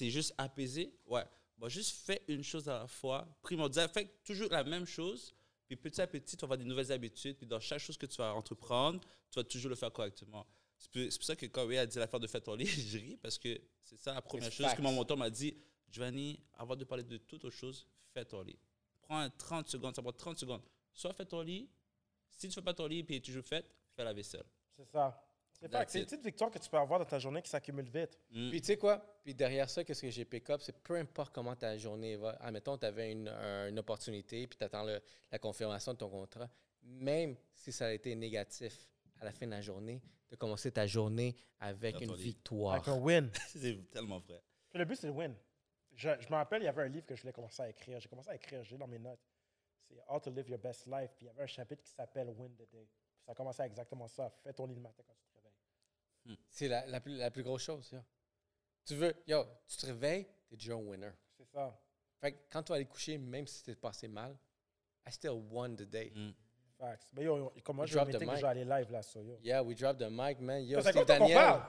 es juste apaisé? Ouais. Bon, juste fais une chose à la fois, primordial. Fais toujours la même chose, puis petit à petit, tu vas avoir des nouvelles habitudes, puis dans chaque chose que tu vas entreprendre, tu vas toujours le faire correctement. C'est pour, c'est pour ça que quand Ray a dit l'affaire de faire ton lit, je ris parce que c'est ça la première chose que mon mentor m'a dit. Giovanni, avant de parler de toute autre chose, fais ton lit. Prends un 30 secondes, ça prend 30 secondes. Soit fais ton lit, si tu ne fais pas ton lit et tu toujours fait, fais la vaisselle. C'est ça. C'est fact. C'est une it. petite victoire que tu peux avoir dans ta journée qui s'accumule vite. Mm. Puis tu sais quoi? Puis derrière ça, qu'est-ce que j'ai pick up? C'est peu importe comment ta journée va. Admettons, tu avais une, un- une opportunité, puis tu attends la confirmation de ton contrat. Même si ça a été négatif à la fin de la journée, de commencer ta journée avec une victoire. Avec un win. c'est tellement vrai. Puis le but, c'est le win. Je, je me rappelle, il y avait un livre que je voulais commencer à écrire. J'ai commencé à écrire, j'ai dans mes notes. C'est How to Live Your Best Life. Puis il y avait un chapitre qui s'appelle Win the Day. Puis ça commençait à exactement ça. Fais ton lit le matin quand tu réveilles. C'est la, la plus, la plus grosse chose. yo. Tu veux, yo, tu te réveilles, tu es déjà un winner. C'est ça. Fait que quand tu vas aller coucher, même si t'es passé mal, I still won the day. Mm. Facts. Mais yo, yo, comme moi, je vais que je vais aller live là, so yo. Yeah, we dropped the mic, man. Yo, qu'on Daniel.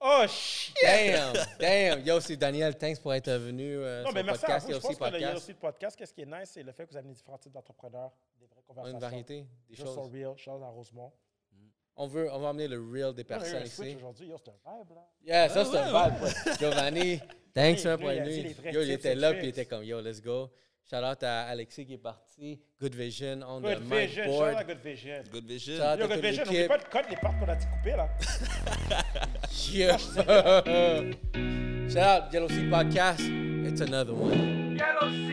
Oh, shit! Damn, damn. Yo, Steve Daniel, thanks pour être venu euh, Non, sur mais merci à podcast. vous. Il y Je a pense qu'il y a podcast. aussi le podcast. Qu'est-ce qui est nice, c'est le fait que vous avez différents types d'entrepreneurs, des vraies conversations. une variété, des Just so choses. real, chose à Rosemont. On veut, on va emmener le real des personnes ici. aujourd'hui. Yo, c'est un vibe, là. Yeah, ça Ah, c'est un ouais, vibe. Giovanni, thanks Lui, man, lui, pour vrais Yo, il était là, puis il était comme, yo, let's go. Shout out à Alexis qui est parti. Good Vision on Good the mic vision, shout board. out à Good Vision. Good vision. Shout out Yo, à Good Vision, n'oublie pas de cut les parts qu'on a dit couper, là. Yeah. Shout out Yellow Sea Podcast. It's another one. Yellow.